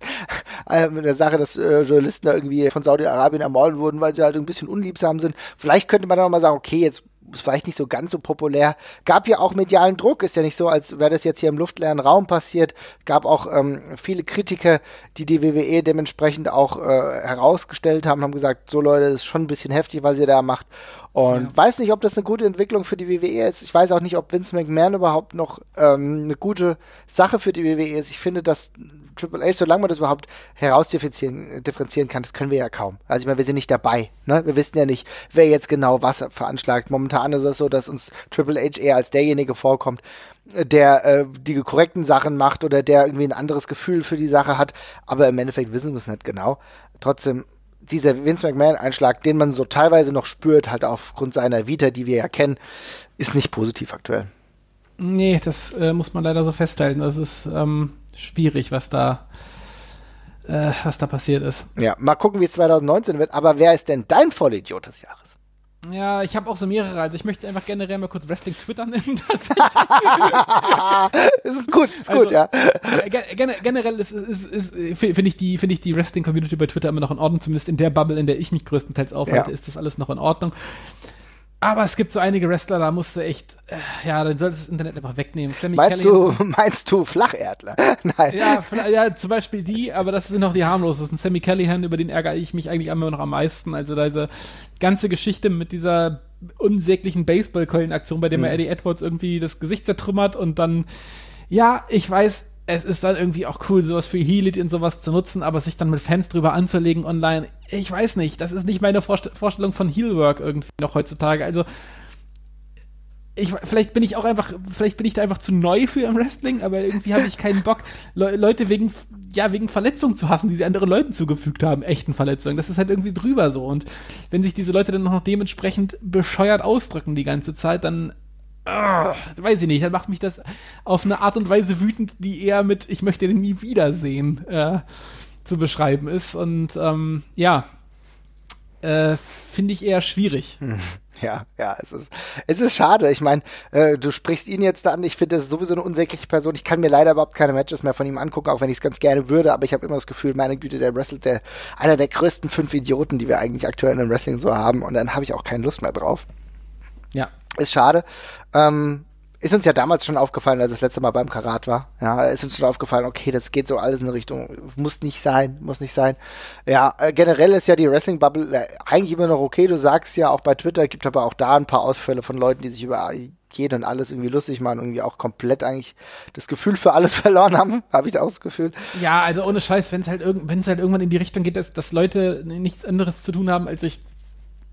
Speaker 3: äh, mit der Sache, dass äh, Journalisten da irgendwie von Saudi-Arabien ermordet wurden, weil sie halt ein bisschen unliebsam sind. Vielleicht könnte man dann auch mal sagen, okay, jetzt ist vielleicht nicht so ganz so populär. Gab ja auch medialen Druck, ist ja nicht so, als wäre das jetzt hier im luftleeren Raum passiert. Gab auch ähm, viele Kritiker, die die WWE dementsprechend auch äh, herausgestellt haben, haben gesagt, so Leute, das ist schon ein bisschen heftig, was ihr da macht. Und ja. weiß nicht, ob das eine gute Entwicklung für die WWE ist. Ich weiß auch nicht, ob Vince McMahon überhaupt noch ähm, eine gute Sache für die WWE ist. Ich finde, dass Triple H, solange man das überhaupt herausdifferenzieren differenzieren kann, das können wir ja kaum. Also ich meine, wir sind nicht dabei. Ne? Wir wissen ja nicht, wer jetzt genau was veranschlagt. Momentan ist es so, dass uns Triple H eher als derjenige vorkommt, der äh, die korrekten Sachen macht oder der irgendwie ein anderes Gefühl für die Sache hat. Aber im Endeffekt wissen wir es nicht genau. Trotzdem, dieser Vince McMahon-Einschlag, den man so teilweise noch spürt, halt aufgrund seiner Vita, die wir ja kennen, ist nicht positiv aktuell.
Speaker 4: Nee, das äh, muss man leider so festhalten. Das ist, ähm, schwierig, was da, äh, was da passiert ist.
Speaker 3: Ja, mal gucken, wie es 2019 wird. Aber wer ist denn dein Vollidiot des Jahres?
Speaker 4: Ja, ich habe auch so mehrere. Also ich möchte einfach generell mal kurz Wrestling Twitter nennen.
Speaker 3: das ist gut, ist also, gut, ja.
Speaker 4: Gen generell ist, ist, ist, finde ich die, finde ich die Wrestling Community bei Twitter immer noch in Ordnung. Zumindest in der Bubble, in der ich mich größtenteils aufhalte, ja. ist das alles noch in Ordnung. Aber es gibt so einige Wrestler, da musst du echt, äh, ja, dann solltest du das Internet einfach wegnehmen.
Speaker 3: Meinst du, meinst du Flacherdler?
Speaker 4: Nein. Ja, ja, zum Beispiel die, aber das sind noch die harmlosesten. Sammy Callahan, über den ärgere ich mich eigentlich immer noch am meisten. Also diese ganze Geschichte mit dieser unsäglichen Baseballkeulen-Aktion, bei der mhm. Eddie Edwards irgendwie das Gesicht zertrümmert und dann, ja, ich weiß, es ist dann irgendwie auch cool, sowas für Healit und sowas zu nutzen, aber sich dann mit Fans drüber anzulegen online, ich weiß nicht, das ist nicht meine Vorst Vorstellung von Healwork irgendwie noch heutzutage. Also, ich, vielleicht bin ich auch einfach, vielleicht bin ich da einfach zu neu für im Wrestling, aber irgendwie habe ich keinen Bock, Le Leute wegen, ja, wegen Verletzungen zu hassen, die sie anderen Leuten zugefügt haben, echten Verletzungen. Das ist halt irgendwie drüber so. Und wenn sich diese Leute dann noch dementsprechend bescheuert ausdrücken die ganze Zeit, dann ah, weiß ich nicht, dann macht mich das auf eine Art und Weise wütend, die eher mit, ich möchte den nie wiedersehen, äh, zu beschreiben ist. Und ähm, ja, äh, finde ich eher schwierig.
Speaker 3: Ja, ja, es ist, es ist schade. Ich meine, äh, du sprichst ihn jetzt an. Ich finde, das ist sowieso eine unsägliche Person. Ich kann mir leider überhaupt keine Matches mehr von ihm angucken, auch wenn ich es ganz gerne würde. Aber ich habe immer das Gefühl, meine Güte, der wrestelt der einer der größten fünf Idioten, die wir eigentlich aktuell im Wrestling so haben. Und dann habe ich auch keine Lust mehr drauf.
Speaker 4: Ja.
Speaker 3: Ist schade. Ähm, ist uns ja damals schon aufgefallen, als das letzte Mal beim Karat war. Ja, ist uns schon aufgefallen, okay, das geht so alles in Richtung, muss nicht sein, muss nicht sein. Ja, äh, generell ist ja die Wrestling-Bubble äh, eigentlich immer noch okay. Du sagst ja auch bei Twitter, gibt aber auch da ein paar Ausfälle von Leuten, die sich über jeden und alles irgendwie lustig machen, irgendwie auch komplett eigentlich das Gefühl für alles verloren haben, habe ich auch das Gefühl.
Speaker 4: Ja, also ohne Scheiß, wenn es halt, irg halt irgendwann in die Richtung geht, dass, dass Leute nichts anderes zu tun haben, als sich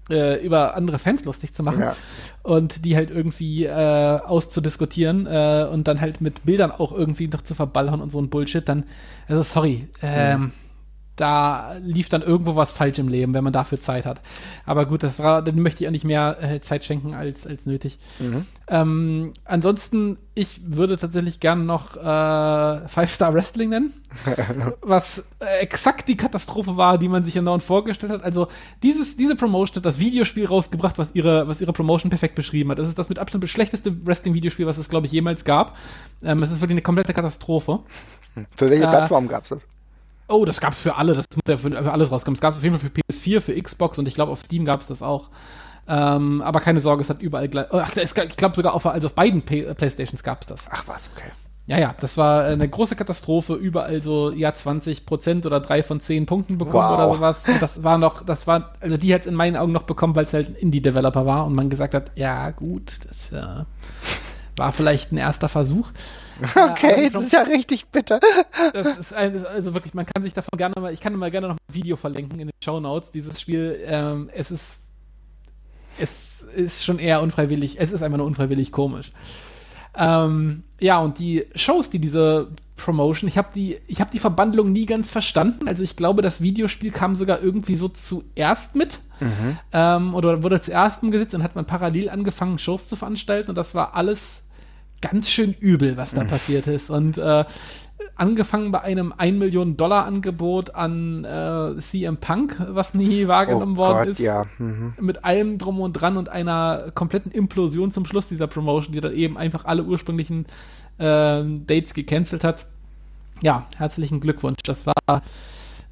Speaker 4: äh, über andere Fans lustig zu machen
Speaker 3: Ja.
Speaker 4: und die halt irgendwie äh, auszudiskutieren äh, und dann halt mit Bildern auch irgendwie noch zu verballern und so ein Bullshit, dann, also sorry, ähm, da lief dann irgendwo was falsch im Leben, wenn man dafür Zeit hat. Aber gut, das dann möchte ich auch nicht mehr äh, Zeit schenken als, als nötig. Ähm, ansonsten, ich würde tatsächlich gerne noch äh, Five Star Wrestling nennen, was äh, exakt die Katastrophe war, die man sich in Nord vorgestellt hat. Also dieses, diese Promotion hat das Videospiel rausgebracht, was ihre, was ihre Promotion perfekt beschrieben hat. Das ist das mit Abstand schlechteste Wrestling-Videospiel, was es, glaube ich, jemals gab. Ähm, es ist wirklich eine komplette Katastrophe.
Speaker 3: Für welche
Speaker 4: Äh,
Speaker 3: Plattform gab's das?
Speaker 4: Oh, das gab's für alle, das muss ja für, für alles rauskommen. Das gab's auf jeden Fall für PS4, für Xbox und ich glaube auf Steam gab's das auch. Ähm, aber keine Sorge, es hat überall gleich. Oh, ach, es, gab- ich glaube sogar auf, also auf beiden P Playstations gab's das.
Speaker 3: Ach was, okay.
Speaker 4: Ja, ja, das war eine große Katastrophe, überall so, ja, 20 Prozent oder drei von zehn Punkten bekommen
Speaker 3: Wow.
Speaker 4: oder sowas. Und das war noch, das war, also die hat's in meinen Augen noch bekommen, weil es halt ein Indie-Developer war und man gesagt hat, ja, gut, das äh, war vielleicht ein erster Versuch.
Speaker 3: Okay, das ist ja richtig bitter.
Speaker 4: Das ist ein, ist also wirklich, man kann sich davon gerne mal, ich kann mal gerne noch ein Video verlinken in den Show Notes. Dieses Spiel, ähm, es ist, es ist schon eher unfreiwillig, es ist einfach nur unfreiwillig komisch. Ähm, ja, und die Shows, die diese Promotion, ich habe die, ich habe die Verbandlung nie ganz verstanden. Also ich glaube, das Videospiel kam sogar irgendwie so zuerst mit ähm, oder wurde zuerst umgesetzt und hat man parallel angefangen, Shows zu veranstalten und das war alles ganz schön übel, was da passiert ist. Und äh, angefangen bei einem 1 Millionen Dollar Angebot an äh, CM Punk, was nie wahrgenommen
Speaker 3: Oh
Speaker 4: worden
Speaker 3: Gott,
Speaker 4: ist.
Speaker 3: ja. Mhm.
Speaker 4: Mit allem drum und dran und einer kompletten Implosion zum Schluss dieser Promotion, die dann eben einfach alle ursprünglichen ähm, Dates gecancelt hat. Ja, herzlichen Glückwunsch. Das war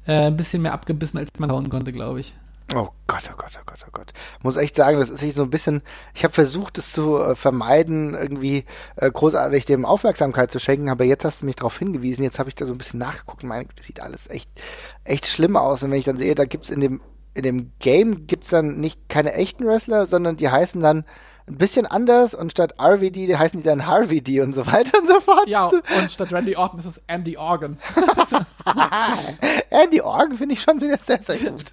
Speaker 4: äh, ein bisschen mehr abgebissen, als man hauen konnte, glaube ich.
Speaker 3: Oh Gott, oh Gott, oh Gott, oh Gott. Muss echt sagen, das ist nicht so ein bisschen. Ich habe versucht, es zu äh, vermeiden, irgendwie äh, großartig dem Aufmerksamkeit zu schenken, aber jetzt hast du mich darauf hingewiesen. Jetzt habe ich da so ein bisschen nachgeguckt. Güte, das sieht alles echt, echt schlimm aus. Und wenn ich dann sehe, da gibt's in dem in dem Game gibt's dann nicht keine echten Wrestler, sondern die heißen dann ein bisschen anders und statt RVD heißen die dann HarVD und so weiter und so fort.
Speaker 4: Ja, und statt Randy Orton ist es Andy Organ.
Speaker 3: Andy Organ finde ich schon sehr, sehr, sehr gut.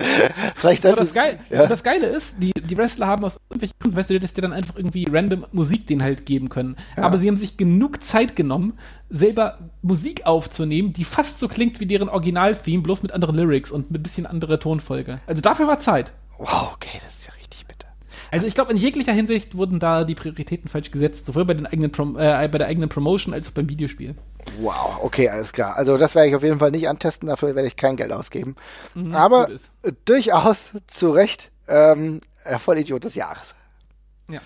Speaker 3: Vielleicht
Speaker 4: das, Geil,
Speaker 3: ja.
Speaker 4: das Geile ist, die, die Wrestler haben aus irgendwelchen Gründen, weißt du, dass die dann einfach irgendwie random Musik denen halt geben können. Aber sie haben sich genug Zeit genommen, selber Musik aufzunehmen, die fast so klingt wie deren Original-Theme, bloß mit anderen Lyrics und mit ein bisschen anderer Tonfolge. Also dafür war Zeit.
Speaker 3: Wow, okay, das ist ja richtig.
Speaker 4: Also ich glaube, in jeglicher Hinsicht wurden da die Prioritäten falsch gesetzt, sowohl bei, den eigenen Prom äh, bei der eigenen Promotion als auch beim Videospiel.
Speaker 3: Wow, okay, alles klar. Also das werde ich auf jeden Fall nicht antesten, dafür werde ich kein Geld ausgeben. Aber
Speaker 4: ist.
Speaker 3: äh, durchaus zu Recht ähm, äh, Vollidiot des Jahres.
Speaker 4: Ja.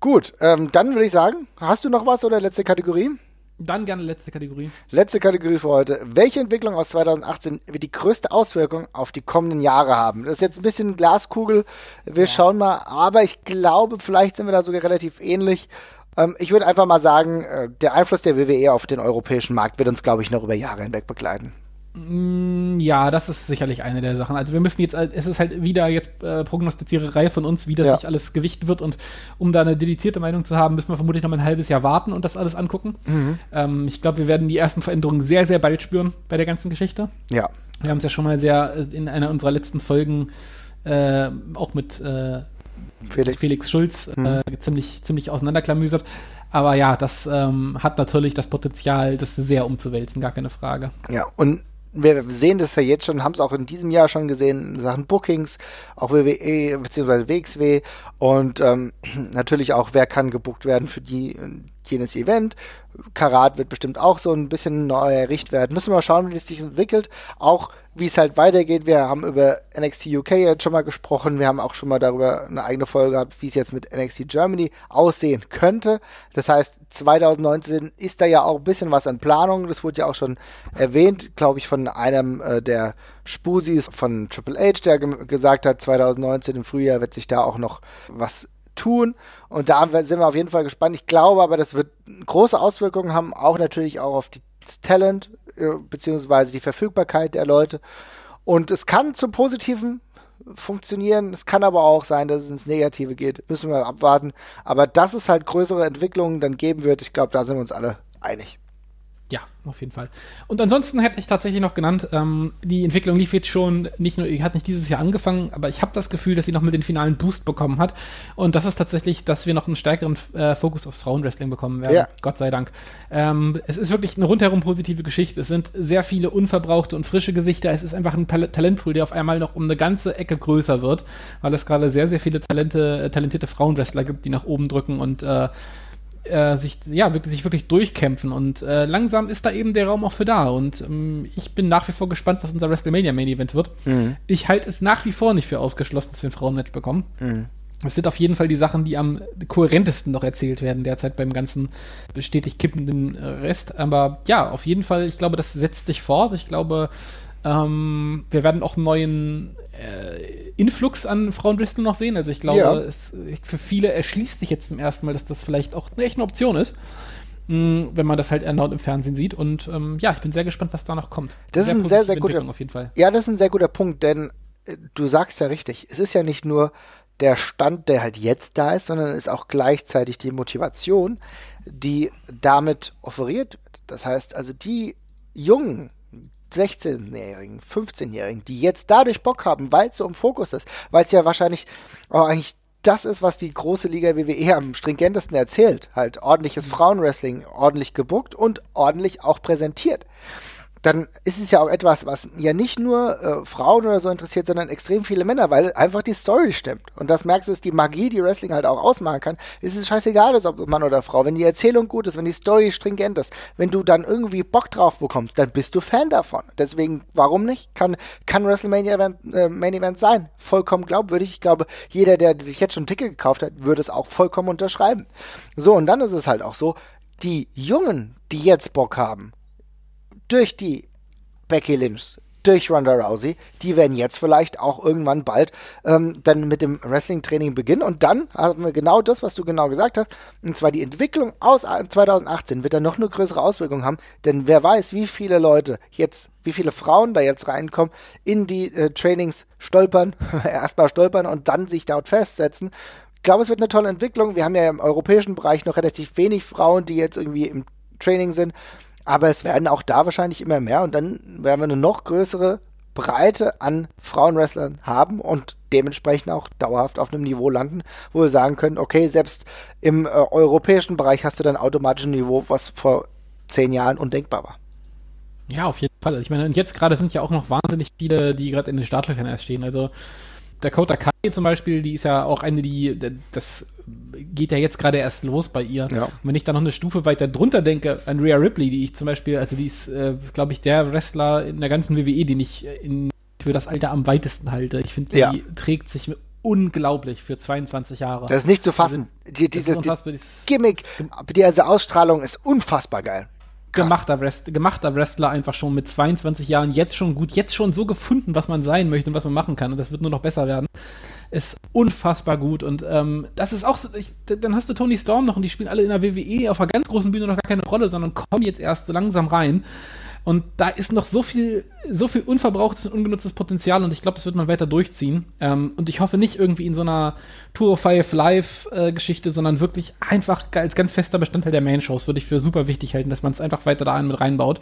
Speaker 3: Gut, ähm, dann würde ich sagen, hast du noch was oder letzte Kategorie?
Speaker 4: Dann gerne letzte Kategorie.
Speaker 3: Letzte Kategorie für heute. Welche Entwicklung aus 2018 wird die größte Auswirkung auf die kommenden Jahre haben? Das ist jetzt ein bisschen Glaskugel. Wir schauen mal, aber ich glaube, vielleicht sind wir da sogar relativ ähnlich. Ähm, ich würde einfach mal sagen, äh, der Einfluss der WWE auf den europäischen Markt wird uns, glaube ich, noch über Jahre hinweg begleiten.
Speaker 4: Mm, Ja, das ist sicherlich eine der Sachen. Also wir müssen jetzt, es ist halt wieder jetzt äh, Prognostiziererei von uns, wie das
Speaker 3: Ja.
Speaker 4: sich alles gewichten wird und um da eine dedizierte Meinung zu haben, müssen wir vermutlich noch mal ein halbes Jahr warten und das alles angucken. Ähm, ich glaube, wir werden die ersten Veränderungen sehr, sehr bald spüren bei der ganzen Geschichte.
Speaker 3: Ja.
Speaker 4: Wir haben es ja schon mal sehr äh, in einer unserer letzten Folgen äh, auch mit äh,
Speaker 3: Felix.
Speaker 4: Felix Schulz äh, ziemlich, ziemlich auseinanderklamüsert. Aber ja, das ähm, hat natürlich das Potenzial, das sehr umzuwälzen, gar keine Frage.
Speaker 3: Ja, und wir sehen das ja jetzt schon, haben es auch in diesem Jahr schon gesehen, in Sachen Bookings, auch WWE bzw. WXW und ähm, natürlich auch, wer kann gebuckt werden für die, jenes Event. Karat wird bestimmt auch so ein bisschen neuer Richtwert. Müssen wir mal schauen, wie das sich entwickelt. Auch wie es halt weitergeht. Wir haben über NXT UK jetzt schon mal gesprochen. Wir haben auch schon mal darüber eine eigene Folge gehabt, wie es jetzt mit NXT Germany aussehen könnte. Das heißt, 2019 ist da ja auch ein bisschen was an Planung. Das wurde ja auch schon erwähnt, glaube ich, von einem äh, der Spusis von Triple H, der ge gesagt hat, 2019 im Frühjahr wird sich da auch noch was tun. Und da sind wir auf jeden Fall gespannt. Ich glaube aber, das wird große Auswirkungen haben, auch natürlich auch auf das Talent äh, beziehungsweise die Verfügbarkeit der Leute. Und es kann zum Positiven funktionieren. Es kann aber auch sein, dass es ins Negative geht. Müssen wir abwarten. Aber dass es halt größere Entwicklungen dann geben wird, ich glaube, da sind wir uns alle einig.
Speaker 4: Ja, auf jeden Fall. Und ansonsten hätte ich tatsächlich noch genannt, ähm, die Entwicklung lief jetzt schon nicht nur, hat nicht dieses Jahr angefangen, aber ich habe das Gefühl, dass sie noch mit den finalen Boost bekommen hat. Und das ist tatsächlich, dass wir noch einen stärkeren äh, Fokus aufs Frauenwrestling bekommen werden. Ja. Gott sei Dank. Ähm, es ist wirklich eine rundherum positive Geschichte. Es sind sehr viele unverbrauchte und frische Gesichter. Es ist einfach ein Talentpool, der auf einmal noch um eine ganze Ecke größer wird, weil es gerade sehr, sehr viele Talente, äh, talentierte Frauenwrestler gibt, die nach oben drücken und äh, äh, sich, ja, wirklich, sich wirklich durchkämpfen. Und äh, langsam ist da eben der Raum auch für da. Und ähm, ich bin nach wie vor gespannt, was unser WrestleMania Main Event wird. Mhm. Ich halte es nach wie vor nicht für ausgeschlossen, dass wir ein Frauenmatch bekommen. Mhm. Das sind auf jeden Fall die Sachen, die am kohärentesten noch erzählt werden derzeit beim ganzen bestätigt kippenden äh, Rest. Aber ja, auf jeden Fall, ich glaube, das setzt sich fort. Ich glaube, ähm, wir werden auch einen neuen äh, Influx an Frauenwrestling noch sehen. Also ich glaube, ja. es, für viele erschließt sich jetzt zum ersten Mal, dass das vielleicht auch eine Option ist. Mh, wenn man das halt erneut im Fernsehen sieht. Und ähm, ja, ich bin sehr gespannt, was da noch kommt.
Speaker 3: Das sehr ist ein sehr, sehr guter auf jeden Fall. Ja, das ist ein sehr guter Punkt, denn äh, du sagst ja richtig, es ist ja nicht nur der Stand, der halt jetzt da ist, sondern es ist auch gleichzeitig die Motivation, die damit offeriert wird. Das heißt also, die Jungen, 16-Jährigen, 15-Jährigen, die jetzt dadurch Bock haben, weil es so im Fokus ist, weil es ja wahrscheinlich auch eigentlich das ist, was die große Liga WWE am stringentesten erzählt. Halt ordentliches Frauenwrestling, ordentlich gebuckt und ordentlich auch präsentiert dann ist es ja auch etwas, was ja nicht nur äh, Frauen oder so interessiert, sondern extrem viele Männer, weil einfach die Story stimmt. Und das merkst du, ist die Magie, die Wrestling halt auch ausmachen kann. ist Es scheißegal, ob Mann oder Frau. Wenn die Erzählung gut ist, wenn die Story stringent ist, wenn du dann irgendwie Bock drauf bekommst, dann bist du Fan davon. Deswegen, warum nicht? Kann, kann WrestleMania Event, äh, Main Event sein. Vollkommen glaubwürdig. Ich glaube, jeder, der sich jetzt schon ein Ticket gekauft hat, würde es auch vollkommen unterschreiben. So, und dann ist es halt auch so, die Jungen, die jetzt Bock haben, durch die Becky Lynch, durch Ronda Rousey, die werden jetzt vielleicht auch irgendwann bald ähm, dann mit dem Wrestling-Training beginnen. Und dann haben wir genau das, was du genau gesagt hast. Und zwar die Entwicklung aus 2018 wird dann noch eine größere Auswirkung haben. Denn wer weiß, wie viele Leute jetzt, wie viele Frauen da jetzt reinkommen, in die äh, Trainings stolpern, erstmal stolpern und dann sich dort festsetzen. Ich glaube, es wird eine tolle Entwicklung. Wir haben ja im europäischen Bereich noch relativ wenig Frauen, die jetzt irgendwie im Training sind. Aber es werden auch da wahrscheinlich immer mehr und dann werden wir eine noch größere Breite an Frauenwrestlern haben und dementsprechend auch dauerhaft auf einem Niveau landen, wo wir sagen können, okay, selbst im äh, europäischen Bereich hast du dann automatisch ein Niveau, was vor zehn Jahren undenkbar war.
Speaker 4: Ja, auf jeden Fall. Ich meine, und jetzt gerade sind ja auch noch wahnsinnig viele, die gerade in den Startlöchern erst stehen. Also Dakota Kai zum Beispiel, die ist ja auch eine, die, das geht ja jetzt gerade erst los bei ihr. Ja. Und wenn ich da noch eine Stufe weiter drunter denke, an Rhea Ripley, die ich zum Beispiel, also die ist, äh, glaube ich, der Wrestler in der ganzen WWE, den ich in, für das Alter am weitesten halte. Ich finde, ja. die trägt sich unglaublich für 22 Jahre.
Speaker 3: Das ist nicht zu fassen. Also, die, diese, die Gimmick, die also Ausstrahlung ist unfassbar geil
Speaker 4: gemachter, Wrest gemachter Wrestler einfach schon mit 22 Jahren jetzt schon gut, jetzt schon so gefunden, was man sein möchte und was man machen kann. Und das wird nur noch besser werden. Ist unfassbar gut. Und ähm, das ist auch so, ich, dann hast du Tony Storm noch und die spielen alle in der WWE auf einer ganz großen Bühne noch gar keine Rolle, sondern kommen jetzt erst so langsam rein. Und da ist noch so viel, so viel unverbrauchtes und ungenutztes Potenzial und ich glaube, das wird man weiter durchziehen. Ähm, und ich hoffe nicht irgendwie in so einer Tour of Five Live-Geschichte, äh, sondern wirklich einfach als ganz fester Bestandteil der Main-Shows würde ich für super wichtig halten, dass man es einfach weiter da mit reinbaut.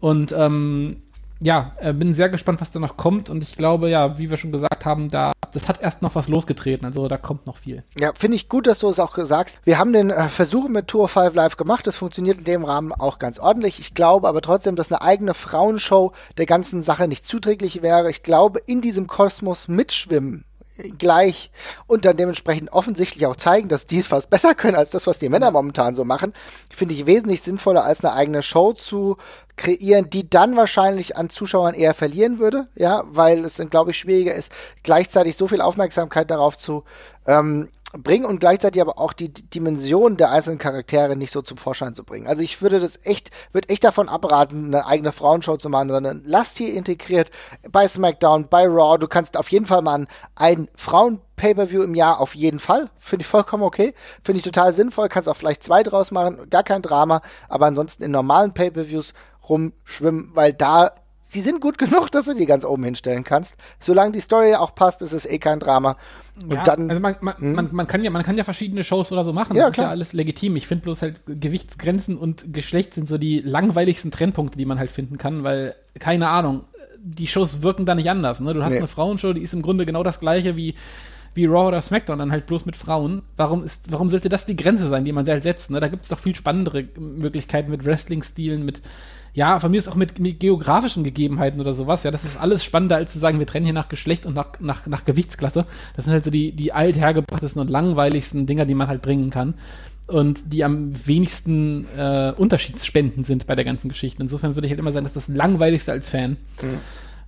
Speaker 4: Und ähm, ja, äh, bin sehr gespannt, was da noch kommt. Und ich glaube, ja, wie wir schon gesagt haben, da, das hat erst noch was losgetreten. Also da kommt noch viel.
Speaker 3: Ja, finde ich gut, dass du es auch sagst. Wir haben den äh, Versuch mit Tour 5 Live gemacht. Das funktioniert in dem Rahmen auch ganz ordentlich. Ich glaube aber trotzdem, dass eine eigene Frauenshow der ganzen Sache nicht zuträglich wäre. Ich glaube, in diesem Kosmos mitschwimmen gleich und dann dementsprechend offensichtlich auch zeigen, dass die es fast besser können als das, was die Männer momentan so machen, finde ich wesentlich sinnvoller, als eine eigene Show zu kreieren, die dann wahrscheinlich an Zuschauern eher verlieren würde, ja, weil es dann, glaube ich, schwieriger ist, gleichzeitig so viel Aufmerksamkeit darauf zu ähm, bringen und gleichzeitig aber auch die, Dimension der einzelnen Charaktere nicht so zum Vorschein zu bringen. Also ich würde das echt, würde echt davon abraten, eine eigene Frauenshow zu machen, sondern lasst hier integriert bei SmackDown, bei Raw. Du kannst auf jeden Fall mal ein Frauen-Pay-Per-View im Jahr auf jeden Fall. Finde ich vollkommen okay. Finde ich total sinnvoll. Kannst auch vielleicht zwei draus machen. Gar kein Drama. Aber ansonsten in normalen Pay-Per-Views rumschwimmen, weil da sie sind gut genug, dass du die ganz oben hinstellen kannst. Solange die Story auch passt, ist es eh kein Drama.
Speaker 4: Und ja, dann, also man, man, hm? man, man, kann ja, man kann ja verschiedene Shows oder so machen.
Speaker 3: Ja,
Speaker 4: das klar. ist ja alles legitim. Ich finde bloß halt Gewichtsgrenzen und Geschlecht sind so die langweiligsten Trennpunkte, die man halt finden kann, weil, keine Ahnung, die Shows wirken da nicht anders. Ne? Du hast nee. eine Frauenshow, die ist im Grunde genau das gleiche wie wie Raw oder SmackDown, dann halt bloß mit Frauen. Warum ist, warum sollte das die Grenze sein, die man halt setzt? Ne? Da gibt es doch viel spannendere Möglichkeiten mit Wrestling-Stilen, mit ja, von mir ist auch mit, mit, geografischen Gegebenheiten oder sowas. Ja, das ist alles spannender, als zu sagen, wir trennen hier nach Geschlecht und nach, nach, nach Gewichtsklasse. Das sind halt so die, die althergebrachtesten und langweiligsten Dinger, die man halt bringen kann. Und die am wenigsten äh, unterschiedsspendend sind bei der ganzen Geschichte. Insofern würde ich halt immer sagen, das ist das langweiligste als Fan. Mhm.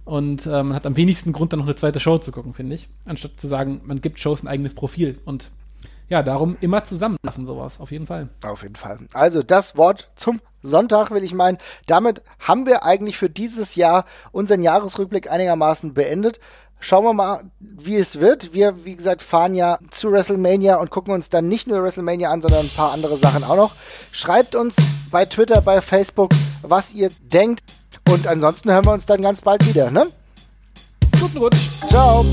Speaker 4: Und äh, man hat am wenigsten Grund, dann noch eine zweite Show zu gucken, finde ich. Anstatt zu sagen, man gibt Shows ein eigenes Profil. Und ja, darum immer zusammenlassen, sowas, auf jeden Fall.
Speaker 3: Auf jeden Fall. Also das Wort zum Sonntag, will ich meinen. Damit haben wir eigentlich für dieses Jahr unseren Jahresrückblick einigermaßen beendet. Schauen wir mal, wie es wird. Wir, wie gesagt, fahren ja zu WrestleMania und gucken uns dann nicht nur WrestleMania an, sondern ein paar andere Sachen auch noch. Schreibt uns bei Twitter, bei Facebook, was ihr denkt. Und ansonsten hören wir uns dann ganz bald wieder, ne?
Speaker 4: Guten Rutsch.
Speaker 3: Ciao.